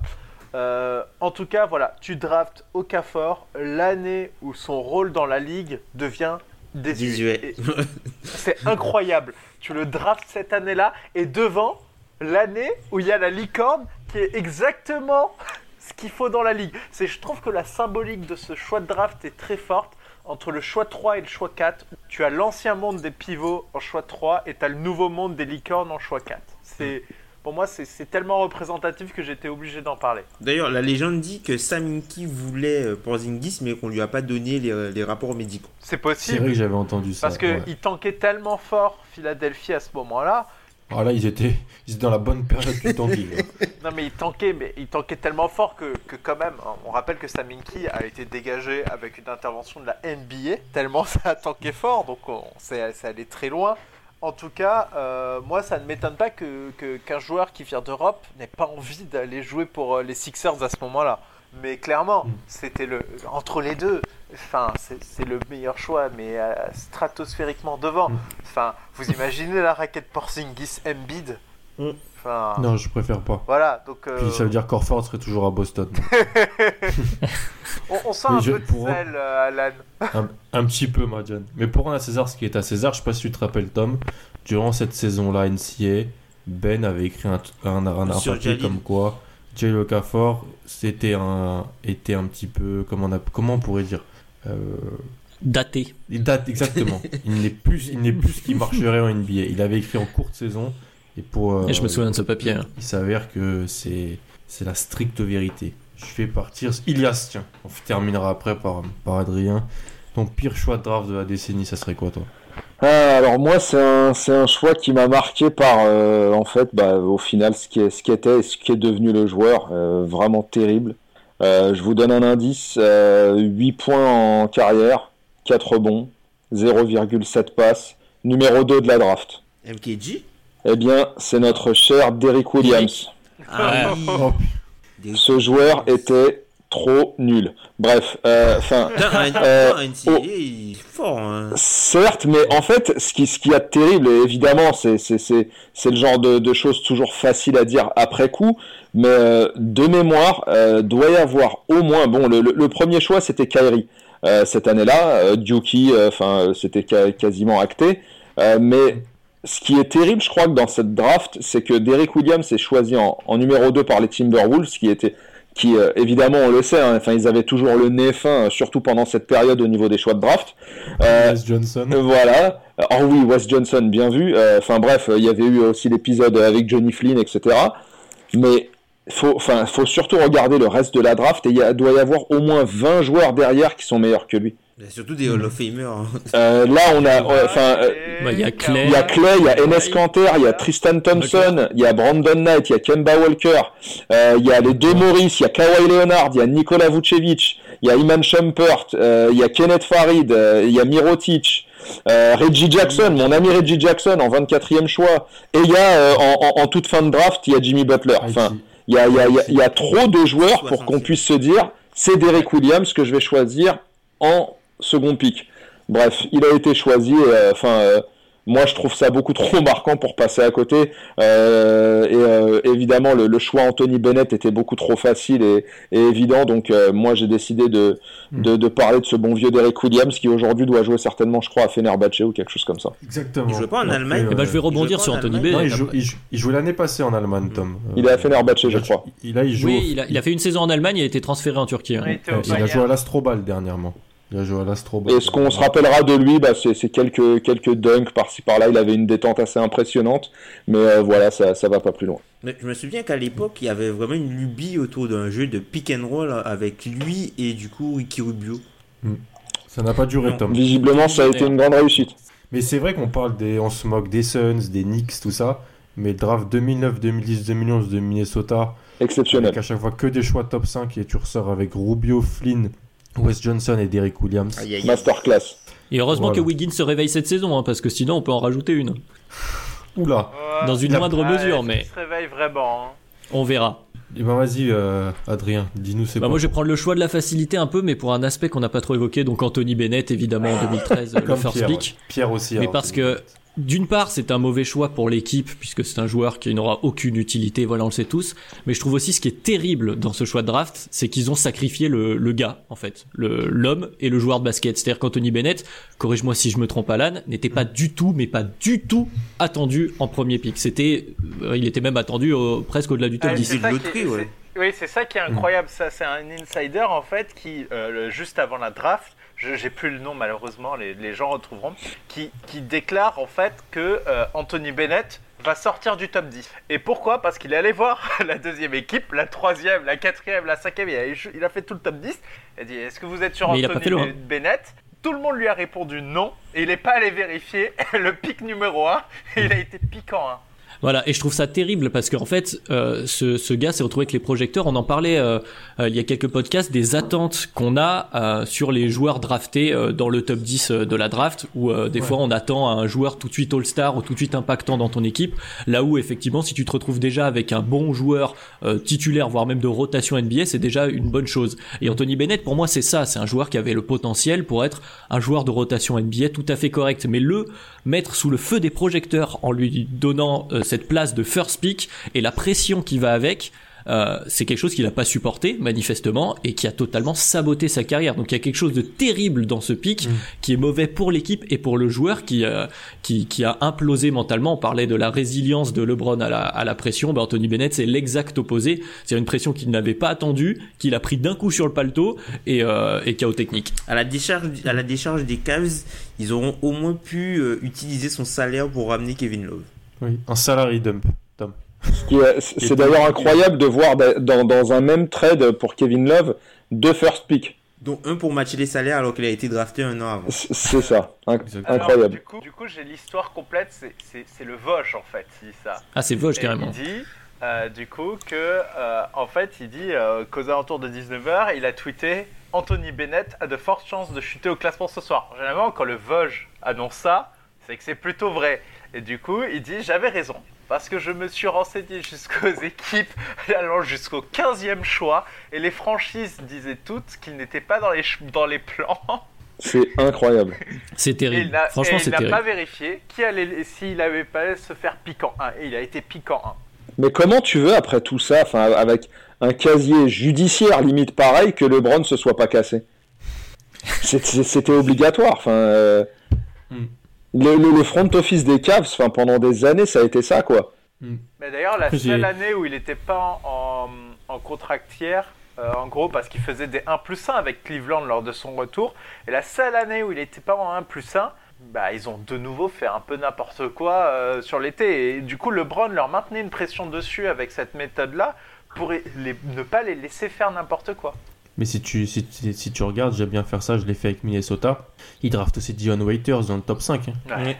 [SPEAKER 3] Euh, en tout cas, voilà, tu draftes Okafor l'année où son rôle dans la ligue devient désuet.
[SPEAKER 5] Désuet.
[SPEAKER 3] Et- c'est incroyable. Tu le draftes cette année-là et devant l'année où il y a la licorne qui est exactement ce qu'il faut dans la ligue. C'est, je trouve que la symbolique de ce choix de draft est très forte. Entre le choix 3 et le choix 4, tu as l'ancien monde des pivots en choix 3 et tu as le nouveau monde des licornes en choix 4. C'est, pour moi, c'est tellement représentatif que j'étais obligé d'en parler.
[SPEAKER 5] D'ailleurs, la légende dit que Saminki voulait euh, Porzingis, mais qu'on lui a pas donné les, les rapports médicaux.
[SPEAKER 3] C'est possible.
[SPEAKER 1] C'est vrai que j'avais entendu ça.
[SPEAKER 3] Parce qu'il il tankait tellement fort Philadelphie à ce moment-là.
[SPEAKER 1] Ah là, ils étaient, ils étaient dans la bonne période du tanking.
[SPEAKER 3] non, mais il tankait, mais il tankait tellement fort que, que, quand même, hein, on rappelle que Saminki a été dégagé avec une intervention de la NBA, tellement ça a tanké fort, donc on, c'est allé très loin. En tout cas, euh, moi, ça ne m'étonne pas que, qu'un joueur qui vient d'Europe n'ait pas envie d'aller jouer pour euh, les Sixers à ce moment-là. Mais clairement, mm. c'était le entre les deux. Enfin, c'est, le meilleur choix, mais euh, stratosphériquement devant. Mm. Enfin, vous imaginez la raquette Porzingis Embiid
[SPEAKER 1] mm. Enfin, non, je préfère pas.
[SPEAKER 3] Voilà, donc.
[SPEAKER 1] Puis ça veut dire qu'Orford serait toujours à Boston.
[SPEAKER 3] on, sent un peu de sel, Alan.
[SPEAKER 1] un, petit peu, Madiane. Mais pour un à César, ce qui est à César, je sais pas si tu te rappelles, Tom, durant cette saison-là, NCA, Ben avait écrit un, un, un article comme quoi Jay Okafor c'était un, était un petit peu, comment on, a, comment on pourrait dire
[SPEAKER 4] euh, Daté.
[SPEAKER 1] Il date, exactement. il n'est plus, il n'est plus ce qui marcherait en NBA. Il avait écrit en courte saison. Et, pour,
[SPEAKER 4] euh, et je me souviens de ce papier. Hein.
[SPEAKER 1] Il s'avère que c'est, c'est la stricte vérité. Je fais partir Ilias, tiens. On terminera après par, par Adrien. Ton pire choix de draft de la décennie, ça serait quoi, toi?
[SPEAKER 2] Ah, alors moi c'est un, c'est un choix qui m'a marqué par euh, en fait bah, au final ce qui, est, ce qui était et ce qui est devenu le joueur euh, vraiment terrible. Euh, je vous donne un indice 8 points en carrière, 4 bons, 0,7 passes, numéro 2 de la draft.
[SPEAKER 5] MKG
[SPEAKER 2] Eh bien, c'est notre cher Derrick Williams.
[SPEAKER 5] Ah,
[SPEAKER 2] Ce joueur était trop nul. Bref, euh, enfin.
[SPEAKER 5] Euh, fort. Hein.
[SPEAKER 2] Certes, mais en fait, ce qui, ce qui a de terrible, évidemment, c'est c'est le genre de, de, choses toujours faciles à dire après coup, mais euh, de mémoire, euh, doit y avoir au moins. Bon, le, le, premier choix, c'était Kyrie. Euh, cette année-là, Duki, enfin, c'était quasiment acté. mais ce qui est terrible, je crois que dans cette draft, c'est que Derek Williams est choisi en, en numéro 2 par les Timberwolves, qui était qui euh, évidemment on le sait, hein, enfin ils avaient toujours le nez fin, euh, surtout pendant cette période au niveau des choix de draft.
[SPEAKER 1] Euh, Wes Johnson.
[SPEAKER 2] Voilà. Oh oui, Wes Johnson, bien vu. Enfin bref, il y avait eu aussi l'épisode avec Johnny Flynn, etc. Mais faut, enfin, faut surtout regarder le reste de la draft et il doit y avoir au moins 20 joueurs derrière qui sont meilleurs que lui.
[SPEAKER 5] Il y a surtout des Hall of Famers. Hein.
[SPEAKER 2] Euh, là, on a, enfin,
[SPEAKER 4] bah, il y a Clay,
[SPEAKER 2] il y a Clay, il y a Enes Kanter, il y a Tristan Thompson, il y a Brandon Knight, il y a Kemba Walker, euh, il y a les deux Maurice, il y a Kawhi Leonard, il y a Nikola Vucevic, il y a Iman Shumpert, euh, il y a Kenneth Farid, il y a Mirotic. Reggie Jackson, mon ami Reggie Jackson en 24e choix. Et il y a en, en, toute fin de draft, il y a Jimmy Butler. Enfin, il y a, il y a, il y a trop de joueurs pour qu'on puisse se dire c'est Derek Williams que je vais choisir en second pick. Bref, il a été choisi. Euh, enfin, euh, moi, je trouve ça beaucoup trop marquant pour passer à côté. Euh, et évidemment, le, choix Anthony Bennett était beaucoup trop facile et, évident. Donc, moi, j'ai décidé hmm. de, de, parler de ce bon vieux Derek Williams qui aujourd'hui doit jouer certainement, je crois, à Fenerbahce ou quelque chose comme ça.
[SPEAKER 1] Exactement.
[SPEAKER 5] Il joue pas en Allemagne.
[SPEAKER 4] Eh ben, je vais rebondir sur Anthony Bennett.
[SPEAKER 1] il, jouait l'année passée en Allemagne, Tom.
[SPEAKER 2] Il est à Fenerbahce, je crois.
[SPEAKER 4] Il, a, il joue oui, il a, fait une saison en Allemagne. Il a été transféré en Turquie. Hein.
[SPEAKER 1] il a joué à l'Astrobal dernièrement. Il a joué à
[SPEAKER 2] Et ce qu'on se rappellera de lui, bah, c'est quelques, quelques dunks par-ci par-là. Il avait une détente assez impressionnante, mais euh, voilà, ça, ça va pas plus loin.
[SPEAKER 5] Mais je me souviens qu'à l'époque, il y avait vraiment une lubie autour d'un jeu de pick and roll avec lui et du coup Ricky Rubio.
[SPEAKER 1] Hmm. Ça n'a pas duré, Tom.
[SPEAKER 2] Visiblement, ça a été une grande réussite.
[SPEAKER 1] Mais c'est vrai qu'on parle des, on se moque des Suns, des Knicks, tout ça. Mais le draft 2009, 2010, 2011 de Minnesota,
[SPEAKER 2] exceptionnel.
[SPEAKER 1] Avec à chaque fois que des choix top 5 et tu ressors avec Rubio, Flynn, Wes Johnson et Derek Williams.
[SPEAKER 2] Masterclass.
[SPEAKER 4] Et heureusement que Wiggins se réveille cette saison, hein, parce que sinon on peut en rajouter une.
[SPEAKER 1] Oula.
[SPEAKER 4] Dans une moindre mesure, mais.
[SPEAKER 3] se réveille vraiment. Hein.
[SPEAKER 4] On verra.
[SPEAKER 1] Eh ben vas-y, euh, Adrien, dis-nous c'est
[SPEAKER 4] bah Moi je vais prendre le choix de la facilité un peu, mais pour un aspect qu'on n'a pas trop évoqué, donc Anthony Bennett évidemment en 2013, le first
[SPEAKER 1] Pierre,
[SPEAKER 4] pick.
[SPEAKER 1] Pierre aussi.
[SPEAKER 4] Mais parce que d'une part, c'est un mauvais choix pour l'équipe puisque c'est un joueur qui n'aura aucune utilité, voilà, on le sait tous. Mais je trouve aussi ce qui est terrible dans ce choix de draft, c'est qu'ils ont sacrifié le, le gars, en fait, l'homme et le joueur de basket. C'est-à-dire qu'Anthony Bennett, corrige-moi si je me trompe, Alan, n'était pas du tout, mais pas du tout attendu en premier pick. C'était, euh, il était même attendu presque au-delà du top 10.
[SPEAKER 3] Ah, oui, c'est ça qui est incroyable. Ça, c'est un insider en fait qui, euh, juste avant la draft, j'ai plus le nom malheureusement, les, les gens retrouveront, qui, qui, déclare en fait que euh, Anthony Bennett va sortir du top 10. Et pourquoi? Parce qu'il est allé voir la deuxième équipe, la troisième, la quatrième, la cinquième, il a, il a fait tout le top 10. Il a dit Est-ce que vous êtes sur Anthony Bennett? Tout le monde lui a répondu non et il n'est pas allé vérifier le pic numéro 1 et il a été piquant. Hein.
[SPEAKER 4] Voilà, et je trouve ça terrible parce qu'en fait, euh, ce, ce, gars s'est retrouvé avec les projecteurs. On en parlait euh, euh, il y a quelques podcasts des attentes qu'on a euh, sur les joueurs draftés euh, dans le top 10 de la draft, où des fois on attend un joueur tout de suite All-Star ou tout de suite impactant dans ton équipe. Là où effectivement, si tu te retrouves déjà avec un bon joueur titulaire, voire même de rotation NBA, c'est déjà une bonne chose. Et Anthony Bennett, pour moi, c'est ça. C'est un joueur qui avait le potentiel pour être un joueur de rotation NBA tout à fait correct. Mais le mettre sous le feu des projecteurs en lui donnant cette place de first pick et la pression qui va avec, euh, c'est quelque chose qu'il n'a pas supporté manifestement et qui a totalement saboté sa carrière. Donc il y a quelque chose de terrible dans ce pic mm. qui est mauvais pour l'équipe et pour le joueur qui, euh, qui, qui a implosé mentalement. On parlait de la résilience de LeBron à la, à la pression. Ben, Anthony Bennett c'est l'exact opposé. C'est une pression qu'il n'avait pas attendue, qu'il a pris d'un coup sur le paletot et, euh, et chaos technique.
[SPEAKER 5] À la décharge à la décharge des Cavs, ils auront au moins pu euh, utiliser son salaire pour ramener Kevin Love.
[SPEAKER 1] Oui, un salary dump.
[SPEAKER 2] C'est d'ailleurs incroyable de voir dans, dans, un même trade pour Kevin Love deux first pick.
[SPEAKER 5] Donc un pour matcher les salaires alors qu'il a été drafté un an avant.
[SPEAKER 2] C'est ça, incroyable.
[SPEAKER 3] du coup, du coup j'ai l'histoire complète, c'est le Vosch en fait, il dit ça.
[SPEAKER 4] Ah c'est Vosch carrément.
[SPEAKER 3] Il dit euh, du coup que, euh, en fait, il dit euh, qu'aux alentours de 19h, il a tweeté Anthony Bennett a de fortes chances de chuter au classement ce soir. Généralement, quand le Vosges annonce ça, c'est que c'est plutôt vrai. Et du coup, il dit J'avais raison. Parce que je me suis renseigné jusqu'aux équipes allant jusqu'au 15e choix. Et les franchises disaient toutes qu'ils n'étaient pas dans les, dans les plans.
[SPEAKER 2] C'est incroyable.
[SPEAKER 4] C'est terrible. Franchement, c'est
[SPEAKER 3] terrible.
[SPEAKER 4] Il n'a
[SPEAKER 3] pas vérifié qui allait, s'il n'avait pas se faire piquant 1. Et il a été piquant 1.
[SPEAKER 2] Mais comment tu veux, après tout ça, avec un casier judiciaire limite pareil, que LeBron se soit pas cassé? C'était obligatoire. Enfin. Euh, hmm. Le, front office des Cavs, enfin, pendant des années, ça a été ça, quoi.
[SPEAKER 3] Hmm. Mais d'ailleurs, la seule année où il n'était pas en, en contractière, euh, en gros, parce qu'il faisait des 1 plus 1 avec Cleveland lors de son retour, et la seule année où il n'était pas en 1 plus 1, bah, ils ont de nouveau fait un peu n'importe quoi euh, sur l'été. Et du coup, LeBron leur maintenait une pression dessus avec cette méthode-là pour ne pas les laisser faire n'importe quoi.
[SPEAKER 1] Mais si tu, si, si tu regardes, j'aime bien faire ça, je l'ai fait avec Minnesota. Ils draftent aussi Dion Waiters dans le top 5.
[SPEAKER 2] Hein.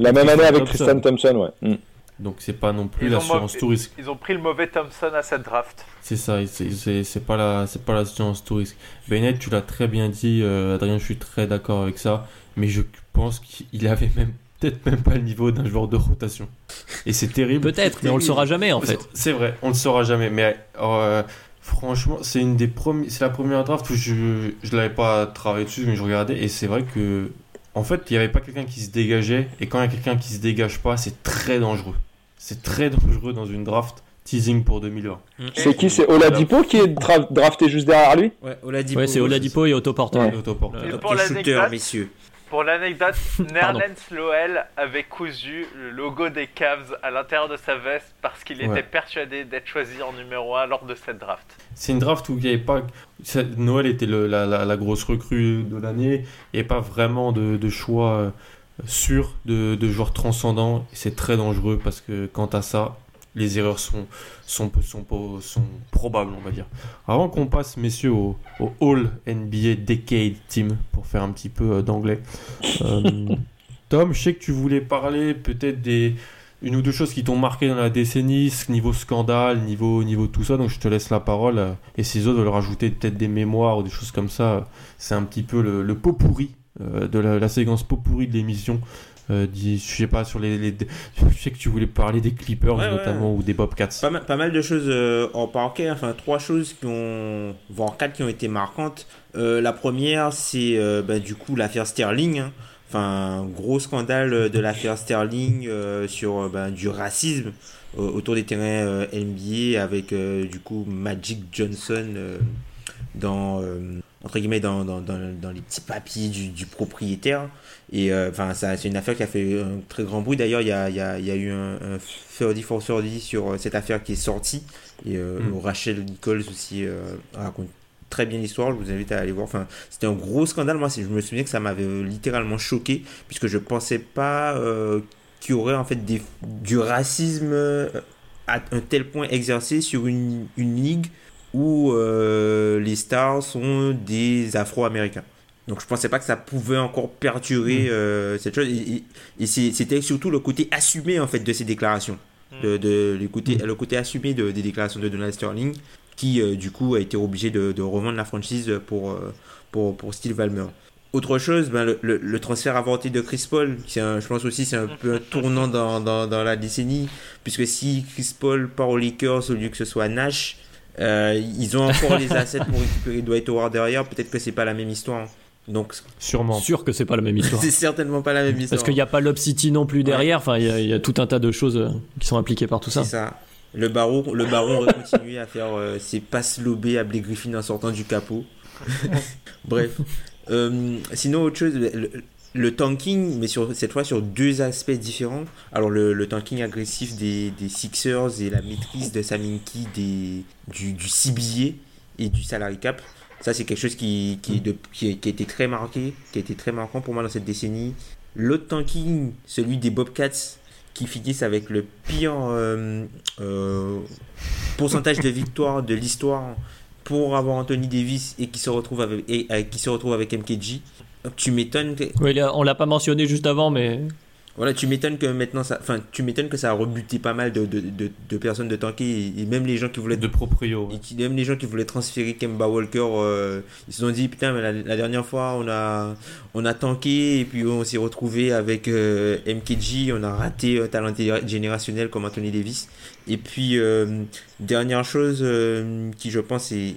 [SPEAKER 2] La même année avec Tristan Thompson, ouais. Mm.
[SPEAKER 1] Donc c'est pas non plus l'assurance tout risque.
[SPEAKER 3] Ils ont pris le mauvais Thompson à cette draft.
[SPEAKER 1] C'est ça, c'est pas la c'est pas l'assurance tout risque. Bennett, tu l'as très bien dit, euh, Adrien, je suis très d'accord avec ça, mais je pense qu'il avait même peut-être même pas le niveau d'un joueur de rotation. Et c'est terrible.
[SPEAKER 4] Peut-être, mais on le saura jamais en fait.
[SPEAKER 1] C'est vrai, on le saura jamais. Mais euh, Franchement, c'est une des premières, c'est la première draft où je je l'avais pas travaillé dessus, mais je regardais et c'est vrai que en fait, il n'y avait pas quelqu'un qui se dégageait et quand il y a quelqu'un qui se dégage pas, c'est très dangereux. C'est très dangereux dans une draft teasing pour 2020.
[SPEAKER 2] Mm. C'est qui? C'est Oladipo qui est drafté juste derrière lui?
[SPEAKER 4] Ouais, Oladipo. Ouais, c'est Oladipo et Otto Porter. Ouais.
[SPEAKER 3] Et pour l'anecdote, messieurs. Pour l'anecdote, Nerlens Loel avait cousu le logo des Cavs à l'intérieur de sa veste parce qu'il était persuadé d'être choisi en numéro 1 lors de cette draft.
[SPEAKER 1] C'est une draft où il n'y avait pas. Noël était la, grosse recrue de l'année. Il n'y avait pas vraiment de, choix euh, sûr de, de joueurs transcendants. C'est très dangereux parce que quant à ça, les erreurs sont, sont, sont, sont, probables, on va dire. Avant qu'on passe, messieurs, au, All NBA Decade Team, pour faire un petit peu euh, d'anglais. Euh, Tom, je sais que tu voulais parler peut-être des une ou deux choses qui t'ont marqué dans la décennie, niveau scandale, niveau, niveau tout ça, donc je te laisse la parole. Euh, et si les autres veulent rajouter peut-être des mémoires ou des choses comme ça, c'est un petit peu le, pot pourri de la, la séquence pot pourri de l'émission. Euh, je sais pas sur les, je sais que tu voulais parler des Clippers notamment ou des Bobcats.
[SPEAKER 5] Pas mal, pas mal de choses euh, en parquet enfin trois choses qui ont voire quatre qui ont été marquantes. Euh, la première c'est bah, du coup l'affaire Sterling hein. enfin gros scandale de l'affaire Sterling sur bah, du racisme autour des terrains NBA avec du coup Magic Johnson dans entre guillemets dans, dans, dans, les petits papiers du, du propriétaire et euh, enfin, c'est une affaire qui a fait un très grand bruit. D'ailleurs, il y a, y, a, y a, eu un, un 30 for 30 sur euh, cette affaire qui est sortie. Et euh, mm. Rachel Nichols aussi raconte très bien l'histoire. Je vous invite à aller voir. Enfin, c'était un gros scandale. Moi, je me souviens que ça m'avait littéralement choqué puisque je pensais pas qu'il y aurait en fait des, du racisme à un tel point exercé sur une, une ligue où euh, les stars sont des Afro-Américains. Donc je pensais pas que ça pouvait encore perturber mm. cette chose. Et, c'était surtout le côté assumé en fait de ces déclarations. Mm. De, de, le, côté, mm. le côté assumé de, des déclarations de Donald Sterling qui euh, du coup a été obligé de, de, revendre la franchise pour, euh, pour, pour Steve Ballmer. Autre chose, ben, le, le, transfert avorté de Chris Paul, je pense aussi c'est un peu un tournant dans, dans, dans, la décennie, puisque si Chris Paul part aux Lakers au lieu que ce soit Nash, euh, ils ont encore les assets pour récupérer Dwight Howard derrière, peut-être que c'est pas la même histoire. Donc,
[SPEAKER 4] sûrement. Sûr que c'est pas la même histoire.
[SPEAKER 5] c'est certainement pas la même histoire.
[SPEAKER 4] Parce qu'il n'y a pas Lob City non plus derrière. Enfin, il y, y, a tout un tas de choses qui sont impliquées par tout ça.
[SPEAKER 5] C'est ça. Le baron, le baron aurait continué à faire euh, ses passes lobées à Blake Griffin en sortant du capot. Bref. Euh, sinon, autre chose, le, tanking, mais cette fois sur deux aspects différents. Alors, le, tanking agressif des, Sixers et la maîtrise de Saminki des, du, du et du salary cap. Ça, c'est quelque chose qui, a été très marqué, qui a été très marquant pour moi dans cette décennie. L'autre tanking, celui des Bobcats, qui finissent avec le pire euh, euh, pourcentage de victoire de l'histoire pour avoir Anthony Davis et qui se retrouve avec, et, euh, qui se retrouve avec MKG. Tu m'étonnes.
[SPEAKER 4] Oui, on l'a pas mentionné juste avant, mais
[SPEAKER 5] voilà, tu m'étonnes que maintenant ça, enfin, tu m'étonnes que ça a rebuté pas mal de, de, de, de personnes de tanker et, même les gens qui voulaient
[SPEAKER 1] de proprio,
[SPEAKER 5] et même les gens qui voulaient transférer Kemba Walker, euh, ils se sont dit putain mais la, dernière fois on a on a tanké et puis on s'est retrouvé avec euh, MKG, on a raté un talent générationnel comme Anthony Davis et puis euh, dernière chose qui je pense est,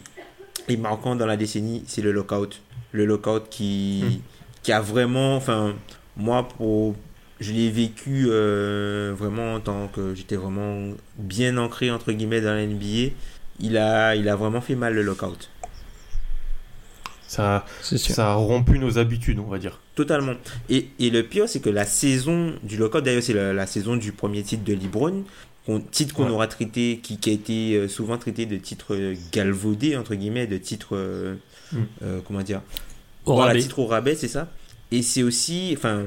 [SPEAKER 5] est marquant dans la décennie, c'est le lockout, le lockout qui hmm. qui a vraiment, enfin moi pour je l'ai vécu euh, vraiment en tant que j'étais vraiment bien ancré entre guillemets dans la NBA. Il a, il a vraiment fait mal le lockout.
[SPEAKER 1] Ça, ça a rompu nos habitudes, on va dire.
[SPEAKER 5] Totalement. Et, et le pire, c'est que la saison du lockout, d'ailleurs, c'est la, saison du premier titre de Titre qu'on aura traité, qui, qui, a été euh, souvent traité de titre galvaudé, entre guillemets, de titre. Mm. Euh, comment dire?
[SPEAKER 4] Au voilà,
[SPEAKER 5] titre au rabais, c'est ça. Et c'est aussi. Enfin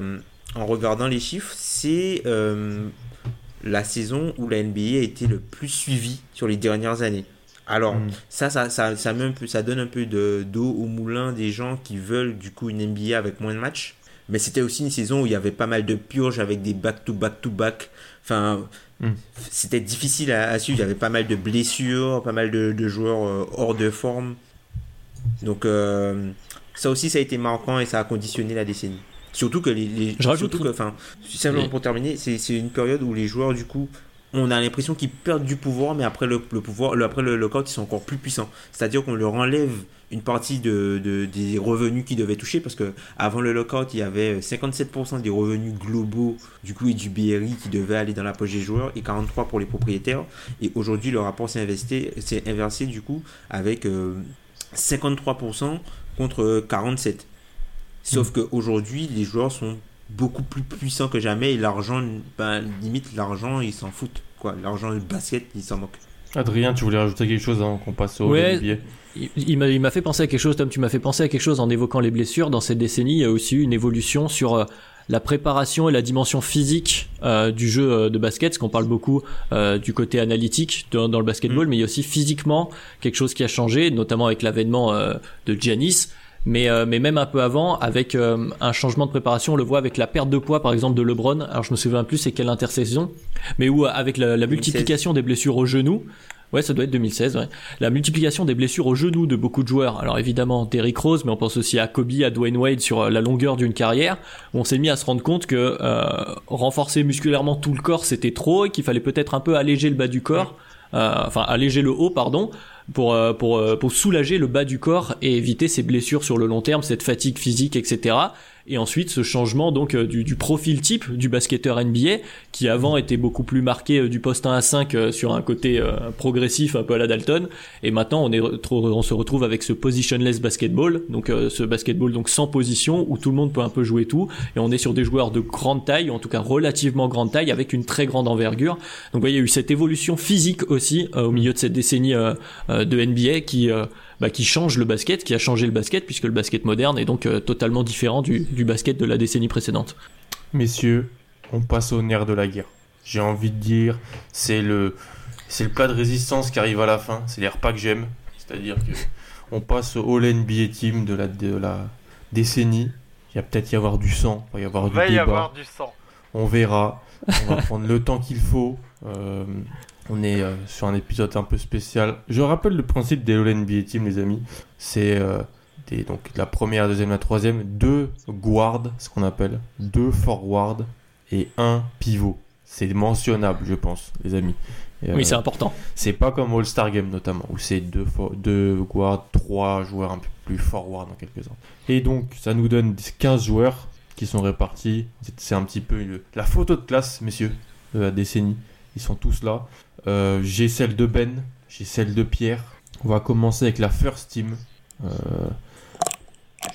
[SPEAKER 5] en regardant les chiffres, c'est euh, la saison où la NBA a été le plus suivie sur les dernières années. Alors, mm. ça, ça, ça, ça, ça donne un peu d'eau au moulin des gens qui veulent du coup une NBA avec moins de matchs. Mais c'était aussi une saison où il y avait pas mal de purges avec des back-to-back-to-back. Enfin, mm. c'était difficile à, suivre. Il y avait pas mal de blessures, pas mal de, joueurs euh, hors de forme. Donc, euh, ça aussi, ça a été marquant et ça a conditionné la décennie. Surtout que les,
[SPEAKER 4] je surtout
[SPEAKER 5] que, enfin, simplement pour terminer, c'est une période où les joueurs du coup, on a l'impression qu'ils perdent du pouvoir, mais après le, pouvoir, le, après le lockout, ils sont encore plus puissants. C'est-à-dire qu'on leur enlève une partie de, de, des revenus qu'ils devaient toucher parce que avant le lockout, il y avait 57% des revenus globaux du coup et du BRI qui devaient aller dans la poche des joueurs et 43 pour les propriétaires. Et aujourd'hui, le rapport s'est inversé du coup avec 53% euh, contre 47. Sauf mm. qu'aujourd'hui, les joueurs sont beaucoup plus puissants que jamais et l'argent, ben, limite, l'argent, ils s'en foutent. Quoi. L'argent du basket, ils s'en moquent.
[SPEAKER 1] Adrien, tu voulais rajouter quelque chose avant qu'on passe au
[SPEAKER 4] ouais, Il, m'a fait penser à quelque chose, Tom, tu m'as fait penser à quelque chose en évoquant les blessures. Dans cette décennie, il y a aussi eu une évolution sur euh, la préparation et la dimension physique euh, du jeu euh, de basket, parce qu'on parle beaucoup du côté analytique dans, le basketball, mm. mais il y a aussi physiquement quelque chose qui a changé, notamment avec l'avènement de Giannis mais euh, mais même un peu avant avec euh, un changement de préparation on le voit avec la perte de poids par exemple de LeBron alors je me souviens plus c'est quelle intersaison mais où avec la, multiplication des blessures au genou Ouais, ça doit être 2016. Ouais. La multiplication des blessures au genou de beaucoup de joueurs. Alors évidemment, Derrick Rose, mais on pense aussi à Kobe, à Dwayne Wade sur euh, la longueur d'une carrière. On s'est mis à se rendre compte que renforcer musculairement tout le corps, c'était trop et qu'il fallait peut-être un peu alléger le bas du corps. enfin alléger le haut, pardon, pour, euh, pour, euh, pour soulager le bas du corps et éviter ces blessures sur le long terme, cette fatigue physique, etc et ensuite ce changement donc euh, du, du, profil type du basketteur NBA qui avant était beaucoup plus marqué euh, du poste 1 à 5 euh, sur un côté progressif un peu à la Dalton. Et maintenant on est on se retrouve avec ce positionless basketball donc ce basketball donc sans position où tout le monde peut un peu jouer tout. Et on est sur des joueurs de grande taille en tout cas relativement grande taille avec une très grande envergure. Donc vous voyez il y a eu cette évolution physique aussi au milieu de cette décennie de NBA qui bah, qui change le basket, qui a changé le basket, puisque le basket moderne est donc totalement différent du, du basket de la décennie précédente.
[SPEAKER 1] Messieurs, on passe au nerf de la guerre. J'ai envie de dire, c'est le, c'est le plat de résistance qui arrive à la fin. C'est les repas que j'aime. C'est-à-dire que on passe au All NBA Team de la, de la décennie. Il va peut-être y avoir du sang, il va y avoir du
[SPEAKER 3] va y avoir du sang.
[SPEAKER 1] On verra. On va prendre le temps qu'il faut. Euh, on est euh, sur un épisode un peu spécial. Je rappelle le principe des All NBA Team, les amis. C'est euh, des, donc la première, la deuxième, la troisième, deux guards, ce qu'on appelle, deux forwards et un pivot. C'est mentionnable, je pense, les amis. Et,
[SPEAKER 4] Oui,
[SPEAKER 1] euh,
[SPEAKER 4] c'est important.
[SPEAKER 1] c'est pas comme All-Star Game notamment, où c'est deux, guards, trois joueurs un peu plus forward en quelque sorte. Et donc, ça nous donne 15 joueurs qui sont répartis. C'est- un petit peu la photo de classe, messieurs, de la décennie. Ils sont tous là. Euh, j'ai celle de Ben, j'ai celle de Pierre. On va commencer avec la first team. Euh,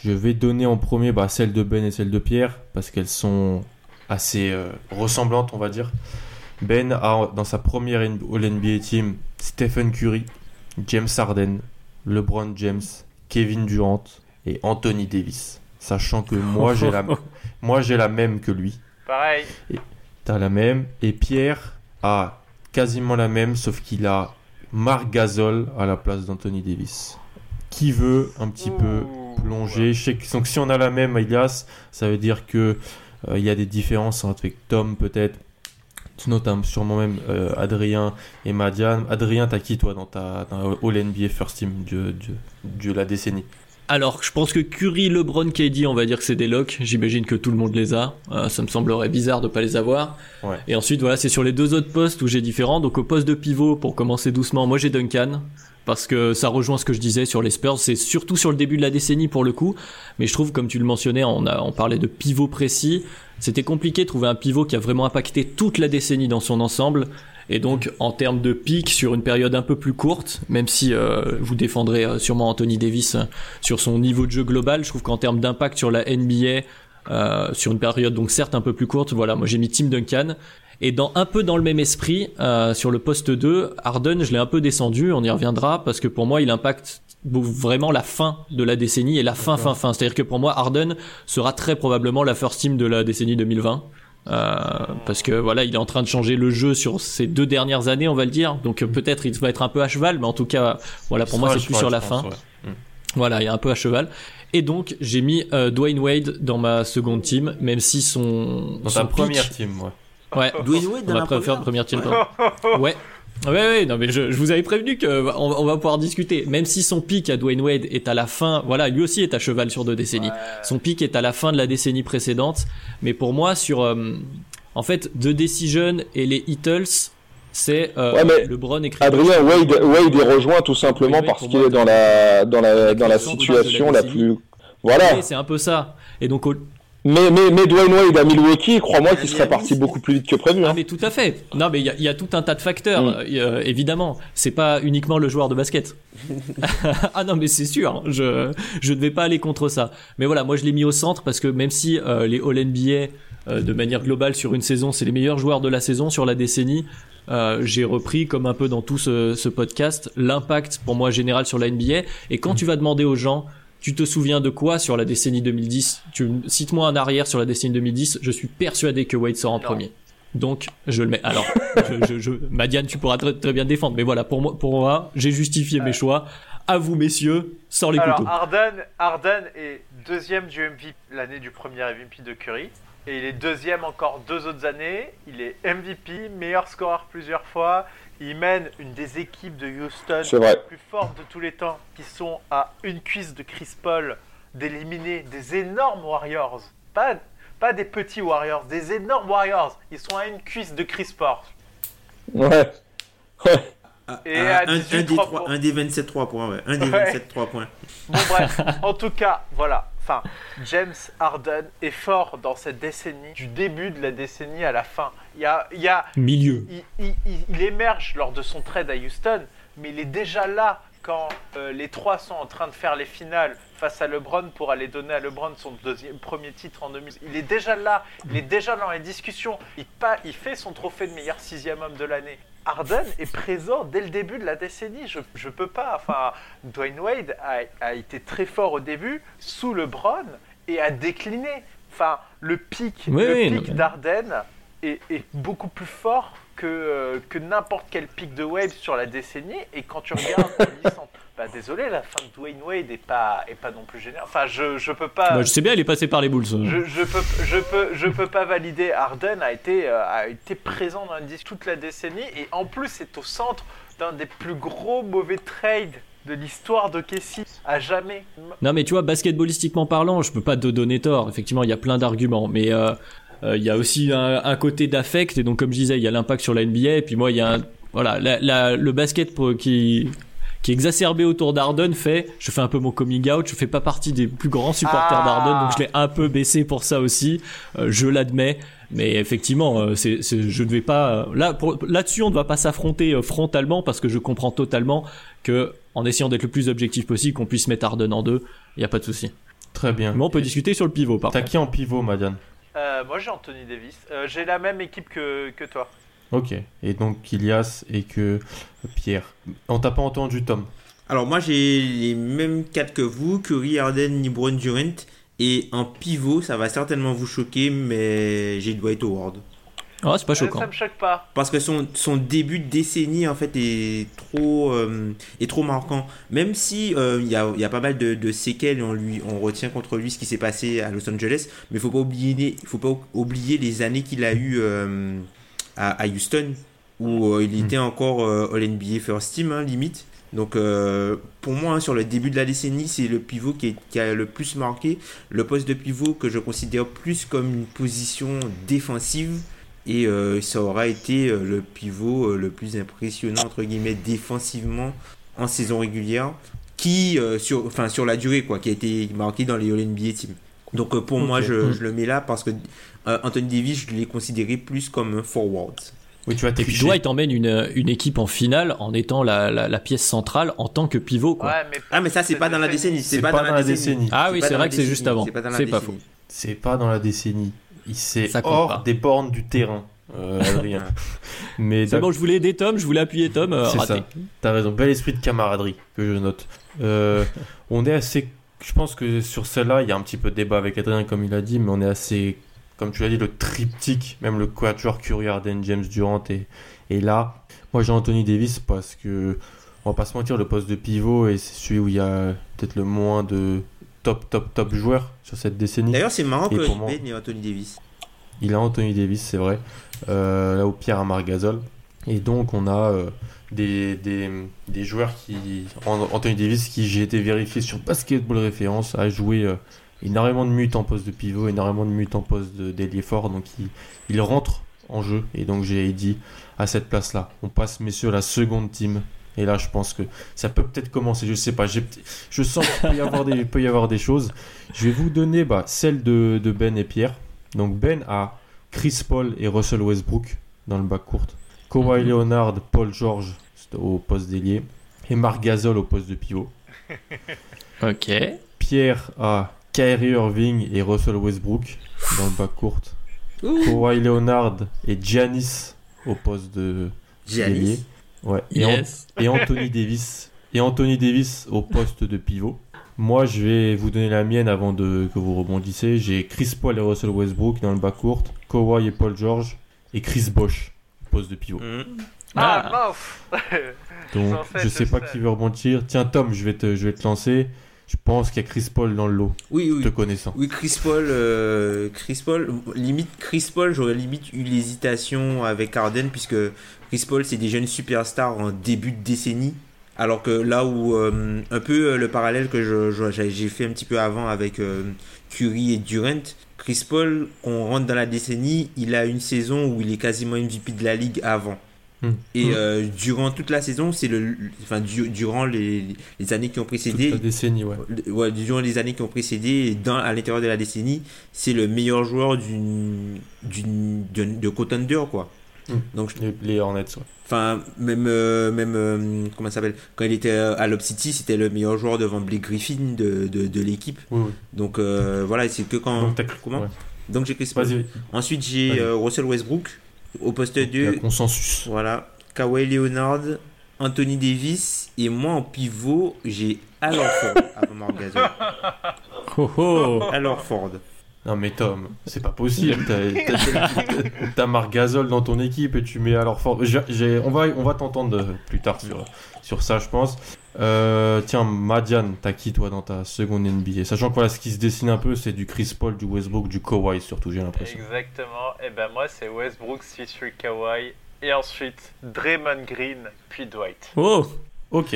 [SPEAKER 1] je vais donner en premier bah, celle de Ben et celle de Pierre, parce qu'elles sont assez euh, ressemblantes, on va dire. Ben a dans sa première All-NBA team Stephen Curry, James Harden, LeBron James, Kevin Durant et Anthony Davis. Sachant que moi j'ai la, moi j'ai la même que lui.
[SPEAKER 3] Pareil.
[SPEAKER 1] T'as la même. Et Pierre a quasiment la même, sauf qu'il a Marc Gasol à la place d'Anthony Davis. Qui veut un petit peu plonger Je sais que, donc, si on a la même, Elias, ça veut dire que euh, il y a des différences entre avec Tom peut-être. Notamment sûrement même euh, Adrien et Madiane. Adrien, t'as qui toi dans ta dans All NBA First Team de, de, de la décennie?
[SPEAKER 4] Alors, je pense que Curry, LeBron, KD, on va dire que c'est des locks. J'imagine que tout le monde les a. Euh, ça me semblerait bizarre de pas les avoir.
[SPEAKER 1] Ouais.
[SPEAKER 4] Et ensuite, voilà, c'est sur les deux autres postes où j'ai différents. Donc, au poste de pivot, pour commencer doucement, moi j'ai Duncan. Parce que ça rejoint ce que je disais sur les Spurs. C'est surtout sur le début de la décennie pour le coup. Mais je trouve, comme tu le mentionnais, on, a, on parlait de pivot précis. C'était compliqué de trouver un pivot qui a vraiment impacté toute la décennie dans son ensemble. Et donc, en termes de pic sur une période un peu plus courte, même si euh, vous défendrez euh, sûrement Anthony Davis euh, sur son niveau de jeu global, je trouve qu'en termes d'impact sur la NBA, euh, sur une période donc certes un peu plus courte, voilà, moi j'ai mis Tim Duncan. Et dans un peu dans le même esprit, euh, sur le poste 2, Harden, je l'ai un peu descendu, on y reviendra, parce que pour moi, il impacte vraiment la fin de la décennie et la fin, fin, fin. C'est-à-dire que pour moi, Harden sera très probablement la first team de la décennie 2020. Euh, parce que voilà, il est en train de changer le jeu sur ces deux dernières années, on va le dire. Donc euh, peut-être il va être un peu à cheval, mais en tout cas, voilà, pour moi c'est plus sur la
[SPEAKER 1] pense,
[SPEAKER 4] fin.
[SPEAKER 1] ouais.
[SPEAKER 4] Voilà, il est un peu à cheval. Et donc j'ai mis euh, Dwayne Wade dans ma seconde team, même si son
[SPEAKER 1] Dans
[SPEAKER 4] son
[SPEAKER 1] ta
[SPEAKER 4] pic-
[SPEAKER 1] première team, ouais.
[SPEAKER 4] ouais,
[SPEAKER 5] Dwayne Wade
[SPEAKER 4] dans
[SPEAKER 5] dans
[SPEAKER 4] ma
[SPEAKER 5] la
[SPEAKER 4] première,
[SPEAKER 5] première
[SPEAKER 4] première team. pardon. ouais. Ouais, ouais, non, mais je, je vous avais prévenu que on, on va pouvoir discuter. Même si son pic à Dwayne Wade est à la fin, voilà, lui aussi est à cheval sur deux décennies. Son pic est à la fin de la décennie précédente. Mais pour moi, sur, euh, en fait, The Decision et les Heatles, c'est euh,
[SPEAKER 2] Ouais, mais
[SPEAKER 4] LeBron et
[SPEAKER 2] Adrien Wade, Wade est rejoint tout simplement parce qu'il est dans la dans la dans la
[SPEAKER 4] la
[SPEAKER 2] situation la
[SPEAKER 4] décennie.
[SPEAKER 2] plus voilà.
[SPEAKER 4] Ouais, c'est un peu ça. Et donc, au-
[SPEAKER 2] Mais mais mais Dwayne Wade à Milwaukee, crois-moi qu'il
[SPEAKER 5] Il y a
[SPEAKER 2] serait parti beaucoup plus vite que prévu.
[SPEAKER 4] Ah
[SPEAKER 2] hein.
[SPEAKER 4] mais tout à fait. Non mais il y a, il y a tout un tas de facteurs.
[SPEAKER 2] Mm.
[SPEAKER 4] euh, évidemment, c'est pas uniquement le joueur de basket. ah non mais c'est sûr. Je je ne vais pas aller contre ça. Mais voilà, moi je l'ai mis au centre parce que même si euh, les All NBA euh, de manière globale sur une saison, c'est les meilleurs joueurs de la saison sur la décennie. euh, j'ai repris comme un peu dans tout ce, ce podcast l'impact pour moi général sur la NBA et quand tu vas demander aux gens tu te souviens de quoi sur la décennie 2010 Tu cite-moi un arrière sur la décennie 2010. Je suis persuadé que Wade sort en
[SPEAKER 3] Non.
[SPEAKER 4] premier. Donc je le mets. Alors, je, je, je- Madiane, tu pourras très, très bien te défendre. Mais voilà, pour moi, pour moi, j'ai justifié mes choix. À vous, messieurs, sors les
[SPEAKER 3] Alors,
[SPEAKER 4] couteaux.
[SPEAKER 3] Harden, Harden est deuxième du MVP l'année du premier MVP de Curry. Et il est deuxième encore deux autres années. Il est MVP, meilleur scoreur plusieurs fois. Il mène une des équipes de Houston les plus fortes de tous les temps, qui sont à une cuisse de Chris Paul d'éliminer des énormes Warriors. Pas, pas des petits Warriors, des énormes Warriors. Ils sont à une cuisse de Chris Paul.
[SPEAKER 2] Ouais. Ouais.
[SPEAKER 5] Ah,
[SPEAKER 3] Et
[SPEAKER 5] ah,
[SPEAKER 3] à
[SPEAKER 5] un,
[SPEAKER 3] 18
[SPEAKER 5] un des
[SPEAKER 3] trois
[SPEAKER 5] trois-
[SPEAKER 3] points.
[SPEAKER 5] un des 27 3 points, ouais. Un des
[SPEAKER 3] Ouais.
[SPEAKER 5] 27 3 points.
[SPEAKER 3] Bon bref, en tout cas, voilà. Enfin, James Harden est fort dans cette décennie, du début de la décennie à la fin. Il y a, il y a,
[SPEAKER 4] Milieu.
[SPEAKER 3] il, il- il- il émerge lors de son trade à Houston, mais il est déjà là quand euh, les trois sont en train de faire les finales face à LeBron pour aller donner à LeBron son deuxième, premier titre en 2000. Il est déjà là, il est déjà dans les discussions. Il, pas, il fait son trophée de meilleur sixième homme de l'année. Harden est présent dès le début de la décennie. Je, je peux pas. Enfin, Dwayne Wade a, a été très fort au début sous LeBron et a décliné. Enfin, le pic,
[SPEAKER 4] Oui,
[SPEAKER 3] le
[SPEAKER 4] oui,
[SPEAKER 3] pic d'Arden est, est beaucoup plus fort que, euh, que n'importe quel pic de Wade sur la décennie. Et quand tu regardes bah désolé, la fin de Dwayne Wade est pas, est pas non plus géniale. Enfin, je, je peux pas.
[SPEAKER 4] Bah, je sais bien, il est passé par les Bulls.
[SPEAKER 3] Je, je peux, je, peux, je peux pas valider. Harden a été, euh, a été présent dans le disque toute la décennie et en plus c'est au centre d'un des plus gros mauvais trades de l'histoire de Kessie à jamais.
[SPEAKER 4] Non, mais tu vois, basketballistiquement parlant, je peux pas te donner tort. Effectivement, il y a plein d'arguments, mais euh, il y a aussi un, un côté d'affect. Et donc, comme je disais, il y a l'impact sur la NBA. Et puis moi, il y a un, voilà, la- la- le basket pour- qui qui est exacerbé autour d'Arden fait, je fais un peu mon coming out, je fais pas partie des plus grands supporters
[SPEAKER 3] Ah.
[SPEAKER 4] d'Arden, donc je l'ai un peu baissé pour ça aussi, Euh, je l'admets, mais effectivement, euh, c'est, c'est- je ne vais pas, euh, là, pour- là-dessus on ne va pas s'affronter euh, frontalement parce que je comprends totalement que, en essayant d'être le plus objectif possible, qu'on puisse mettre Arden en deux, il y a pas de souci.
[SPEAKER 1] Très bien.
[SPEAKER 4] Mais on peut discuter sur le pivot par
[SPEAKER 1] T'as
[SPEAKER 4] contre.
[SPEAKER 1] qui en pivot, Madiane?
[SPEAKER 3] Euh, moi j'ai Anthony Davis. Euh, j'ai la même équipe que, que toi.
[SPEAKER 1] Ok. Et donc Kilias et que Pierre. On t'a pas entendu, Tom
[SPEAKER 5] Alors moi j'ai les mêmes quatre que vous, Curry, Harden, LeBron, Durant. Et en pivot, ça va certainement vous choquer, mais j'ai Dwight Howard.
[SPEAKER 4] Ah, c'est pas choquant.
[SPEAKER 3] ça me choque pas.
[SPEAKER 5] Parce que son, son début de décennie en fait est trop, euh, est trop marquant. Même si euh, il y, a, il y a pas mal de, de séquelles, et on, lui, on retient contre lui ce qui s'est passé à Los Angeles, mais il faut pas oublier, faut pas oublier les années qu'il a eu euh, à, à Houston, où euh, il était encore euh, All NBA First Team, hein, limite. Donc euh, pour moi, hein, sur le début de la décennie, c'est le pivot qui, est- qui a le plus marqué. Le poste de pivot que je considère plus comme une position défensive. Et euh, ça aura été euh, le pivot euh, le plus impressionnant, entre guillemets, défensivement en saison régulière. Qui, euh, sur, enfin, sur la durée, quoi, qui a été marqué dans les All-NBA Team. Donc euh, pour moi, je,
[SPEAKER 4] Mm.
[SPEAKER 5] je le mets là parce que euh, Anthony Davis, je l'ai considéré plus comme un forward.
[SPEAKER 1] Oui, tu vas
[SPEAKER 4] Et puis
[SPEAKER 1] tricher.
[SPEAKER 4] Dwight emmène une, une équipe en finale en étant la, la, la pièce centrale en tant que pivot. Quoi.
[SPEAKER 3] Ouais, mais
[SPEAKER 5] Ah, mais ça, c'est pas dans la décennie.
[SPEAKER 1] C'est pas dans la décennie.
[SPEAKER 4] Ah oui,
[SPEAKER 5] pas
[SPEAKER 4] c'est vrai que c'est juste avant.
[SPEAKER 5] pas dans la
[SPEAKER 4] C'est pas
[SPEAKER 5] décennie.
[SPEAKER 4] faux.
[SPEAKER 1] C'est pas dans la décennie. Il
[SPEAKER 4] compte
[SPEAKER 1] hors
[SPEAKER 4] pas.
[SPEAKER 1] des bornes du terrain, euh, Adrien. Mais
[SPEAKER 4] C'est bon, je voulais aider Tom, je voulais appuyer Tom. euh,
[SPEAKER 1] C'est
[SPEAKER 4] raté.
[SPEAKER 1] ça. T'as raison. Bel esprit de camaraderie que je note. Euh, on est assez. Je pense que sur celle-là, il y a un petit peu de débat avec Adrien, comme il a dit, mais on est assez. Comme tu l'as dit, le triptyque, même le quatuor Curry, Harden, James Durant et, et là. Moi, j'ai Anthony Davis parce que, on va pas se mentir, le poste de pivot et c'est celui où il y a peut-être le moins de top, top, top joueurs sur cette décennie.
[SPEAKER 5] D'ailleurs, c'est marrant
[SPEAKER 1] Et
[SPEAKER 5] que Ben et Anthony Davis.
[SPEAKER 1] Il a Anthony Davis, c'est vrai. Euh, là où Pierre a Margazol. Et donc, on a euh, des, des, des joueurs qui. An- Anthony Davis, qui j'ai été vérifié sur Basketball Référence, a joué euh, énormément de minutes en poste de pivot, énormément de minutes en poste d'ailier fort. Donc, il, il rentre en jeu. Et donc, j'ai dit à cette place-là, on passe, messieurs, à la seconde team. Et là, je pense que ça peut peut-être commencer. Je sais pas. Je sens qu'il peut y avoir des, il peut y avoir des choses. Je vais vous donner bah, celle de, de Ben et Pierre. Donc Ben a Chris Paul et Russell Westbrook dans le bac court. Kawhi
[SPEAKER 4] Mhm.
[SPEAKER 1] Leonard, Paul George au poste d'ailier. Et Marc Gasol au poste de pivot.
[SPEAKER 4] Ok.
[SPEAKER 1] Pierre a Kyrie Irving et Russell Westbrook dans le bac court. Kawhi Leonard et Giannis au poste de.
[SPEAKER 5] Giannis.
[SPEAKER 1] Ouais. Et, An-
[SPEAKER 4] Yes.
[SPEAKER 1] et Anthony Davis et Anthony Davis au poste de pivot. Moi, je vais vous donner la mienne avant de, que vous rebondissez. J'ai Chris Paul et Russell Westbrook dans le bas court, Kawhi et Paul George et Chris Bosh au poste de pivot.
[SPEAKER 5] Mhm.
[SPEAKER 3] Ah,
[SPEAKER 4] Ah.
[SPEAKER 3] mince
[SPEAKER 1] Donc,
[SPEAKER 3] en fait,
[SPEAKER 1] je sais
[SPEAKER 3] je
[SPEAKER 1] pas
[SPEAKER 3] sais.
[SPEAKER 1] qui veut rebondir. Tiens, Tom, je vais te, je vais te lancer. Je pense qu'il y a Chris Paul dans le lot,
[SPEAKER 5] Oui, oui.
[SPEAKER 1] te connaissant.
[SPEAKER 5] Oui, Chris Paul, euh, Chris Paul, limite Chris Paul, j'aurais limite eu l'hésitation avec Harden puisque Chris Paul c'est des jeunes superstars en début de décennie, alors que là où euh, un peu euh, le parallèle que je- je- j'ai fait un petit peu avant avec euh, Curry et Durant, Chris Paul, on rentre dans la décennie, il a une saison où il est quasiment MVP de la ligue avant.
[SPEAKER 1] Hmm.
[SPEAKER 5] Et
[SPEAKER 4] Hmm.
[SPEAKER 5] euh, durant toute la saison, c'est le, enfin du- durant les, les années qui ont
[SPEAKER 1] Toute
[SPEAKER 5] précédé,
[SPEAKER 1] la décennie, ouais.
[SPEAKER 5] ouais, durant les années qui ont précédé, et dans, à l'intérieur de la décennie, c'est le meilleur joueur d'une, d'une, d'une- de contender, quoi. Donc,
[SPEAKER 1] Les, les Hornets, ouais.
[SPEAKER 5] enfin, même, euh, même euh, comment ça s'appelle? Quand il était à Lob City, c'était le meilleur joueur devant Blake Griffin de, de, de l'équipe.
[SPEAKER 1] Oui, oui.
[SPEAKER 5] Donc euh, voilà, c'est que quand.
[SPEAKER 1] Donc,
[SPEAKER 5] comment?
[SPEAKER 1] Ouais.
[SPEAKER 5] Donc j'ai Chris Paul. Ensuite, j'ai euh, Russell Westbrook au poste
[SPEAKER 1] il y a
[SPEAKER 5] 2.
[SPEAKER 1] consensus.
[SPEAKER 5] Voilà. Kawhi Leonard, Anthony Davis. Et moi, en pivot, j'ai Al Horford avant.
[SPEAKER 4] Oh oh
[SPEAKER 5] Al Horford.
[SPEAKER 1] Non mais Tom, c'est pas possible. T'as- Marc Gasol dans ton équipe et tu mets alors fort. On va, on va t'entendre plus tard sur, sur ça, je pense. Euh, tiens, Madiane, t'as qui toi dans ta seconde NBA Sachant que voilà, ce qui se dessine un peu, c'est du Chris Paul, du Westbrook, du Kawhi surtout, j'ai l'impression.
[SPEAKER 3] Exactement. Et ben moi, c'est Westbrook, Fisher, Kawhi. Et ensuite, Draymond Green, puis Dwight.
[SPEAKER 4] Oh
[SPEAKER 1] Ok.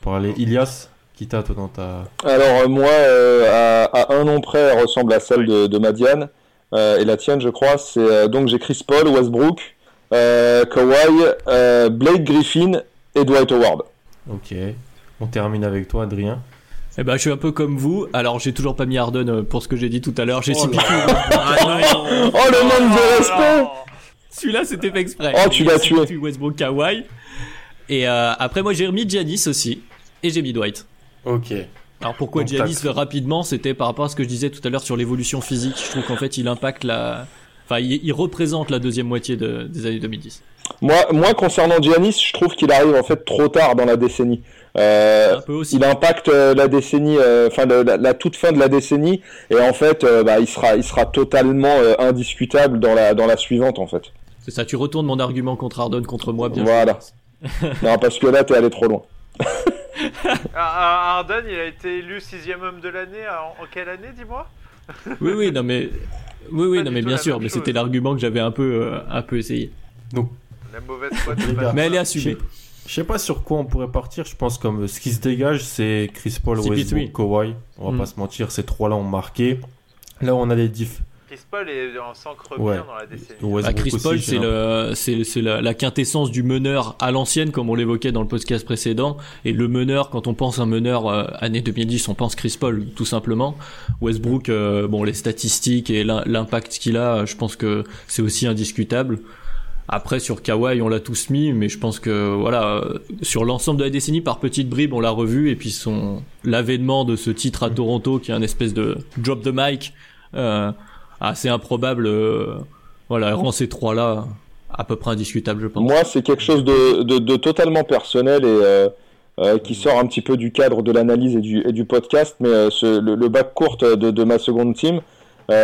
[SPEAKER 1] Pour aller, Ilias, qui t'as toi dans ta.
[SPEAKER 2] Alors euh, moi, euh, à, à un nom près, elle ressemble à celle de, de Madiane euh, et la tienne, je crois. C'est euh, donc j'ai Chris Paul, Westbrook, euh, Kawhi, euh, Blake Griffin et Dwight Howard.
[SPEAKER 1] Ok. On termine avec toi, Adrien.
[SPEAKER 4] Eh ben, je suis un peu comme vous. Alors, j'ai toujours pas mis Harden pour ce que j'ai dit tout à l'heure. J'ai
[SPEAKER 5] Oh
[SPEAKER 4] cité
[SPEAKER 5] Ah non
[SPEAKER 2] Oh le manque de respect
[SPEAKER 4] celui-là, c'était fait exprès.
[SPEAKER 2] Oh, tu l'as tué.
[SPEAKER 4] Westbrook, Kawhi. Et euh, après, moi, j'ai remis Giannis aussi. Et j'ai mis Dwight.
[SPEAKER 1] Ok.
[SPEAKER 4] Alors pourquoi
[SPEAKER 1] Donc,
[SPEAKER 4] Giannis rapidement C'était par rapport à ce que je disais tout à l'heure sur l'évolution physique. Je trouve qu'en fait, il impacte la. Enfin, il, il représente la deuxième moitié de- des années 2010.
[SPEAKER 2] Moi, moi concernant Giannis, je trouve qu'il arrive en fait trop tard dans la décennie. Euh,
[SPEAKER 4] Un peu aussi.
[SPEAKER 2] il impacte euh, la décennie, euh, enfin la, la toute fin de la décennie, et en fait, euh, bah, il sera, il sera totalement euh, indiscutable dans la dans la suivante en fait.
[SPEAKER 4] C'est ça, tu retournes mon argument contre Harden contre moi, bien
[SPEAKER 2] Voilà. non, parce que là, t'es allé trop loin.
[SPEAKER 3] Ah, ah, Harden, il a été élu sixième homme de l'année en, en quelle année, dis-moi?
[SPEAKER 4] Oui, oui, non mais. Oui, oui, non mais bien sûr, mais c'était l'argument que j'avais un peu, euh, un peu essayé.
[SPEAKER 3] La mauvaise foi de.
[SPEAKER 4] Mais elle est
[SPEAKER 1] Je
[SPEAKER 4] assumée.
[SPEAKER 1] sais- Je sais pas sur quoi on pourrait partir. Je pense comme euh, ce qui se dégage, c'est Chris Paul,
[SPEAKER 4] CP3.
[SPEAKER 1] Westbrook, Kawhi. On va
[SPEAKER 4] Mm.
[SPEAKER 1] pas se mentir, ces trois-là ont marqué. Là, on a des diff.
[SPEAKER 3] Chris Paul est en s'encre
[SPEAKER 1] Ouais.
[SPEAKER 3] bien dans la décennie.
[SPEAKER 4] Bah, Chris Paul, c'est le, c'est, c'est la, la quintessence du meneur à l'ancienne, comme on l'évoquait dans le podcast précédent. Et le meneur, quand on pense un meneur euh, année 2010, on pense Chris Paul, tout simplement. Westbrook, euh, bon, les statistiques et l'im- l'impact qu'il a, je pense que c'est aussi indiscutable. Après, sur Kawhi, on l'a tous mis, mais je pense que, voilà, euh, sur l'ensemble de la décennie, par petites bribes, on l'a revu. Et puis son, l'avènement de ce titre à Toronto, qui est un espèce de drop the mic, euh, assez improbable, euh, voilà, rend ces trois-là à peu près indiscutables, je pense.
[SPEAKER 2] Moi, c'est quelque chose de, totalement personnel et euh, euh, qui sort un petit peu du cadre de l'analyse et du, podcast, mais le, le bac court de, ma seconde team,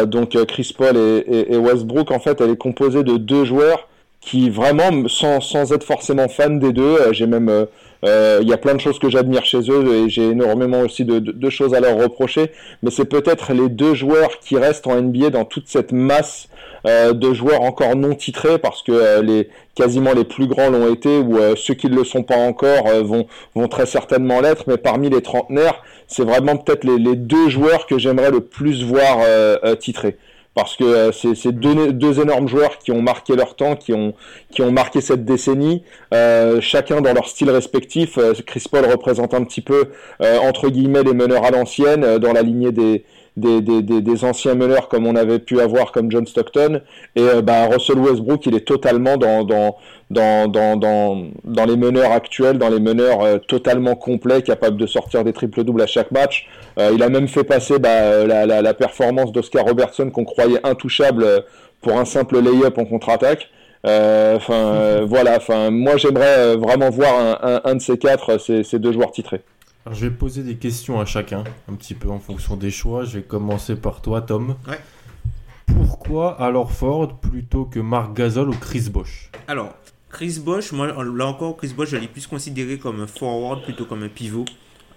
[SPEAKER 2] donc Chris Paul et, Westbrook, en fait, elle est composée de deux joueurs qui vraiment, sans, sans être forcément fan des deux, j'ai même, il y a plein de choses que j'admire chez eux et j'ai énormément aussi de, de- choses à leur reprocher, mais c'est peut-être les deux joueurs qui restent en NBA dans toute cette masse euh, de joueurs encore non titrés parce que euh, les quasiment les plus grands l'ont été ou euh, ceux qui ne le sont pas encore euh, vont très certainement l'être. Mais parmi les trentenaires c'est vraiment peut-être les, deux joueurs que j'aimerais le plus voir euh, euh, titrés parce que euh, c'est deux, énormes joueurs qui ont marqué leur temps qui ont qui ont marqué cette décennie euh, chacun dans leur style respectif. Euh, Chris Paul représente un petit peu euh, entre guillemets les meneurs à l'ancienne dans la lignée des des, des, des, des anciens meneurs comme on avait pu avoir comme John Stockton. Et euh, bah, Russell Westbrook il est totalement dans dans dans dans dans, dans les meneurs actuels dans les meneurs euh, totalement complets capables de sortir des triples doubles à chaque match. Euh, il a même fait passer bah, la, la, la performance d'Oscar Robertson qu'on croyait intouchable pour un simple lay-up en contre-attaque. Enfin voilà enfin moi j'aimerais vraiment voir un, un, un de ces quatre ces, ces deux joueurs titrés
[SPEAKER 1] Alors, je vais poser des questions à chacun, un petit peu en fonction des choix. Je vais commencer par toi, Tom.
[SPEAKER 5] Ouais.
[SPEAKER 1] Pourquoi alors Ford plutôt que Marc Gasol ou Chris Bosch
[SPEAKER 5] Alors, Chris Bosch, moi, là encore, Chris Bosch, je l'ai plus considéré comme un forward plutôt comme un pivot.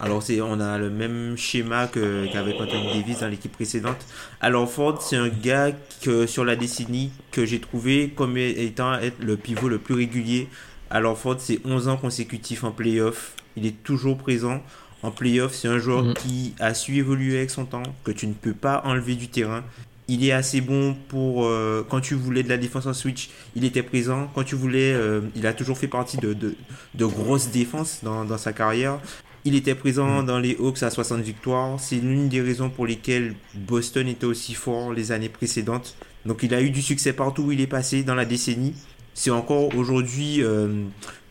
[SPEAKER 5] Alors, c'est, on a le même schéma que, qu'avec Anthony Davis dans l'équipe précédente. Alors, Ford, c'est un gars que, sur la décennie que j'ai trouvé comme étant être le pivot le plus régulier. Alors, Ford, c'est 11 ans consécutifs en playoff. Il est toujours présent. En playoff, c'est un joueur
[SPEAKER 4] Mhm.
[SPEAKER 5] qui a su évoluer avec son temps, que tu ne peux pas enlever du terrain. Il est assez bon pour euh, quand tu voulais de la défense en switch, il était présent. Quand tu voulais, euh, il a toujours fait partie de, de, de grosses défenses dans, dans sa carrière. Il était présent dans les Hawks à 60 victoires. C'est l'une des raisons pour lesquelles Boston était aussi fort les années précédentes. Donc il a eu du succès partout où il est passé dans la décennie. c'est encore aujourd'hui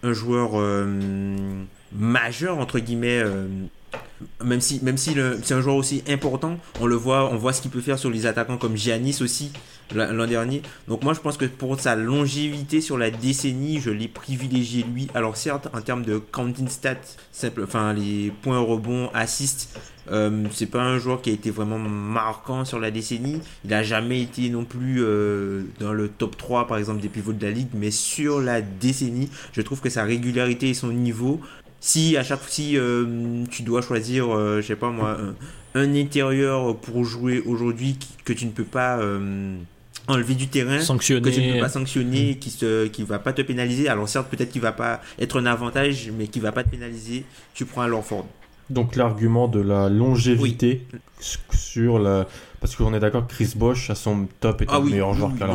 [SPEAKER 5] un joueur majeur entre guillemets même si, même si c'est un joueur aussi important, on le voit, on voit ce qu'il peut faire sur les attaquants comme Giannis aussi l'an dernier. Donc moi je pense que pour sa longévité sur la décennie, je l'ai privilégié lui. Alors certes en termes de counting stats, enfin les points rebonds, assists, euh, c'est pas un joueur qui a été vraiment marquant sur la décennie. Il n'a jamais été non plus euh, dans le top 3 par exemple des pivots de la ligue, mais sur la décennie, je trouve que sa régularité et son niveau si à chaque fois si euh, tu dois choisir euh, je sais pas moi un, intérieur pour jouer aujourd'hui que tu ne peux pas euh, enlever du terrain
[SPEAKER 4] sanctionner.
[SPEAKER 5] que tu ne peux pas sanctionner mm. qui se qui va pas te pénaliser. Alors certes peut-être qu'il va pas être un avantage mais qui va pas te pénaliser. Tu prends un Longford
[SPEAKER 1] donc l'argument de la longévité sur la parce qu'on est d'accord que Chris Bosch à son top est ah un meilleur joueur qu'à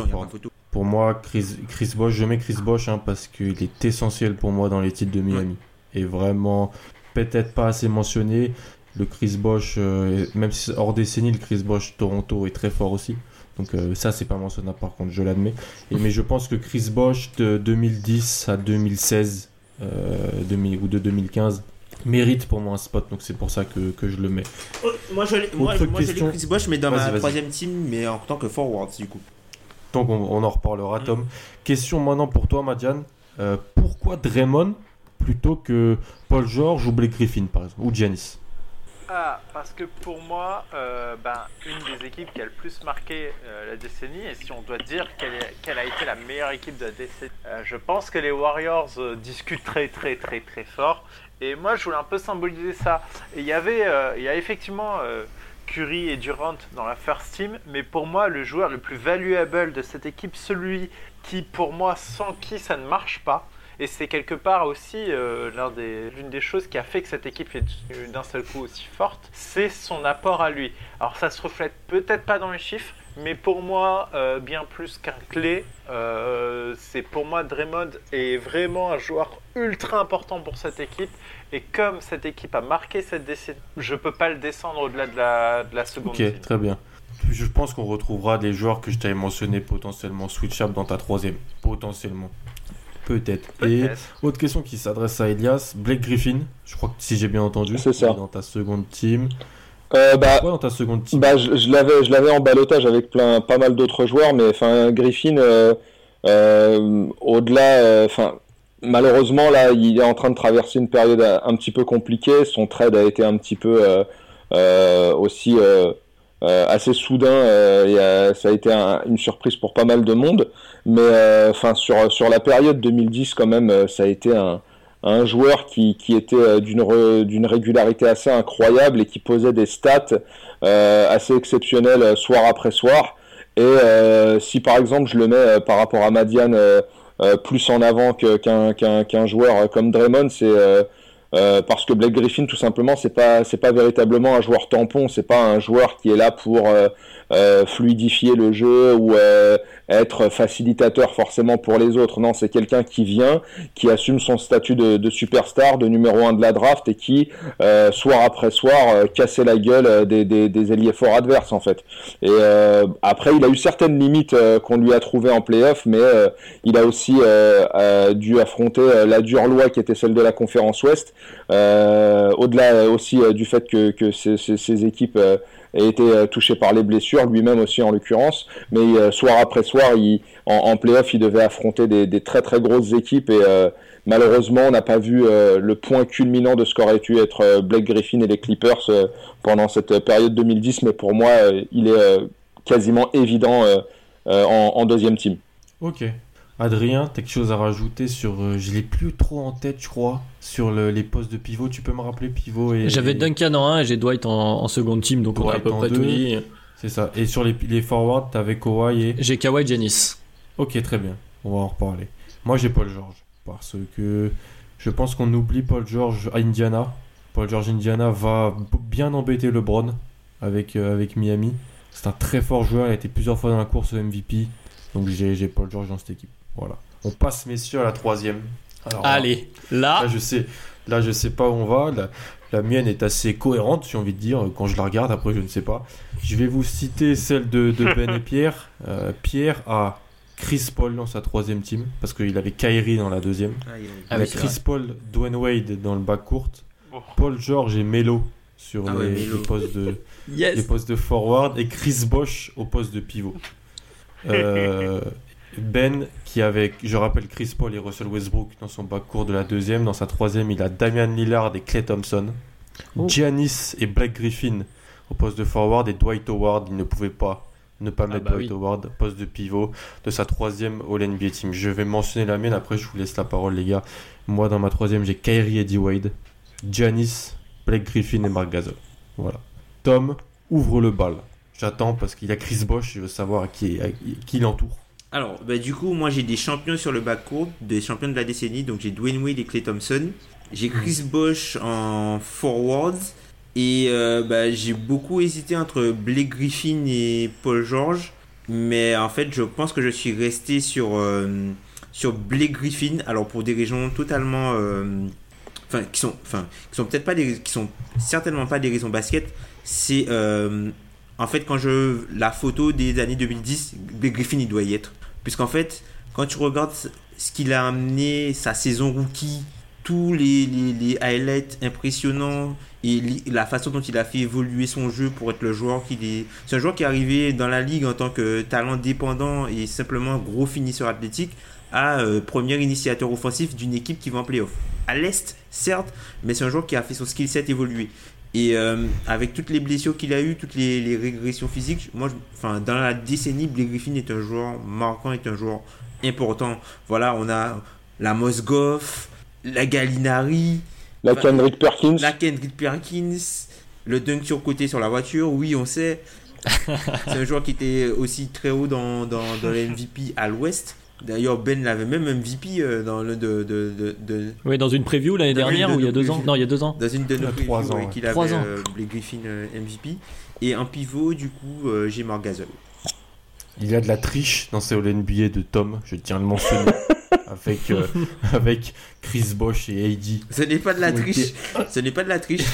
[SPEAKER 1] pour moi Chris, Chris Bosch je mets Chris Bosch hein, parce qu'il est essentiel pour moi dans les titres de Miami est vraiment peut-être pas assez mentionné. Le Chris Bosch, euh, même si hors décennie, le Chris Bosch Toronto est très fort aussi. Donc euh, ça, c'est pas mentionnable par contre, je l'admets. Et, mais je pense que Chris Bosch de 2010 à 2016 euh, ou de 2015 mérite pour moi un spot. Donc c'est pour ça que, que, je le mets.
[SPEAKER 5] Oh, moi, je l'ai Chris Bosch, mais dans ma troisième team, mais en tant que forward du coup.
[SPEAKER 1] Donc on, en reparlera, Tom. Mm. Question maintenant pour toi, Madiane. pourquoi Draymond plutôt que Paul George ou Blake Griffin, par exemple, ou Giannis
[SPEAKER 3] ah, parce que pour moi, euh, ben, une des équipes qui a le plus marqué euh, la décennie, et si on doit dire quelle, a été la meilleure équipe de la décennie, euh, je pense que les Warriors discutent très très très très fort. Et moi, je voulais un peu symboliser ça. Il y avait, il y a effectivement Curry et Durant dans la first team, mais pour moi, le joueur le plus valuable de cette équipe, celui qui, pour moi, sans qui ça ne marche pas, et c'est quelque part aussi euh, l'une des, choses qui a fait que cette équipe est d'un seul coup aussi forte, c'est son apport à lui. Alors ça se reflète peut-être pas dans les chiffres, mais pour moi, euh, bien plus qu'un clé, euh, c'est pour moi Draymond est vraiment un joueur ultra important pour cette équipe. Et comme cette équipe a marqué cette décennie, je peux pas le descendre au-delà de la, de la seconde.
[SPEAKER 1] Ok, très bien. Je pense qu'on retrouvera des joueurs que je t'avais mentionné potentiellement switchable dans ta troisième. Potentiellement. Peut-être. Et autre question qui s'adresse à Elias, Blake Griffin, je crois que si j'ai bien entendu,
[SPEAKER 2] c'est ça.
[SPEAKER 1] Dans ta seconde team.
[SPEAKER 2] Euh, bah,
[SPEAKER 1] dans ta seconde team
[SPEAKER 2] bah, je, l'avais, je l'avais en balotage avec plein, pas mal d'autres joueurs, mais enfin Griffin, euh, euh, au-delà, enfin malheureusement là, il est en train de traverser une période un petit peu compliquée. Son trade a été un petit peu aussi euh, assez soudain. Euh, ça a été une surprise pour pas mal de monde. Mais euh, enfin sur sur la période 2010 quand même, ça a été un, un joueur qui, qui était d'une régularité assez incroyable et qui posait des stats assez exceptionnelles soir après soir. Et si par exemple je le mets par rapport à Madiane plus en avant qu'un qu'un joueur comme Draymond, c'est euh, parce que Blake Griffin, tout simplement, c'est pas c'est pas véritablement un joueur tampon, c'est pas un joueur qui est là pour euh, euh, fluidifier le jeu ou euh, être facilitateur forcément pour les autres. Non, c'est quelqu'un qui vient, qui assume son statut de, de, superstar, de numéro un de la draft et qui, euh, soir après soir, cassait la gueule des, des, des ailiers forts adverses en fait. Et après, il a eu certaines limites qu'on lui a trouvées en playoff, mais il a aussi dû affronter la dure loi qui était celle de la conférence Ouest. Au-delà aussi du fait que, que ces, ces, ces équipes a été euh, touché par les blessures, lui-même aussi en l'occurrence. Mais euh, soir après soir, il, en, playoff, il devait affronter des, très très grosses équipes et euh, malheureusement, on n'a pas vu le point culminant de ce qu'aurait pu être Blake Griffin et les Clippers pendant cette période 2010. Mais pour moi, il est quasiment évident en, en, deuxième team.
[SPEAKER 1] Ok. Adrien, tu as quelque chose à rajouter sur. je l'ai plus trop en tête, je crois sur les postes de pivot. Tu peux me rappeler pivot et.
[SPEAKER 4] J'avais Duncan en 1 et j'ai Dwight en, en seconde team, donc on a à peu près tout dit.
[SPEAKER 1] C'est ça. Et sur les, les forwards, t'avais Kawhi et.
[SPEAKER 4] J'ai Kawhi Janice.
[SPEAKER 1] Ok, très bien. On va en reparler. Moi, j'ai Paul George. Parce que je pense qu'on oublie Paul George à Indiana. Paul George Indiana va bien embêter LeBron avec, euh, avec Miami. C'est un très fort joueur. Il a été plusieurs fois dans la course au MVP. Donc j'ai Paul George dans cette équipe. Voilà. On passe, messieurs, à la troisième.
[SPEAKER 4] Allez, là...
[SPEAKER 1] je sais, là, je sais pas où on va. La, mienne est assez cohérente, j'ai envie de dire, quand je la regarde. Après, je ne sais pas. Je vais vous citer celle de, Ben et Pierre. Euh, Pierre a Chris Paul dans sa troisième team, parce qu'il avait Kyrie dans la deuxième.
[SPEAKER 5] Ah, il y a-
[SPEAKER 1] il
[SPEAKER 4] oui,
[SPEAKER 1] a
[SPEAKER 4] c'est
[SPEAKER 1] Chris Paul, Dwayne Wade dans le bac court,
[SPEAKER 3] Oh.
[SPEAKER 1] Paul George et Melo sur
[SPEAKER 5] Ah
[SPEAKER 1] les,
[SPEAKER 5] ouais, Melo.
[SPEAKER 1] les postes de, les postes de forward et Chris Bosch au poste de pivot. Euh, ben, qui avec, je rappelle, Chris Paul et Russell Westbrook dans son backcourt de la deuxième. Dans sa troisième, il a Damian Lillard et Clay Thompson.
[SPEAKER 4] Oh.
[SPEAKER 1] Giannis et Blake Griffin au poste de forward et Dwight Howard, il ne pouvait pas ne pas
[SPEAKER 4] Ah
[SPEAKER 1] mettre
[SPEAKER 4] bah
[SPEAKER 1] Dwight
[SPEAKER 4] oui.
[SPEAKER 1] Howard poste de pivot de sa troisième All-NBA team. Je vais mentionner la mienne, après je vous laisse la parole les gars. Moi dans ma troisième j'ai Kyrie D. Wade, Giannis, Blake Griffin et Mark Gasol. Voilà. Tom, ouvre le bal. J'attends parce qu'il y a Chris Bosch, je veux savoir qui, qui l'entoure.
[SPEAKER 5] Alors, bah, du coup, moi j'ai des champions sur le backcourt, des champions de la décennie. Donc j'ai Dwayne Wade et Clay Thompson. J'ai Chris Bosh en forwards. Et euh, bah, j'ai beaucoup hésité entre Blake Griffin et Paul George. Mais en fait, je pense que je suis resté sur, euh, sur Blake Griffin. Alors, pour des raisons totalement. euh, Enfin, qui sont, enfin, qui sont peut-être pas des. qui sont certainement pas des raisons basket. C'est. en fait, quand je. La photo des années 2010, Blake Griffin, il doit y être. Puisqu'en fait, quand tu regardes ce qu'il a amené, sa saison rookie, tous les, les, highlights impressionnants et la façon dont il a fait évoluer son jeu pour être le joueur qu'il est. C'est un joueur qui est arrivé dans la ligue en tant que talent dépendant et simplement gros finisseur athlétique à euh, premier initiateur offensif d'une équipe qui va en playoff. À l'Est, certes, mais c'est un joueur qui a fait son skill set évoluer. Et euh, avec toutes les blessures qu'il a eues, toutes les, les régressions physiques, moi, je- enfin, dans la décennie, Blake Griffin est un joueur marquant, est un joueur important. Voilà, on a la Mosgoff, la Gallinari,
[SPEAKER 2] La
[SPEAKER 5] Enfin,
[SPEAKER 2] Kendrick Perkins.
[SPEAKER 5] la Kendrick Perkins, le dunk sur côté sur la voiture, oui, on sait. C'est un joueur qui était aussi très haut dans, dans, dans les MVP à l'ouest. D'ailleurs, Ben l'avait même MVP euh, dans le de, de, de, de-
[SPEAKER 4] Oui, dans une preview l'année dernière
[SPEAKER 5] de
[SPEAKER 4] ou il y a deux ans. Non, il y a deux ans.
[SPEAKER 5] dans une de
[SPEAKER 1] Il y
[SPEAKER 5] nos
[SPEAKER 1] a trois
[SPEAKER 5] previews,
[SPEAKER 1] ans,
[SPEAKER 5] ouais, qu'il avait
[SPEAKER 4] Trois ans.
[SPEAKER 5] euh, Blake Griffin euh, MVP. Et en pivot, du coup, euh, j'ai Marc Gasol.
[SPEAKER 1] Il y a de la triche dans ces All-NBA de Tom, je tiens à le mentionner. avec, euh, avec Chris Bosch et AD
[SPEAKER 5] Ce n'est pas de la triche. Ce n'est pas de la triche.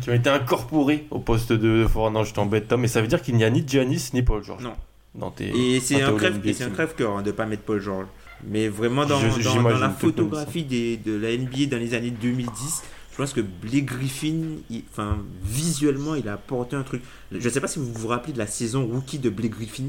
[SPEAKER 1] qui ont été incorporés au poste de fort. Non, je t'embête Tom, mais ça veut dire qu'il n'y a ni Giannis ni Paul George.
[SPEAKER 5] Non.
[SPEAKER 1] Dans tes,
[SPEAKER 5] Et c'est un crève, et un crève-cœur hein, de pas mettre Paul George. Mais vraiment dans,
[SPEAKER 1] Je-
[SPEAKER 5] dans- dans
[SPEAKER 1] j'imagine
[SPEAKER 5] la photographie des, de la NBA dans les années 2010, je pense que Blake Griffin, il- enfin visuellement, il a apporté un truc. Je ne sais pas si vous vous rappelez de la saison rookie de Blake Griffin,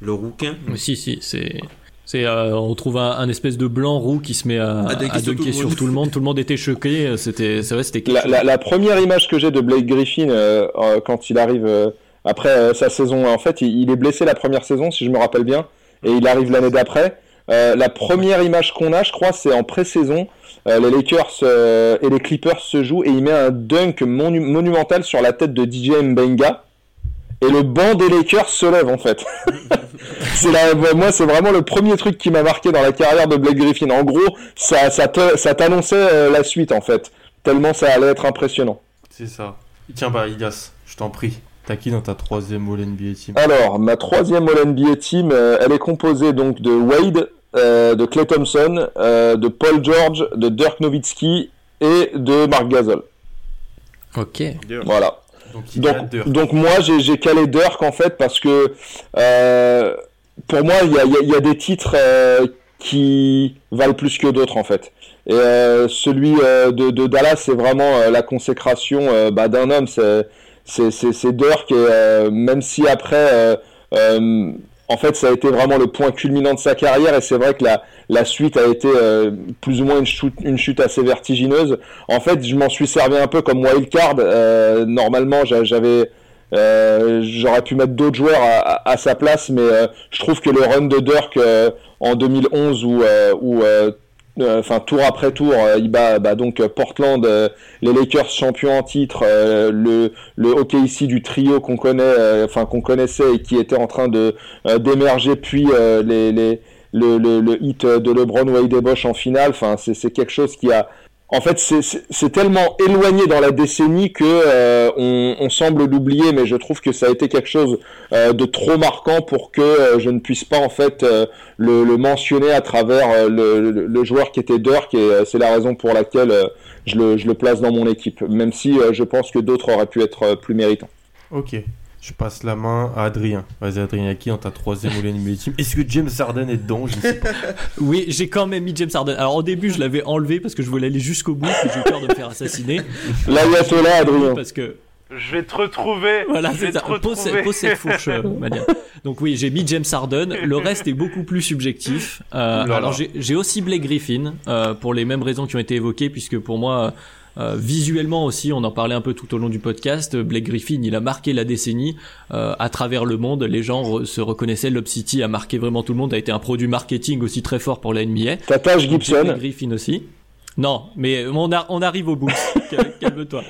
[SPEAKER 5] le rouquin.
[SPEAKER 4] Mais si, si, c'est. C'est, euh, on trouve un, un espèce de blanc roux qui se met à,
[SPEAKER 5] À dunker
[SPEAKER 4] à
[SPEAKER 5] sur tout le
[SPEAKER 4] sur
[SPEAKER 5] monde.
[SPEAKER 4] tout le monde. Tout le monde était choqué. C'était, c'est vrai, c'était
[SPEAKER 2] La, la- la première image que j'ai de Blake Griffin euh, euh, quand il arrive euh, après euh, sa saison, en fait, il, est blessé la première saison, si je me rappelle bien, et il arrive l'année d'après. Euh, la première image qu'on a, je crois, c'est en pré-saison. Euh, les Lakers et les Clippers se jouent et il met un dunk monu- monumental sur la tête de DJ Mbenga. Et le banc des Lakers se lève en fait. la, moi, c'est vraiment le premier truc qui m'a marqué dans la carrière de Blake Griffin. En gros, ça, ça, t'annonçait la suite en fait. Tellement ça allait être impressionnant.
[SPEAKER 1] C'est ça. Tiens, bah, Ilias, je t'en prie. T'as qui dans ta troisième All-NBA team?
[SPEAKER 2] Alors, ma troisième All-NBA team, euh, elle est composée donc de Wade, euh, de Clay Thompson, euh, de Paul George, de Dirk Nowitzki et de Mark Gasol.
[SPEAKER 4] Ok.
[SPEAKER 2] Voilà.
[SPEAKER 1] Donc,
[SPEAKER 2] moi, j'ai j'ai calé Dirk en fait parce que euh, pour moi, il y a, il y a- il y a des titres euh, qui valent plus que d'autres en fait. Et euh, celui euh, de, de Dallas, c'est vraiment euh, la consécration euh, bah, d'un homme. C'est c'est Dirk et euh, même si après, euh, euh, en fait, ça a été vraiment le point culminant de sa carrière. Et c'est vrai que la la suite a été euh, plus ou moins une chute, une chute assez vertigineuse. En fait, je m'en suis servi un peu comme wildcard. Euh, normalement, j'a- j'avais, euh, j'aurais pu mettre d'autres joueurs à, à- à sa place, mais je trouve que le run de Dirk en 2011, où, où enfin tour après tour, euh, il bat bah, donc euh, Portland, euh, les Lakers champions en titre, euh, le hockey ici du trio qu'on connaît, euh, qu'on connaissait et qui était en train de euh, d'émerger, puis euh, les, les le, hit de LeBron Wade et Bosch en finale. Enfin, c'est quelque chose qui a. En fait, c'est- tellement éloigné dans la décennie que euh, on, semble l'oublier, mais je trouve que ça a été quelque chose euh, de trop marquant pour que euh, je ne puisse pas en fait le, mentionner à travers le, joueur qui était Dirk, et c'est la raison pour laquelle je, le, je le place dans mon équipe, même si je pense que d'autres auraient pu être plus méritants.
[SPEAKER 1] Ok. Je passe la main à Adrien. Vas-y, Adrien, qui dans ta troisième All-NBA Team Est-ce que James Harden est dedans? Je ne sais pas.
[SPEAKER 4] Oui, j'ai quand même mis James Harden. Alors au début, je l'avais enlevé parce que je voulais aller jusqu'au bout, puis j'ai eu peur de me faire assassiner.
[SPEAKER 2] L'ayatollah, Adrien.
[SPEAKER 4] Parce que
[SPEAKER 3] Je vais te retrouver.
[SPEAKER 4] Voilà, c'est ça. Pose, pose cette fourche, euh. Donc oui, j'ai mis James Harden. Le reste est beaucoup plus subjectif. Euh,
[SPEAKER 1] là
[SPEAKER 4] alors
[SPEAKER 1] là.
[SPEAKER 4] j'ai j'ai aussi Blake Griffin euh, pour les mêmes raisons qui ont été évoquées, puisque pour moi, euh, visuellement aussi, on en parlait un peu tout au long du podcast. Blake Griffin, il a marqué la décennie euh, à travers le monde. Les gens re- se reconnaissaient. Lob City a marqué vraiment tout le monde. A été un produit marketing aussi très fort pour la NBA.
[SPEAKER 2] Tatage
[SPEAKER 4] Blake
[SPEAKER 2] Gibson.
[SPEAKER 4] Griffin aussi. Non, mais on, a, on arrive au bout. Cal- Calme-toi.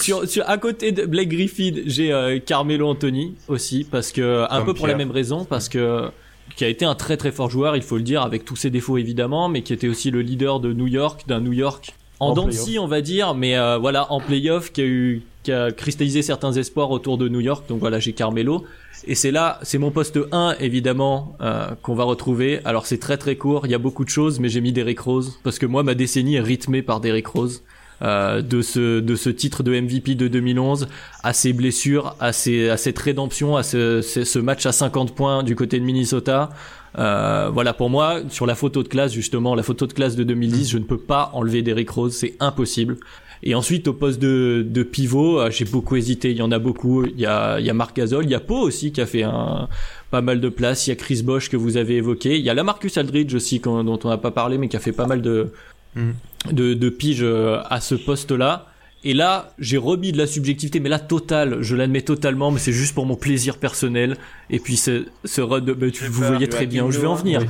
[SPEAKER 4] Sur, sur, à côté de Blake Griffin, j'ai euh, Carmelo Anthony aussi, parce que un
[SPEAKER 1] Comme
[SPEAKER 4] peu pour la même raison, parce que qui a été un très très fort joueur, il faut le dire, avec tous ses défauts évidemment, mais qui était aussi le leader de New York, d'un New York en,
[SPEAKER 1] En
[SPEAKER 4] dents on va dire, mais euh, voilà en playoff qui a eu qui a cristallisé certains espoirs autour de New York. Donc voilà, j'ai Carmelo. Et c'est là, c'est mon poste 1 évidemment euh, qu'on va retrouver. Alors c'est très très court, il y a beaucoup de choses, mais j'ai mis Derrick Rose parce que moi ma décennie est rythmée par Derrick Rose. Euh, de ce de ce titre de MVP de 2011 à ses blessures à ses à cette rédemption à ce ce, ce match à 50 points du côté de Minnesota euh, voilà pour moi sur la photo de classe justement la photo de classe de 2010 je ne peux pas enlever Derrick Rose c'est impossible et ensuite au poste de, de pivot euh, j'ai beaucoup hésité il y en a beaucoup il y a il y a Marc Gasol il y a Poe aussi qui a fait un pas mal de place il y a Chris Bosh que vous avez évoqué il y a Lamarcus Aldridge aussi dont on n'a pas parlé mais qui a fait pas mal de
[SPEAKER 1] Mhm.
[SPEAKER 4] de, de pige euh, à ce poste-là. Et là, j'ai remis de la subjectivité, mais là, totale, je l'admets totalement, mais c'est juste pour mon plaisir personnel. Et puis, ce, ce run de, bah, tu, vous
[SPEAKER 3] peur,
[SPEAKER 4] voyez très bien où je vais en venir.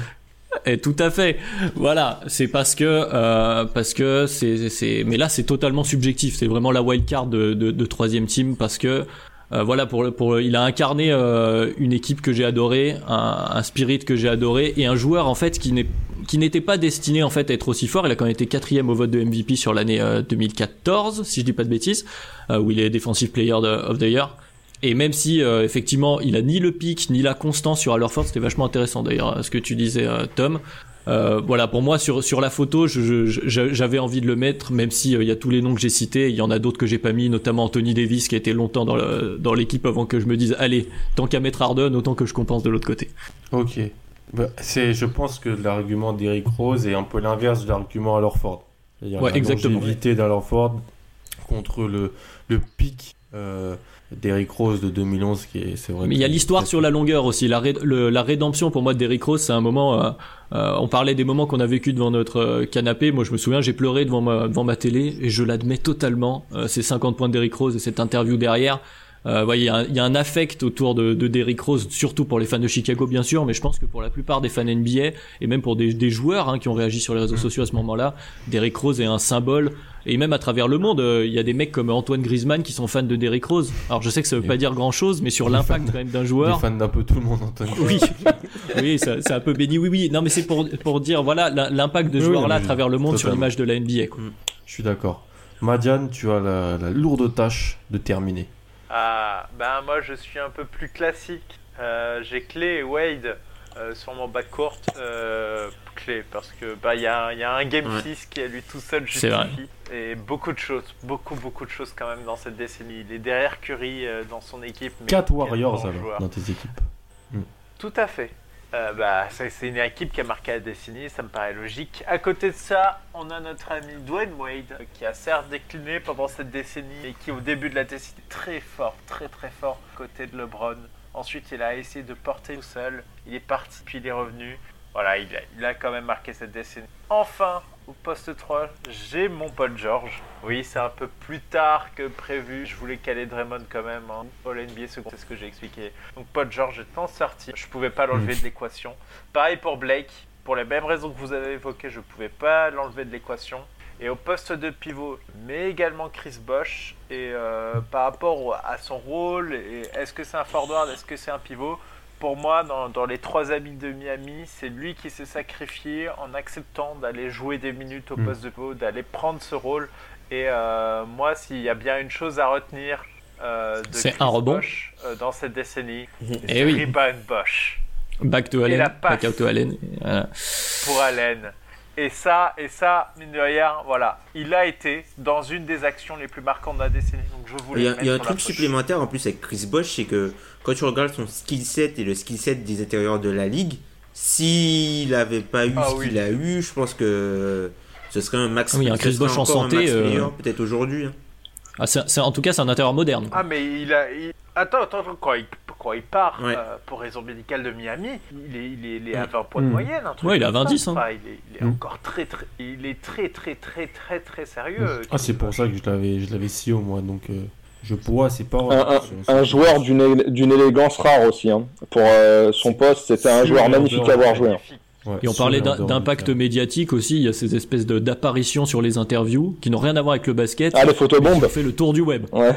[SPEAKER 4] Et tout à fait. Voilà, c'est parce que euh, parce que c'est c'est mais là c'est totalement subjectif. C'est vraiment la wild card de, de, de troisième team parce que euh, voilà pour le- pour il a incarné euh, une équipe que j'ai adorée, un, spirit que j'ai adoré et un joueur en fait qui n'est qui n'était pas destiné en fait à être aussi fort. Il a quand même été quatrième au vote de MVP sur l'année euh, 2014 si je dis pas de bêtises, euh, où il est defensive player de- of the year. Et même si euh, effectivement il a ni le pic ni la constance sur Allerford, c'était vachement intéressant d'ailleurs ce que tu disais euh, Tom. Euh, voilà pour moi sur sur la photo j'avais envie de le mettre même si euh, il y a tous les noms que j'ai cités il y en a d'autres que j'ai pas mis notamment Anthony Davis qui a été longtemps dans l'équipe avant que je me dise allez tant qu'à mettre Harden autant que je compense de l'autre côté
[SPEAKER 1] Ok. Bah, je pense que l'argument d'Eric Rose est un peu l'inverse de l'argument à Lorford.
[SPEAKER 4] Ouais,
[SPEAKER 1] la
[SPEAKER 4] exactement.
[SPEAKER 1] longévité d'Alorford contre le, le pic euh, d'Eric Rose de 2011 qui est, c'est vrai.
[SPEAKER 4] Mais il y a l'histoire sur la longueur aussi. La, ré- le- la rédemption pour moi de Derrick Rose, c'est un moment. euh, euh, on parlait des moments qu'on a vécu devant notre euh, canapé. Moi, je me souviens, j'ai pleuré devant ma devant ma télé et je l'admets totalement. Euh, ces 50 points de Derrick Rose et cette interview derrière. Euh, il y, a un- il y a un affect autour de, de Derrick Rose, surtout pour les fans de Chicago, bien sûr, mais je pense que pour la plupart des fans NBA et même pour des, des joueurs hein, qui ont réagi sur les réseaux sociaux à ce moment-là, Derrick Rose est un symbole. Et même à travers le monde, euh, il y a des mecs comme Antoine Griezmann qui sont fans de Derrick Rose. Alors je sais que ça veut
[SPEAKER 1] Et-
[SPEAKER 4] pas dire grand-chose, mais sur
[SPEAKER 1] Des
[SPEAKER 4] l'impact quand même d'un
[SPEAKER 1] Des
[SPEAKER 4] joueur.
[SPEAKER 1] fans d'un peu tout le monde, Anthony.
[SPEAKER 4] Oui, oui, c'est un peu béni. Oui, oui. Non, mais c'est pour pour dire voilà l'impact de ce
[SPEAKER 1] Oui,
[SPEAKER 4] joueur-là à travers le monde sur l'image de la NBA. Quoi.
[SPEAKER 1] Je suis d'accord. Madiane, tu as la, la lourde tâche de terminer.
[SPEAKER 3] Ah, ben moi je suis un peu plus classique. Euh, J'ai Clé et Wade euh, sur mon backcourt. Euh, Clé, parce que bah il y, a, y a un Game
[SPEAKER 5] Ouais.
[SPEAKER 3] 6 qui à lui tout seul justifie. Et beaucoup de choses, beaucoup beaucoup de choses quand même dans cette décennie. Il est derrière Curry euh, dans son équipe. mais
[SPEAKER 1] 4
[SPEAKER 3] quel
[SPEAKER 1] Warriors alors dans tes équipes.
[SPEAKER 3] Tout à fait. Euh, bah, c'est une équipe qui a marqué la décennie, ça me paraît logique. À côté de ça, on a notre ami Dwayne Wade, qui a certes décliné pendant cette décennie et qui, au début de la décennie, est très fort, très très fort, côté de LeBron. Ensuite, il a essayé de porter tout seul, il est parti, puis il est revenu. Voilà, il a, il a quand même marqué cette décennie. Enfin, au poste 3, j'ai mon Paul George. Oui, c'est un peu plus tard que prévu. Je voulais caler Draymond quand même en All NBA second, c'est ce que j'ai expliqué. Donc Paul George est en sortie. Je pouvais pas l'enlever de l'équation. Pareil pour Blake. Pour les mêmes raisons que vous avez évoquées, je pouvais pas l'enlever de l'équation. Et au poste de pivot, mais également Chris Bosh. Et euh, par rapport à son rôle, est-ce que c'est un forward, est-ce que c'est un pivot Pour moi, dans, dans les trois amis de Miami, c'est lui qui s'est sacrifié en acceptant d'aller jouer des minutes au
[SPEAKER 1] Mm.
[SPEAKER 3] poste de pivot, d'aller prendre ce rôle. Et euh, moi, s'il y a bien une chose à retenir euh, de
[SPEAKER 4] C'est un rebond.
[SPEAKER 3] Bosh, euh, dans cette décennie,
[SPEAKER 4] Eh
[SPEAKER 3] c'est
[SPEAKER 4] oui.
[SPEAKER 3] Rebound Bosh
[SPEAKER 4] Back to Allen, back out to Allen. Voilà.
[SPEAKER 3] pour Allen. Et ça, et ça, mine de rien, voilà, il a été dans une des actions les plus marquantes de la décennie. Donc
[SPEAKER 5] il y a, un truc supplémentaire en plus avec Chris Bosch, c'est que quand tu regardes son skill set et le skill set des intérieurs de la ligue, s'il n'avait pas eu ah ce qu'il a eu, je pense que ce serait un max.
[SPEAKER 4] Oui, un Chris Bosch en santé,
[SPEAKER 5] euh, peut-être aujourd'hui. Hein.
[SPEAKER 4] Ah, en tout cas, c'est un intérieur moderne.
[SPEAKER 3] Ah, mais il a. Attends, attends, attends, quand il, il part euh, pour raison médicale de Miami, il est, il est, à 20 points de mm. moyenne. Un
[SPEAKER 4] ouais, il est à 20 10. Hein.
[SPEAKER 3] il est, mm. encore très, très. Il est très, très, très, très, très sérieux.
[SPEAKER 1] Ah, c'est pour ça que je l'avais, je l'avais si haut, moi. Donc. Euh, je pourrais, c'est pas.
[SPEAKER 2] Un, un, joueur d'une élégance rare aussi. Hein. Pour euh, son poste, c'était un joueur magnifique à avoir joué.
[SPEAKER 4] Hein. et on parlait d'impact médiatique aussi, il y a ces espèces d'apparitions sur les interviews qui n'ont rien à voir avec le basket.
[SPEAKER 2] Ah, les photobombes
[SPEAKER 4] fait le tour du web.
[SPEAKER 2] Ouais.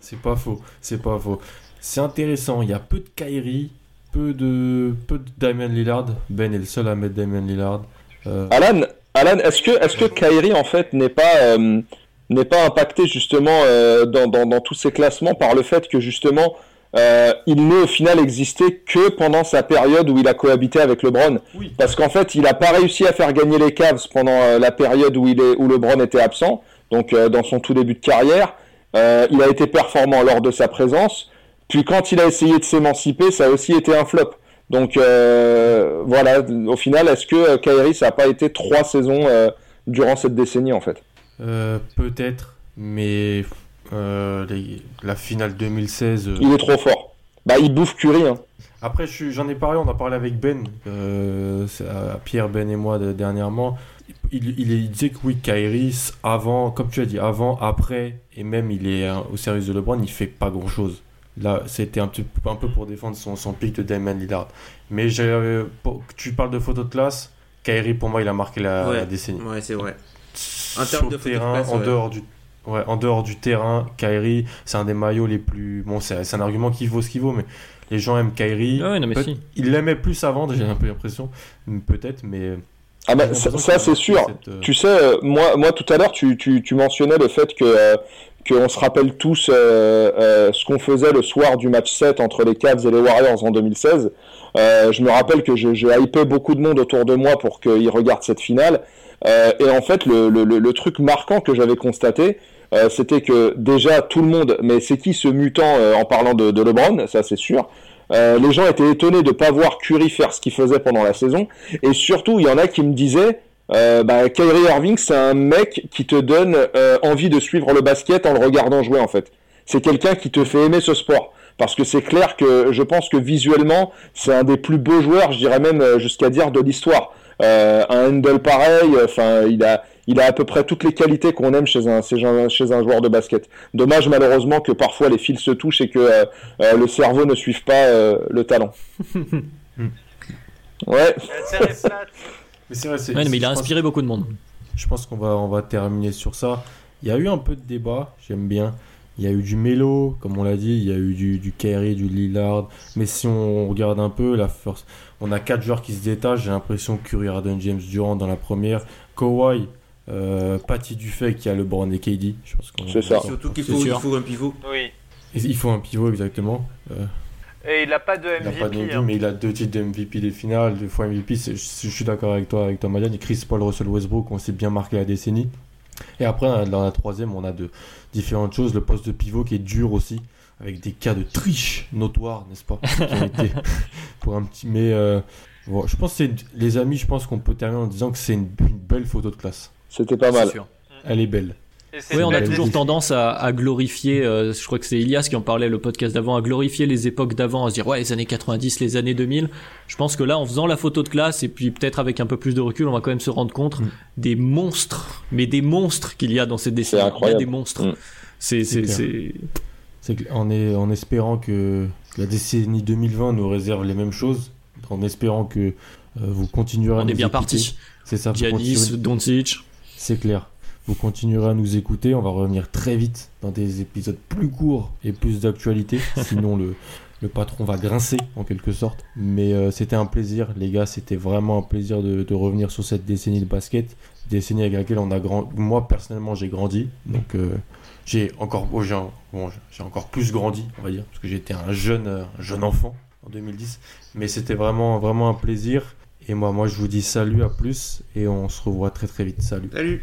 [SPEAKER 1] c'est pas faux, c'est pas faux. C'est intéressant, il y a peu de Kyrie, peu de, peu de Damien Lillard. Ben est le seul à mettre Damien Lillard.
[SPEAKER 2] Euh, Alan, Alan est-ce que, est que Kyrie en fait n'est pas. Euh, n'est pas impacté justement euh, dans, dans, tous ces classements par le fait que justement euh, il n'est au final existé que pendant sa période où il a cohabité avec LeBron? Parce qu'en fait, il n'a pas réussi à faire gagner les Cavs pendant euh, la période où, il est, où LeBron était absent, donc dans son tout début de carrière. il a été performant lors de sa présence. Puis quand il a essayé de s'émanciper, ça a aussi été un flop. Donc voilà, au final, est-ce que Kyrie, ça n'a pas été trois saisons durant cette décennie en fait?
[SPEAKER 1] Euh, peut-être, mais euh, la finale 2016. Euh,
[SPEAKER 2] il est trop fort. Bah, il bouffe Curry. Hein.
[SPEAKER 1] Après, j'en ai parlé, on a parlé avec Ben, Pierre, Ben et moi dernièrement. Il, il, disait que oui, Kyrie, avant, comme tu as dit, avant, après, et même il est au service de LeBron, il fait pas grand chose. Là, c'était un, peu, un peu pour défendre son, son pic de Damon Lillard. Mais tu parles de photo de classe, Kyrie, pour moi, il a marqué la, la décennie.
[SPEAKER 5] Ouais, c'est vrai
[SPEAKER 1] en termes de terrain, en dehors du Ouais, en dehors du terrain, Kyrie, c'est un des maillots les plus. Bon, c'est un argument qui vaut ce qu'il vaut, mais les gens aiment Kyrie.
[SPEAKER 4] Ah mais si.
[SPEAKER 1] Ils l'aimaient plus avant, j'ai un peu l'impression. Peut-être, mais.
[SPEAKER 2] Ah bah, ça, c'est sûr. Euh, tu sais, euh, moi, moi tout à l'heure, tu, tu, tu, mentionnais le fait que. Euh, qu'on se rappelle tous ce qu'on faisait le soir du match 7 entre les Cavs et les Warriors en 2016. je me rappelle que j'ai hypé beaucoup de monde autour de moi pour qu'ils regardent cette finale. Euh, et en fait, le, le, le, truc marquant que j'avais constaté, euh, c'était que déjà tout le monde, mais c'est qui ce mutant euh, en parlant de, de, LeBron, ça c'est sûr. les gens étaient étonnés de ne pas voir Curry faire ce qu'il faisait pendant la saison, et surtout il y en a qui me disaient, bah, Kyrie Irving c'est un mec qui te donne envie de suivre le basket en le regardant jouer en fait. C'est quelqu'un qui te fait aimer ce sport parce que c'est clair que je pense que visuellement c'est un des plus beaux joueurs, je dirais même jusqu'à dire de l'histoire. Euh, un handle pareil, enfin, il a, il a à peu près toutes les qualités qu'on aime chez un, chez un, chez un joueur de basket. Dommage malheureusement que parfois les fils se touchent et que euh, euh, le cerveau ne suive pas le talent. ouais.
[SPEAKER 4] Mais, vrai, mais il a inspiré beaucoup de monde.
[SPEAKER 1] Je pense qu'on va, on va terminer sur ça. Il y a eu un peu de débat, j'aime bien. Il y a eu du Melo, comme on l'a dit, il y a eu du, du Kerry, du Lillard. Mais si on regarde un peu, la force, on a quatre joueurs qui se détachent. J'ai l'impression que Curry, Harden, James Durant dans la première. Kawhi, euh, Patty Dufay qui a LeBron et KD.
[SPEAKER 2] C'est ça.
[SPEAKER 5] Surtout qu'il faut, il faut, un pivot.
[SPEAKER 3] Oui.
[SPEAKER 1] Il faut un pivot, exactement.
[SPEAKER 3] Euh, et il n'a pas de MVP. Il n'a pas de MVP,
[SPEAKER 1] hein. mais il a deux titres de MVP des finales, deux fois MVP. Je, suis d'accord avec toi, avec toi, Marianne. Chris Paul, Russell Westbrook, on s'est bien marqué la décennie. Et après, dans la troisième, on a de différentes choses. Le poste de pivot qui est dur aussi, avec des cas de triche notoires, n'est-ce pas Pour un petit. Mais euh, je pense que les amis, je pense qu'on peut terminer en disant que c'est une, belle photo de classe.
[SPEAKER 2] C'était pas mal.
[SPEAKER 1] Elle est belle.
[SPEAKER 4] Oui, on a toujours tendance à, glorifier, euh, je crois que c'est Ilias qui en parlait le podcast d'avant, à glorifier les époques d'avant, à se dire ouais les années 90, les années 2000. Je pense que là, en faisant la photo de classe et puis peut-être avec un peu plus de recul, on va quand même se rendre compte mm. des monstres, mais des monstres qu'il y a dans cette décennie. Il y a des monstres. Mm. C'est
[SPEAKER 1] c'est en, est, en espérant que la décennie 2020 nous réserve les mêmes choses, en espérant que euh, vous continuerez.
[SPEAKER 4] On est bien parti.
[SPEAKER 1] C'est ça.
[SPEAKER 4] Giannis, Doncic.
[SPEAKER 1] C'est clair vous continuerez à nous écouter. On va revenir très vite dans des épisodes plus courts et plus d'actualité. Sinon, le, le patron va grincer en quelque sorte. Mais euh, c'était un plaisir, les gars. C'était vraiment un plaisir de, revenir sur cette décennie de basket. Décennie avec laquelle on a grand... Moi, personnellement, j'ai grandi. Donc, euh, j'ai encore, bon, j'ai encore plus grandi, on va dire. Parce que j'étais un jeune, euh, un jeune enfant en 2010. Mais c'était vraiment, vraiment un plaisir. Et moi, moi, je vous dis salut, à plus. Et on se revoit très très vite. Salut.
[SPEAKER 5] Salut.